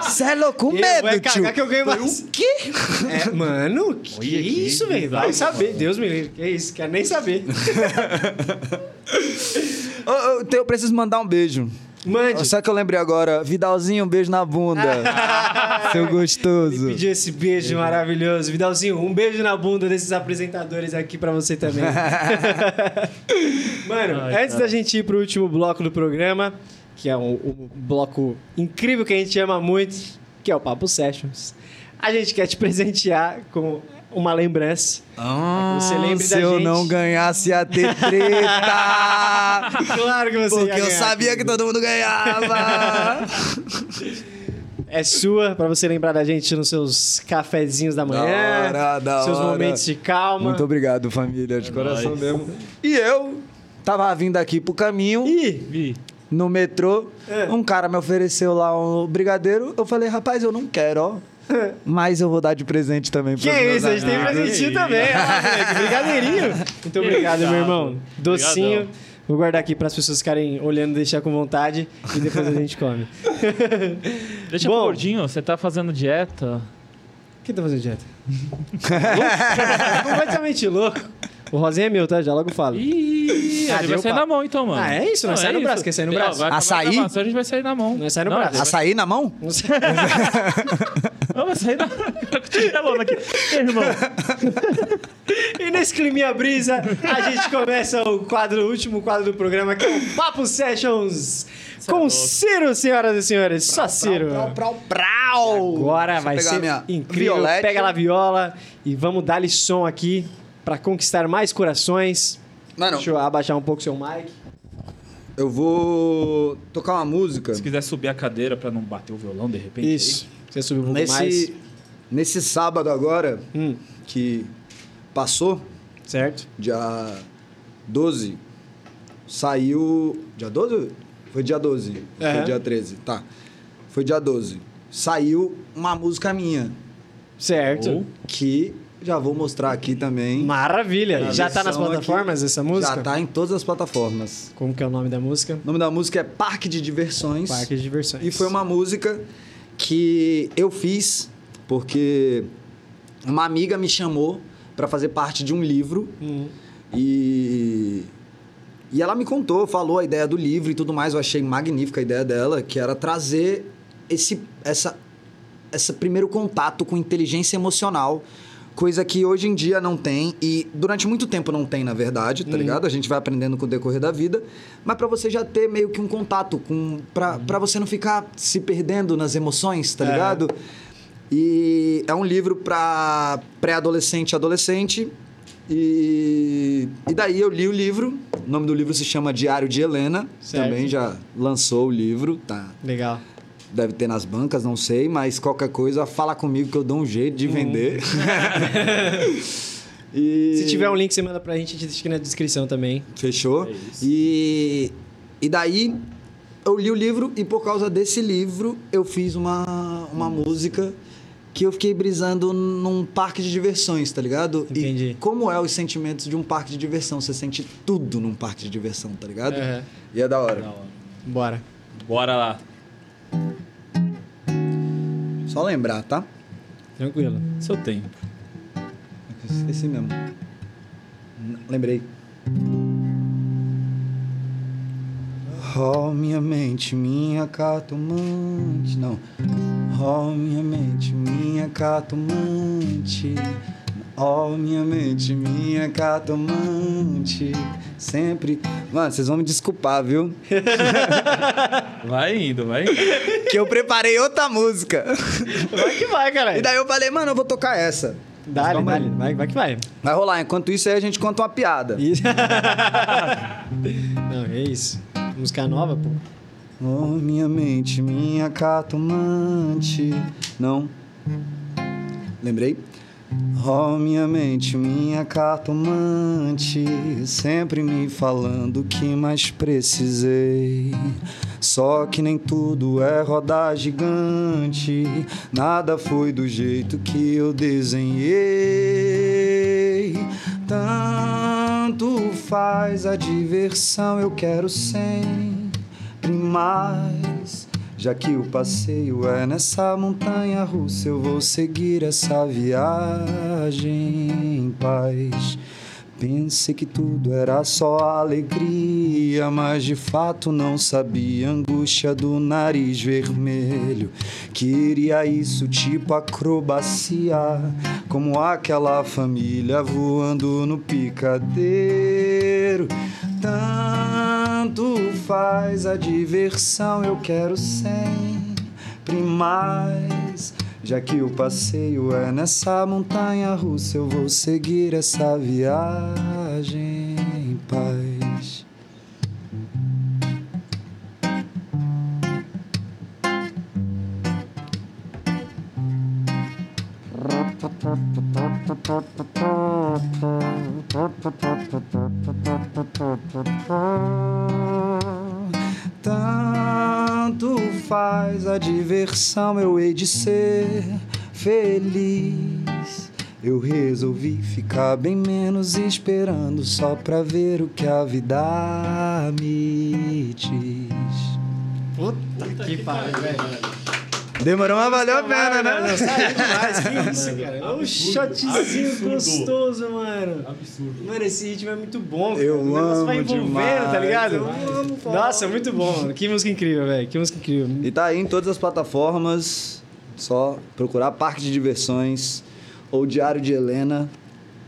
Você é louco, com Eu medo, vou tio. cagar que eu ganho Falei, mais. O quê? É, mano, que, Olha que isso, velho? Vai saber. Deus me livre. Que isso, quero nem saber. <laughs> Eu, eu, eu preciso mandar um beijo. Mande. Só que eu lembrei agora, Vidalzinho, um beijo na bunda. <laughs> Seu Ele gostoso. pediu esse beijo maravilhoso. Vidalzinho, um beijo na bunda desses apresentadores aqui pra você também. <laughs> Mano, Ai, antes cara. da gente ir pro último bloco do programa, que é um, um bloco incrível que a gente ama muito, que é o Papo Sessions, a gente quer te presentear com uma lembrança. Ah, Você lembre se da eu gente. não ganhasse ia ter treta. <laughs> Claro que você ia Porque eu sabia que todo mundo ganhava. <laughs> É sua, pra você lembrar da gente nos seus cafezinhos da manhã, Da hora, da seus hora. momentos de calma. Muito obrigado, família, de coração nóis. mesmo. E eu tava vindo aqui pro caminho, Ih, Ih, no metrô, É. um cara me ofereceu lá um brigadeiro. Eu falei, rapaz, eu não quero, ó. <laughs> Mas eu vou dar de presente também que pros meus isso, a gente tem presentinho que também. Ah, moleque, brigadeirinho. Muito obrigado, meu irmão. Docinho. Obrigadão. Vou guardar aqui para as pessoas ficarem olhando, deixar com vontade e depois a gente come. <laughs> deixa Bom. gordinho, você tá fazendo dieta. Quem tá fazendo dieta? Completamente louco. O rosinha é meu, tá? Já logo falo. Ih, Ah, a gente vai sair na mão então, mano. Ah, é isso? Nós sai no braço. Quer sair no Não, braço? vai acabar Açaí? a gravação, a gente vai sair na mão. Nós sai no Não, braço. a gente Açaí na mão? Não sei. Vai sair na <laughs> Chinelona aqui. Ei, irmão. <laughs> E nesse climinha brisa, a gente começa o quadro, o último quadro do programa, que é o Papo Sessions. é Com louco. Ciro, senhoras e senhores. Só Ciro. Prau, prau, prau. Agora Deixa vai ser incrível. violete. Pega lá a viola e vamos dar-lhe som aqui pra conquistar mais corações. Mano, Deixa eu abaixar um pouco seu mic. eu vou tocar uma música. Se quiser subir a cadeira pra não bater o violão de repente. Isso. Você subiu um pouco mais. Nesse, nesse sábado agora, Hum, que passou, certo? dia 12, saiu. Dia 12? Foi dia 12. Aham. Foi dia 13, tá. Foi dia 12. Saiu uma música minha, Certo. Ou- que já vou mostrar aqui também. Maravilha. Já tá nas plataformas essa música? Já tá em todas as plataformas. Como que é o nome da música? O nome da música é Parque de Diversões. Parque de Diversões. E foi uma música que eu fiz porque uma amiga me chamou para fazer parte de um livro Hum. e e ela me contou, falou a ideia do livro e tudo mais. Eu achei magnífica a ideia dela, que era trazer esse essa esse primeiro contato com inteligência emocional, coisa que hoje em dia não tem e durante muito tempo não tem, na verdade, tá ligado? A gente vai aprendendo com o decorrer da vida, mas para você já ter meio que um contato com para para você não ficar se perdendo nas emoções, tá É. ligado? E é um livro para pré-adolescente e adolescente. E, e daí eu li o livro. O nome do livro se chama Diário de Helena. Certo. Também já lançou o livro, tá? Legal. Deve ter nas bancas, não sei, mas qualquer coisa, fala comigo que eu dou um jeito de vender. <laughs> e... Se tiver um link, você manda pra gente, a gente deixa aqui na descrição também. Fechou? É. E, e daí eu li o livro e por causa desse livro eu fiz uma, uma música que eu fiquei brisando num parque de diversões, tá ligado? Entendi. E como é os sentimentos de um parque de diversão? Você sente tudo num parque de diversão, tá ligado? Aham. E é da hora. Da hora. Bora. Bora lá. Só lembrar, tá? Tranquilo. Seu tempo. Esqueci mesmo. Lembrei. Oh, minha mente, minha cartomante. Não. Oh, minha mente, minha cartomante. Oh, minha mente, minha cartomante. Sempre. Mano, vocês vão me desculpar, viu? <laughs> Vai indo, vai indo. Que eu preparei outra música. Vai que vai, E caralho. daí eu falei, mano, eu vou tocar essa. Aí. dá-lhe. Vai, vai que vai. Vai rolar. Enquanto isso aí a gente conta uma piada. Isso. <laughs> Não, é isso. Música nova, pô. Oh, minha mente, minha cartomante. Não. Lembrei? Oh, minha mente, minha cartomante, sempre me falando o que mais precisei. Só que nem tudo é roda gigante, nada foi do jeito que eu desenhei. Tanto faz a diversão, eu quero sempre mais. Já que o passeio é nessa montanha russa, eu vou seguir essa viagem em paz. Pensei que tudo era só alegria, mas de fato não sabia angústia do nariz vermelho. Queria isso tipo acrobacia, como aquela família voando no picadeiro. Tanto faz a diversão, eu quero sempre mais. Já que o passeio é nessa montanha russa, eu vou seguir essa viagem em paz. Tanto faz a diversão, eu hei de ser feliz. Eu resolvi ficar bem menos esperando só pra ver o que a vida me diz. Puta que pariu, velho. Demorou, mas valeu a pena, né? Saiu demais, que isso, cara. Um shotzinho Absurdo. gostoso, mano. Absurdo. Mano, esse ritmo é muito bom. cara. Eu o negócio vai amo envolvendo, demais. tá ligado? Eu amo, Nossa, muito bom, mano. Que música incrível, velho. Que música incrível. E tá aí em todas as plataformas. Só procurar Parque de Diversões ou Diário de Helena.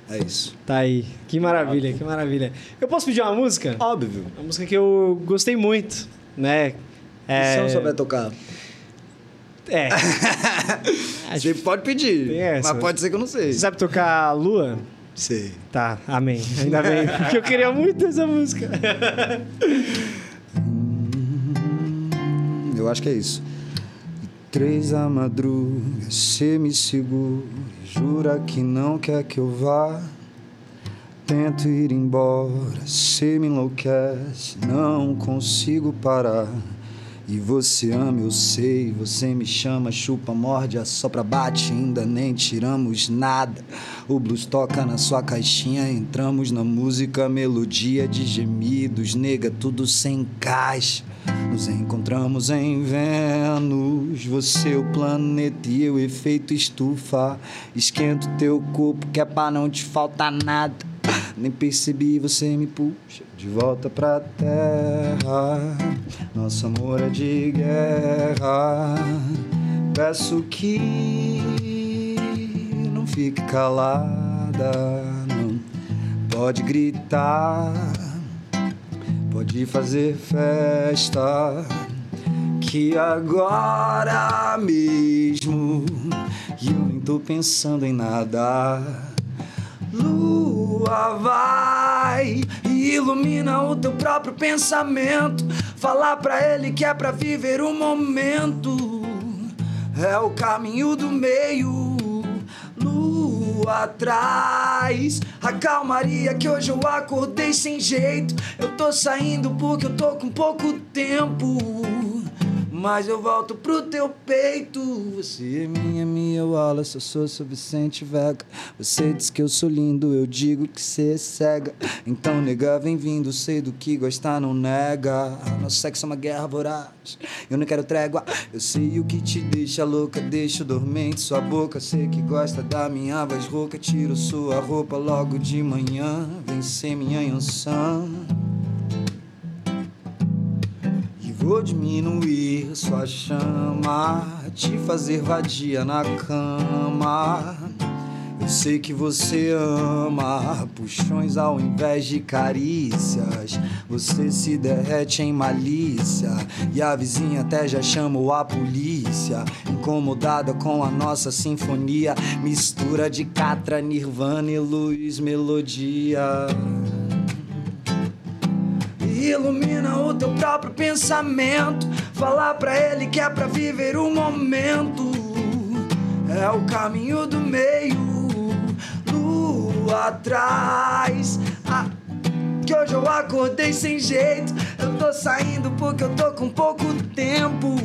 É isso. Tá aí. Que maravilha, que maravilha. Eu posso pedir uma música? Óbvio. Uma música que eu gostei muito, né? Se você não souber tocar. É. Acho- <laughs> Você pode pedir. Mas pode ser que eu não sei. Você sabe tocar Lua? Sei. Tá, amém. Ainda bem, porque eu queria muito essa música. <laughs> Eu acho que é isso. Três da madruga, cê me segura, jura que não quer que eu vá. Tento ir embora, cê me enlouquece, não consigo parar. E você ama, eu sei, você me chama, chupa, morde, assopra, bate, ainda nem tiramos nada. O blues toca na sua caixinha, entramos na música, melodia de gemidos, nega, tudo sem caixa. Nos encontramos em Vênus, você o planeta e eu efeito estufa. Esquento teu corpo que é pra não te faltar nada. Nem percebi, você me puxa de volta pra terra. Nosso amor é de guerra. Peço que não fique calada, não. Pode gritar, pode fazer festa. Que agora mesmo eu nem tô pensando em nada. Lua vai e ilumina o teu próprio pensamento. Falar pra ele que é pra viver o momento. É o caminho do meio. Lua atrás, a calmaria que hoje eu acordei sem jeito. Eu tô saindo porque eu tô com pouco tempo. Mas eu volto pro teu peito. Você é minha, minha Wallace, eu sou seu Vicente Vega. Você diz que eu sou lindo, eu digo que você é cega. Então, nega, vem vindo, sei do que gostar, não nega. Nosso sexo é uma guerra voraz, eu não quero trégua. Eu sei o que te deixa louca, deixo dormente sua boca. Sei que gosta da minha voz rouca, tiro sua roupa logo de manhã. Vem ser minha Yansan. Vou diminuir sua chama, te fazer vadia na cama. Eu sei que você ama puxões ao invés de carícias. Você se derrete em malícia e a vizinha até já chamou a polícia. Incomodada com a nossa sinfonia, mistura de catra, nirvana e luz, melodia. Ilumina o teu próprio pensamento. Falar pra ele que é pra viver o momento. É o caminho do meio. atrás. Ah, que hoje eu acordei sem jeito. Eu tô saindo porque eu tô com pouco tempo.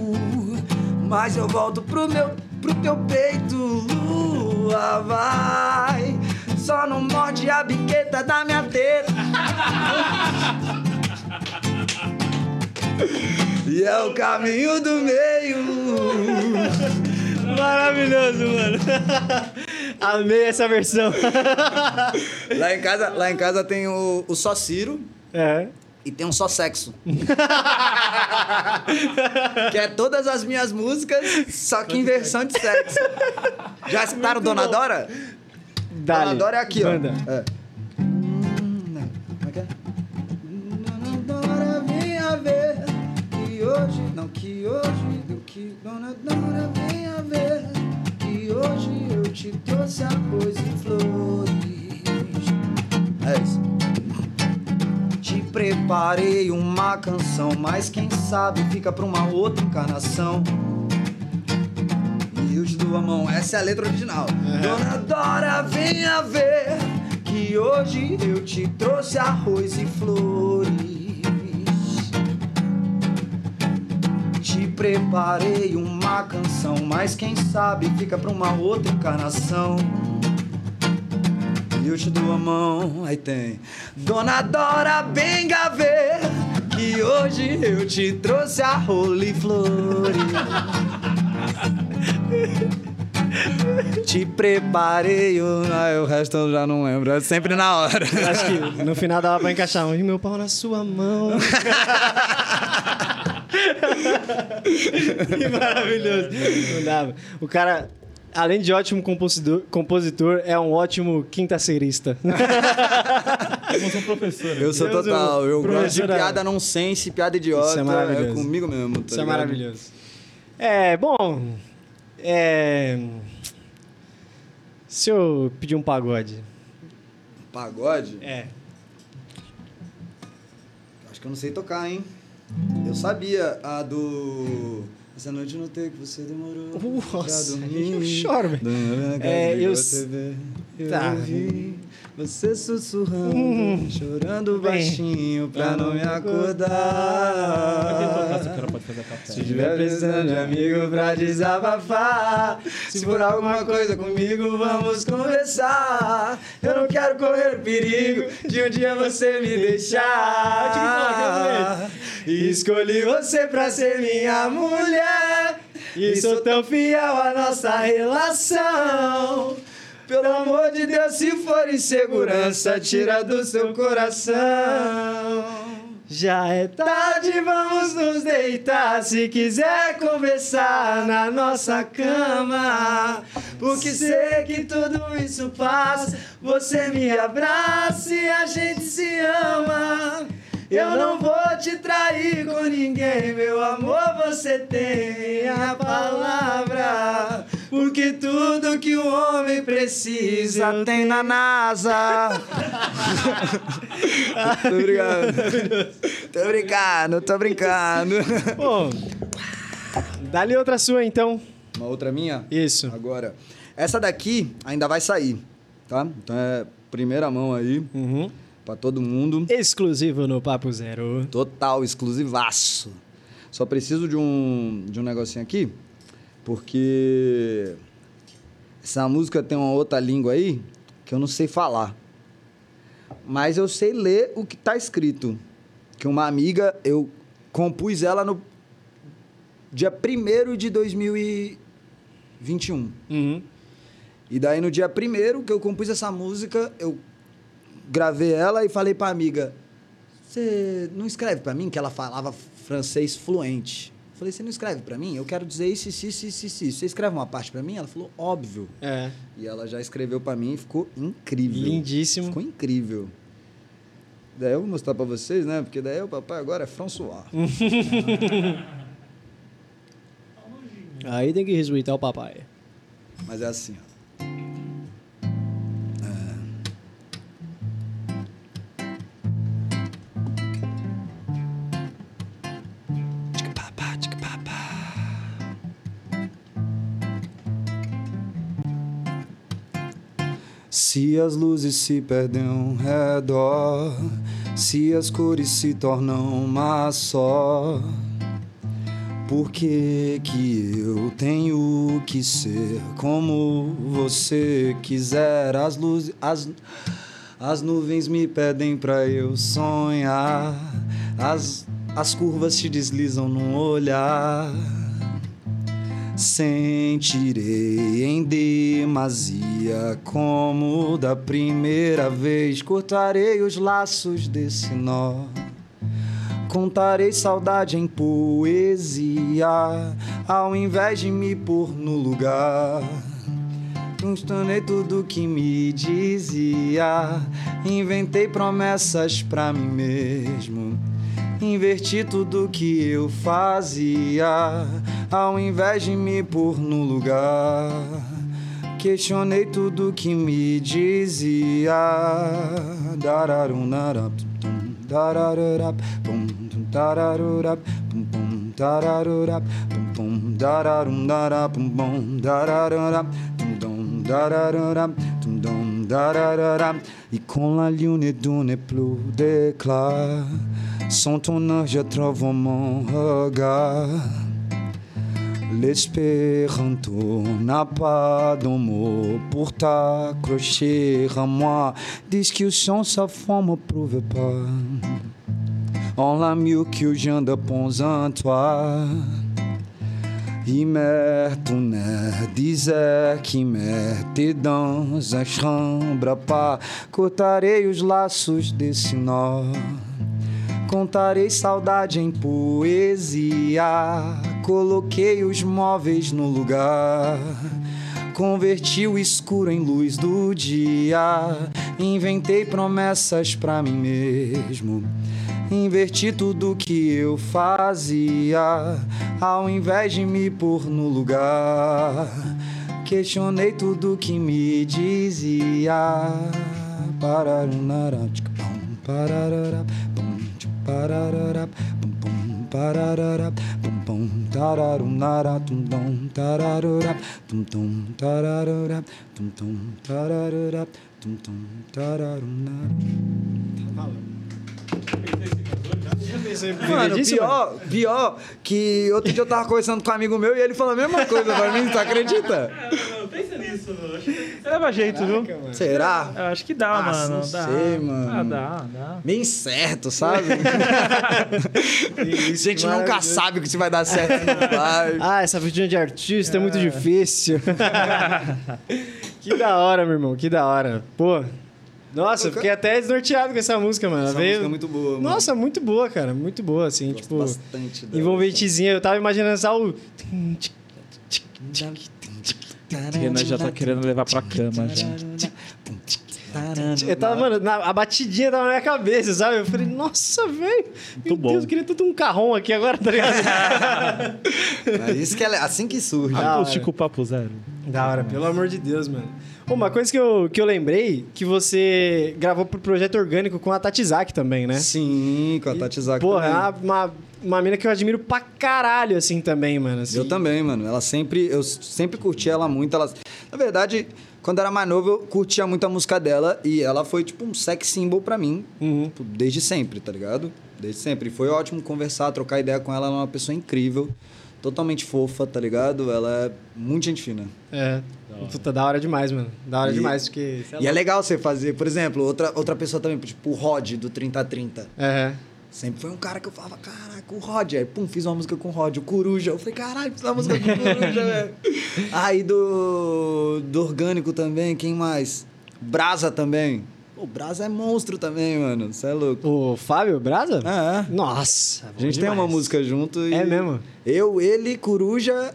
Mas eu volto pro meu, pro teu peito. Lua vai. Só não morde a biqueta da minha teta. <laughs> <laughs> E é o caminho do meio. Maravilhoso, mano. <laughs> Amei essa versão. <laughs> Lá em casa, lá em casa tem o, o só Ciro É. e tem um só sexo. que é todas as minhas músicas, só que em versão de sexo. Já escutaram Dona bom. Dora? Dona Dora é aqui, Manda. ó. É. hoje... Não, que hoje... Que Dona Dora, venha ver que hoje eu te trouxe arroz e flores. É isso. Te preparei uma canção, mas quem sabe fica pra uma outra encarnação. E dou a mão, essa é a letra original. Dona Dora, venha ver que hoje eu te trouxe arroz e flores. Preparei uma canção, mas quem sabe fica pra uma outra encarnação. E eu te dou a mão, aí tem Dona Dora, venha ver Que hoje eu te trouxe a role flores <laughs> Te preparei, o... Ah, o resto eu já não lembro, é sempre na hora Acho que no final dava pra encaixar um meu pau na sua mão. <laughs> que maravilhoso. Não dava. O cara, além de ótimo compositor, compositor é um ótimo quinta-seirista. Temos um professor. Eu sou total, eu gosto de é- piada nonsense, piada idiota Isso é maravilhoso. comigo mesmo tá Isso é ligado? maravilhoso. É, bom. É. Se eu pedir um pagode. Pagode? É. Acho que eu não sei tocar, hein? Eu sabia a do. Essa noite eu notei que você demorou. Nossa, <laughs> eu choro, velho. É, eu eu Tá. ouvi você sussurrando, Hum. chorando Bem. baixinho pra não me acordar. se o tiver precisando de amigo pra desabafar, se for alguma coisa comigo, vamos conversar. Eu não quero correr perigo de um dia você me deixar. E escolhi você pra ser minha mulher. E sou tão fiel à nossa relação. Pelo amor de Deus, se for insegurança, tira do seu coração. Já é tarde, vamos nos deitar. Se quiser conversar na nossa cama. Porque sei que tudo isso passa. Você me abraça e a gente se ama. Eu não vou te trair com ninguém, meu amor. Você tem a palavra. Porque tudo que o homem precisa tem na NASA. tô brincando. Tô brincando, tô brincando. Bom, dá-lhe outra sua então. Uma outra minha? Isso. Agora. Essa daqui ainda vai sair, tá? Então é primeira mão aí Uhum. pra todo mundo. Exclusivo no Papo Zero. Total, exclusivaço. Só preciso de um, de um negocinho aqui, porque essa música tem uma outra língua aí que eu não sei falar. Mas eu sei ler o que tá escrito. Que uma amiga, eu compus ela no dia 1 de 2021. Uhum. E daí no dia primeiro que eu compus essa música, eu gravei ela e falei pra amiga: Você não escreve pra mim? Que ela falava francês fluente. Falei: Você não escreve pra mim? Eu quero dizer isso, isso, isso, isso, isso. Você escreve uma parte pra mim? Ela falou: Óbvio. É. E ela já escreveu pra mim e ficou incrível. Lindíssimo. Ficou incrível. Daí eu vou mostrar pra vocês, né? Porque daí o papai agora é François. <laughs> Aí tem que respeitar o papai. Mas é assim, ó. Se as luzes se perdem ao redor, se as cores se tornam uma só. Por que, que eu tenho que ser como você quiser? As luzes. As, as nuvens me pedem pra eu sonhar. As, as curvas te deslizam num olhar. Sentirei em demasia como da primeira vez. Cortarei os laços desse nó. Contarei saudade em poesia, ao invés de me pôr no lugar. Questionei tudo que me dizia, inventei promessas pra mim mesmo. Inverti tudo que eu fazia, ao invés de me pôr no lugar. Questionei tudo que me dizia. Dararum, narap, tum, darararap, pum, pum, dararurap, pum, dararurap, tum, dararurap, tum, la lune n'est plus d'éclat, sans ton âge, je trouve mon regard. L'espéranto n'a pas de mots pour t'accrocher à moi. Discussion, sa forme ne prouve pas. On l'a mieux que je de ponts en toi. Himer, tu ne disait que mete dans a chambre pá. Cortarei os laços desse nó. Contarei saudade em poesia. Coloquei os móveis no lugar. Converti o escuro em luz do dia. Inventei promessas pra mim mesmo. Inverti tudo que eu fazia, ao invés de me pôr no lugar. Questionei tudo que me dizia. Pararunará, tica, pum, pararará, pum, tica, pararará, pum, pum, pararará, pum, pum, tararunará, tum, tum, tararurá, tum, tum, tararurá, tum, tum, tararurá, tum, tum, tararunará. Mano, pior, pior que outro dia eu tava conversando com um amigo meu e ele falou a mesma coisa pra mim, tu acredita? Pensa nisso, mano. Leva jeito, viu? Será? Eu acho que dá, Ah, mano. não dá. sei, mano. Ah, dá, dá. Meio incerto, sabe? a <laughs> gente nunca maravilhoso. sabe que se vai dar certo não vai. <laughs> Ah, essa vidinha de artista é, muito difícil. <laughs> que da hora, meu irmão, que da hora. Pô, nossa, eu fiquei até desnorteado com essa música, mano. Essa veio... música é muito boa, mano. Nossa, muito boa, cara, muito boa, assim, Gosto tipo... bastante dela. Envolventezinha, eu tava imaginando só o... Renan já tá querendo levar pra cama, gente. Eu tava, mano, na- a batidinha tava na minha cabeça, sabe? Eu falei, nossa, velho. Meu bom. Deus, eu queria tanto um carrão aqui agora, tá ligado? <laughs> É isso que é assim que surge. Ah, Acústico Papo Zero. da hora, pelo amor de Deus, mano. Uma coisa que eu, que eu lembrei, que você gravou pro Projeto Orgânico com a Tatizak também, né? Sim, com a Tati Zak Porra, é também. uma, uma, uma mina que eu admiro pra caralho, assim, também, mano. assim. Eu também, mano. Ela sempre. Eu sempre curti ela muito. Ela, na verdade, quando era mais novo, eu curtia muito a música dela. E ela foi, tipo, um sex symbol pra mim. Uhum. tipo, Desde sempre, tá ligado? Desde sempre. Foi ótimo conversar, trocar ideia com ela. Ela é uma pessoa incrível. Totalmente fofa, tá ligado? Ela é muito gente fina. É. Puta, da hora demais, mano. Da hora E- demais, porque... sei E é legal você fazer, por exemplo, outra, outra pessoa também, tipo o Rod do 3030. É. Sempre foi um cara que eu falava, caraca, o Rod. Aí, pum, fiz uma música com o Rod, o Coruja. Eu falei, caralho, fiz uma música com o Coruja, <laughs> velho. Aí do, do Orgânico também, quem mais? Brasa também. O Brasa é monstro também, mano. Você é louco. O Fábio Braza? É, é. Nossa, A gente tem uma música junto e... É mesmo? Eu, ele, Coruja,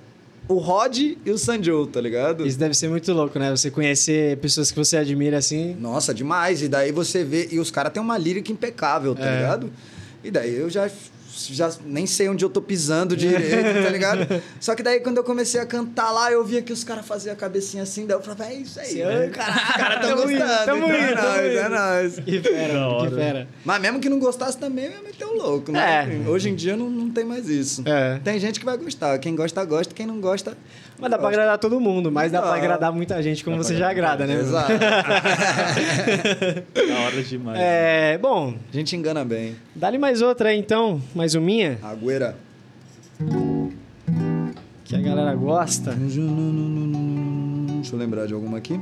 o Rod e o Sanjo, tá ligado? Isso deve ser muito louco, né? Você conhecer pessoas que você admira assim. Nossa, demais. E daí você vê. E os caras têm uma lírica impecável, tá É. ligado? E daí eu já já nem sei onde eu tô pisando direito, tá ligado? <laughs> Só que daí quando eu comecei a cantar lá, eu via que os caras faziam a cabecinha assim, daí eu falava, é isso aí, é. caralho, os caras tão gostando, tamo então é indo, tamo nóis, é nóis. Que fera, que fera. Mas mesmo que não gostasse também, eu ia meter o louco, né? É. Hoje em dia não, não tem mais isso. É. Tem gente que vai gostar. Quem gosta, gosta. Quem não gosta. Mas dá pra agradar todo mundo, mas dá pra Dá. agradar muita gente, como você já agrada, né? Exato. <laughs> Da hora demais. É, bom, A gente engana bem. dá-lhe mais outra aí então, mais uma minha, Agüera. que a galera gosta. Deixa eu lembrar de alguma. Aqui.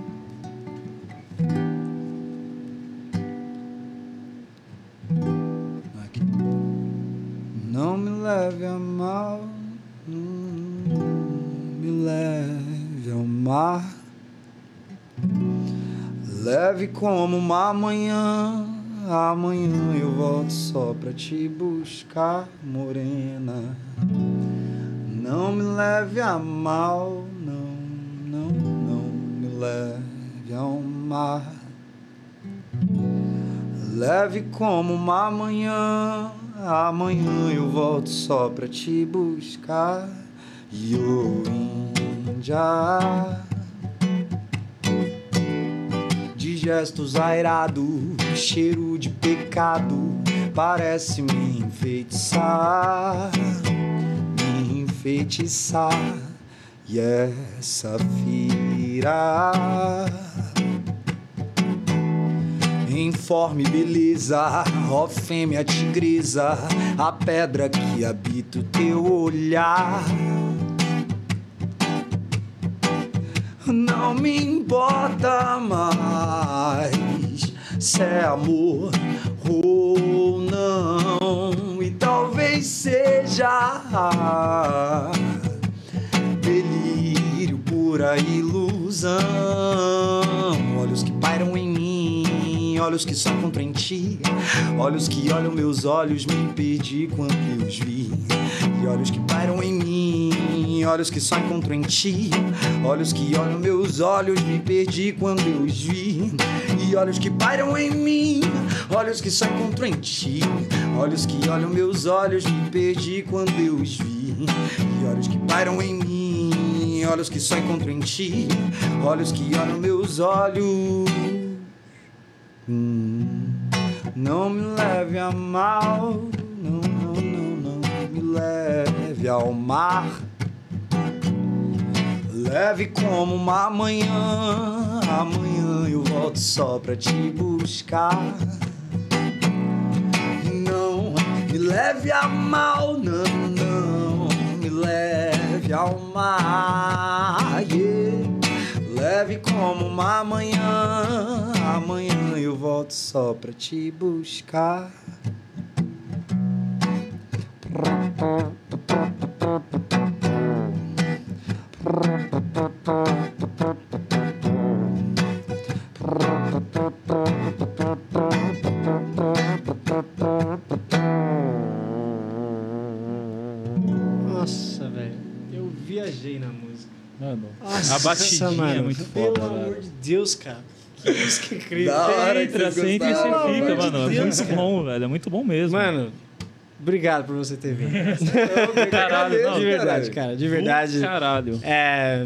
Como uma manhã, amanhã eu volto só pra te buscar, morena. Não me leve a mal, não, não, não me leve ao mar. Leve como uma manhã, amanhã eu volto só pra te buscar. Yo, Índia. Gestos airados, cheiro de pecado, parece me enfeitiçar me enfeitiçar e essa fira informe beleza, ó fêmea tigresa, a pedra que habita o teu olhar. Não me importa mais se é amor ou não, e talvez seja delírio pura ilusão. Olhos que só em ti, olhos que olham meus olhos, me perdi quando eu os vi. E olhos que pairam em mim, olhos que só encontro em ti, olhos que olham meus olhos, me perdi quando eu os vi. E olhos que pairam em mim, olhos que só encontro em ti, olhos que olham meus olhos, me perdi quando eu os vi. E olhos que pairam em mim, olhos que só encontro em ti, olhos que olham meus olhos. Não me leve a mal, não, não, não, não me leve ao mar. Leve como uma manhã, amanhã eu volto só pra te buscar. Não me leve a mal, não, não me leve ao mar. yeah. Leve como uma manhã, amanhã eu volto só pra te buscar. Nossa, velho, eu viajei na música. Mano, Nossa, a batidinha mano, é muito Pelo foda, amor velho. de Deus, cara. Que música <laughs> incrível. Da hora que entra, você entra e você Pelo fica, amor de mano. É Deus, muito cara. bom, velho. É muito bom mesmo. Mano, obrigado por você ter vindo. <laughs> Caralho, não, de verdade, cara, de verdade. Caralho. É,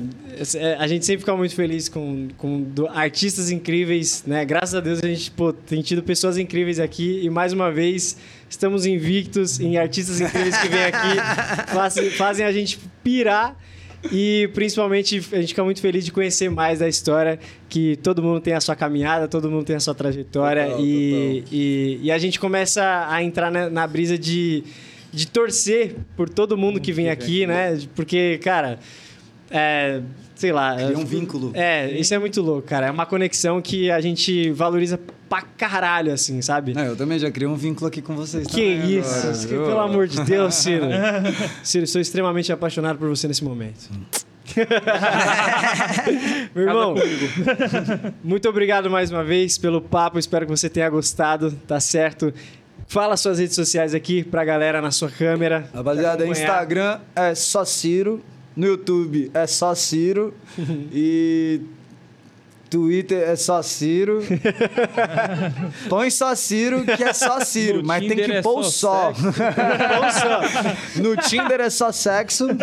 é, a gente sempre fica muito feliz com, com do- artistas incríveis, né? Graças a Deus a gente pô, tem tido pessoas incríveis aqui e mais uma vez estamos invictos em artistas incríveis que vêm aqui, <laughs> fazem, fazem a gente pirar e principalmente a gente fica muito feliz de conhecer mais da história, que todo mundo tem a sua caminhada, todo mundo tem a sua trajetória Total, e, e, e a gente começa a entrar na, na brisa de, de torcer por todo mundo que vem aqui, né? Porque, cara, é, sei lá. Cria um vínculo. É, isso é muito louco, cara. É uma conexão que a gente valoriza pra caralho, assim, sabe? Não, eu também já criei um vínculo aqui com vocês. Que também isso, agora, que- pelo amor de Deus, Ciro. <laughs> Ciro, sou extremamente apaixonado por você nesse momento. <laughs> Meu irmão, <laughs> muito obrigado mais uma vez pelo papo. Espero que você tenha gostado, tá certo? Fala suas redes sociais aqui pra galera na sua câmera. Rapaziada. Instagram é só Ciro. No YouTube é só Ciro. <laughs> e Twitter é só Ciro. <laughs> Põe só Ciro, que é só Ciro. No mas tem Tinder que é pôr só só. no Tinder é só sexo. <laughs>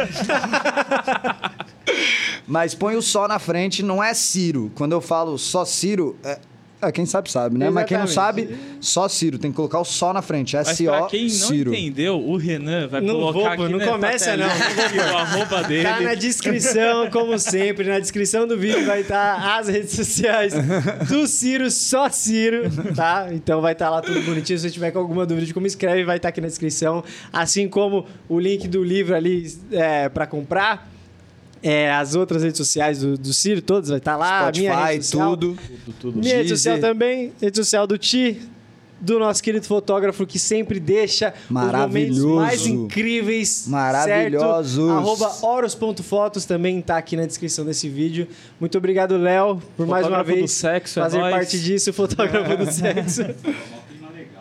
mas põe o só na frente, não é Ciro. Quando eu falo só Ciro, é, é, quem sabe sabe, né? Mas quem não Exatamente. sabe, só Ciro. Tem que colocar o só na frente. Mas pra quem não Ciro. entendeu, o Renan vai Não colocar vou, aqui não nessa começa, não. o arroba dele. Tá na descrição, como sempre. Na descrição do vídeo vai estar as redes sociais do Ciro, só Ciro, tá? Então vai estar lá tudo bonitinho. Se você tiver com alguma dúvida de como escreve, vai estar aqui na descrição. Assim como o link do livro ali é, para comprar. É, as outras redes sociais do, do Ciro, todas vai estar lá. a minha rede Spotify, social, tudo. Tudo, tudo. Minha rede social também, rede social do Ti, do nosso querido fotógrafo que sempre deixa os momentos Maravilhoso. mais incríveis. Maravilhosos. Certo? Arroba oros.fotos também tá aqui na descrição desse vídeo. Muito obrigado, Léo, por mais uma Fotógrafo vez sexo, é fazer nóis. parte disso, fotógrafo do sexo.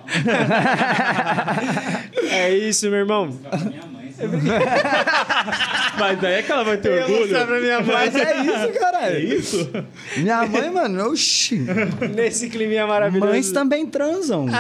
<laughs> é isso, meu irmão. <laughs> Mas daí é que ela vai ter Eu orgulho. pra minha mãe Mas é isso, cara. É isso? Minha mãe, mano, oxi. nesse climinha maravilhoso. Mães também transam. <laughs>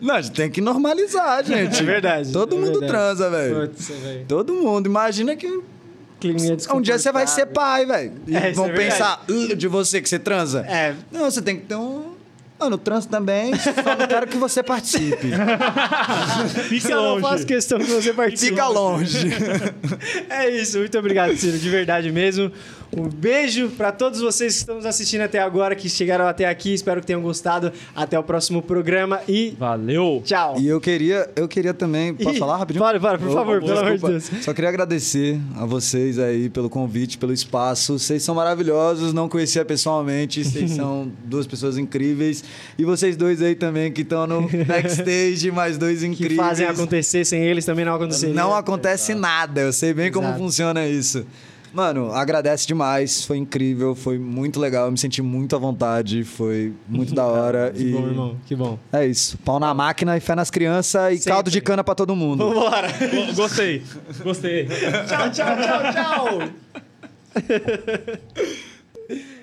Não, a gente tem que normalizar, gente. É verdade, Todo é mundo verdade. transa, velho. Velho. Todo mundo. Imagina que um dia você vai ser pai, velho. E É, isso vão é pensar "Uh, de você que você transa. É. Não, você tem que ter um. Mano, transo também, só não quero que você participe. <laughs> Fica Eu não faço longe. questão que você participe. Fica longe. <laughs> É isso, muito obrigado, Ciro, de verdade mesmo. Um beijo pra todos vocês que estão nos assistindo até agora, que chegaram até aqui. Espero que tenham gostado. Até o próximo programa e Valeu. tchau. E eu queria, eu queria também. Posso Ih, falar rapidinho? Para, para, por Ô, favor, pelo amor de. Deus. Só queria agradecer a vocês aí pelo convite, pelo espaço. Vocês são maravilhosos, não conhecia pessoalmente, vocês são <laughs> duas pessoas incríveis. E vocês dois aí também que estão no <laughs> backstage, mais dois Que incríveis. fazem acontecer sem eles também não aconteceria. Não acontece nada, eu sei bem como Exato. funciona isso. Mano, agradece demais, foi incrível, foi muito legal, eu me senti muito à vontade, foi muito da hora. <laughs> Que e bom, irmão, que bom. É isso, pau na máquina e fé nas crianças e Sempre. caldo de cana pra todo mundo. Vambora. Go- Gostei. Gostei. tchau, tchau, tchau, tchau. <laughs>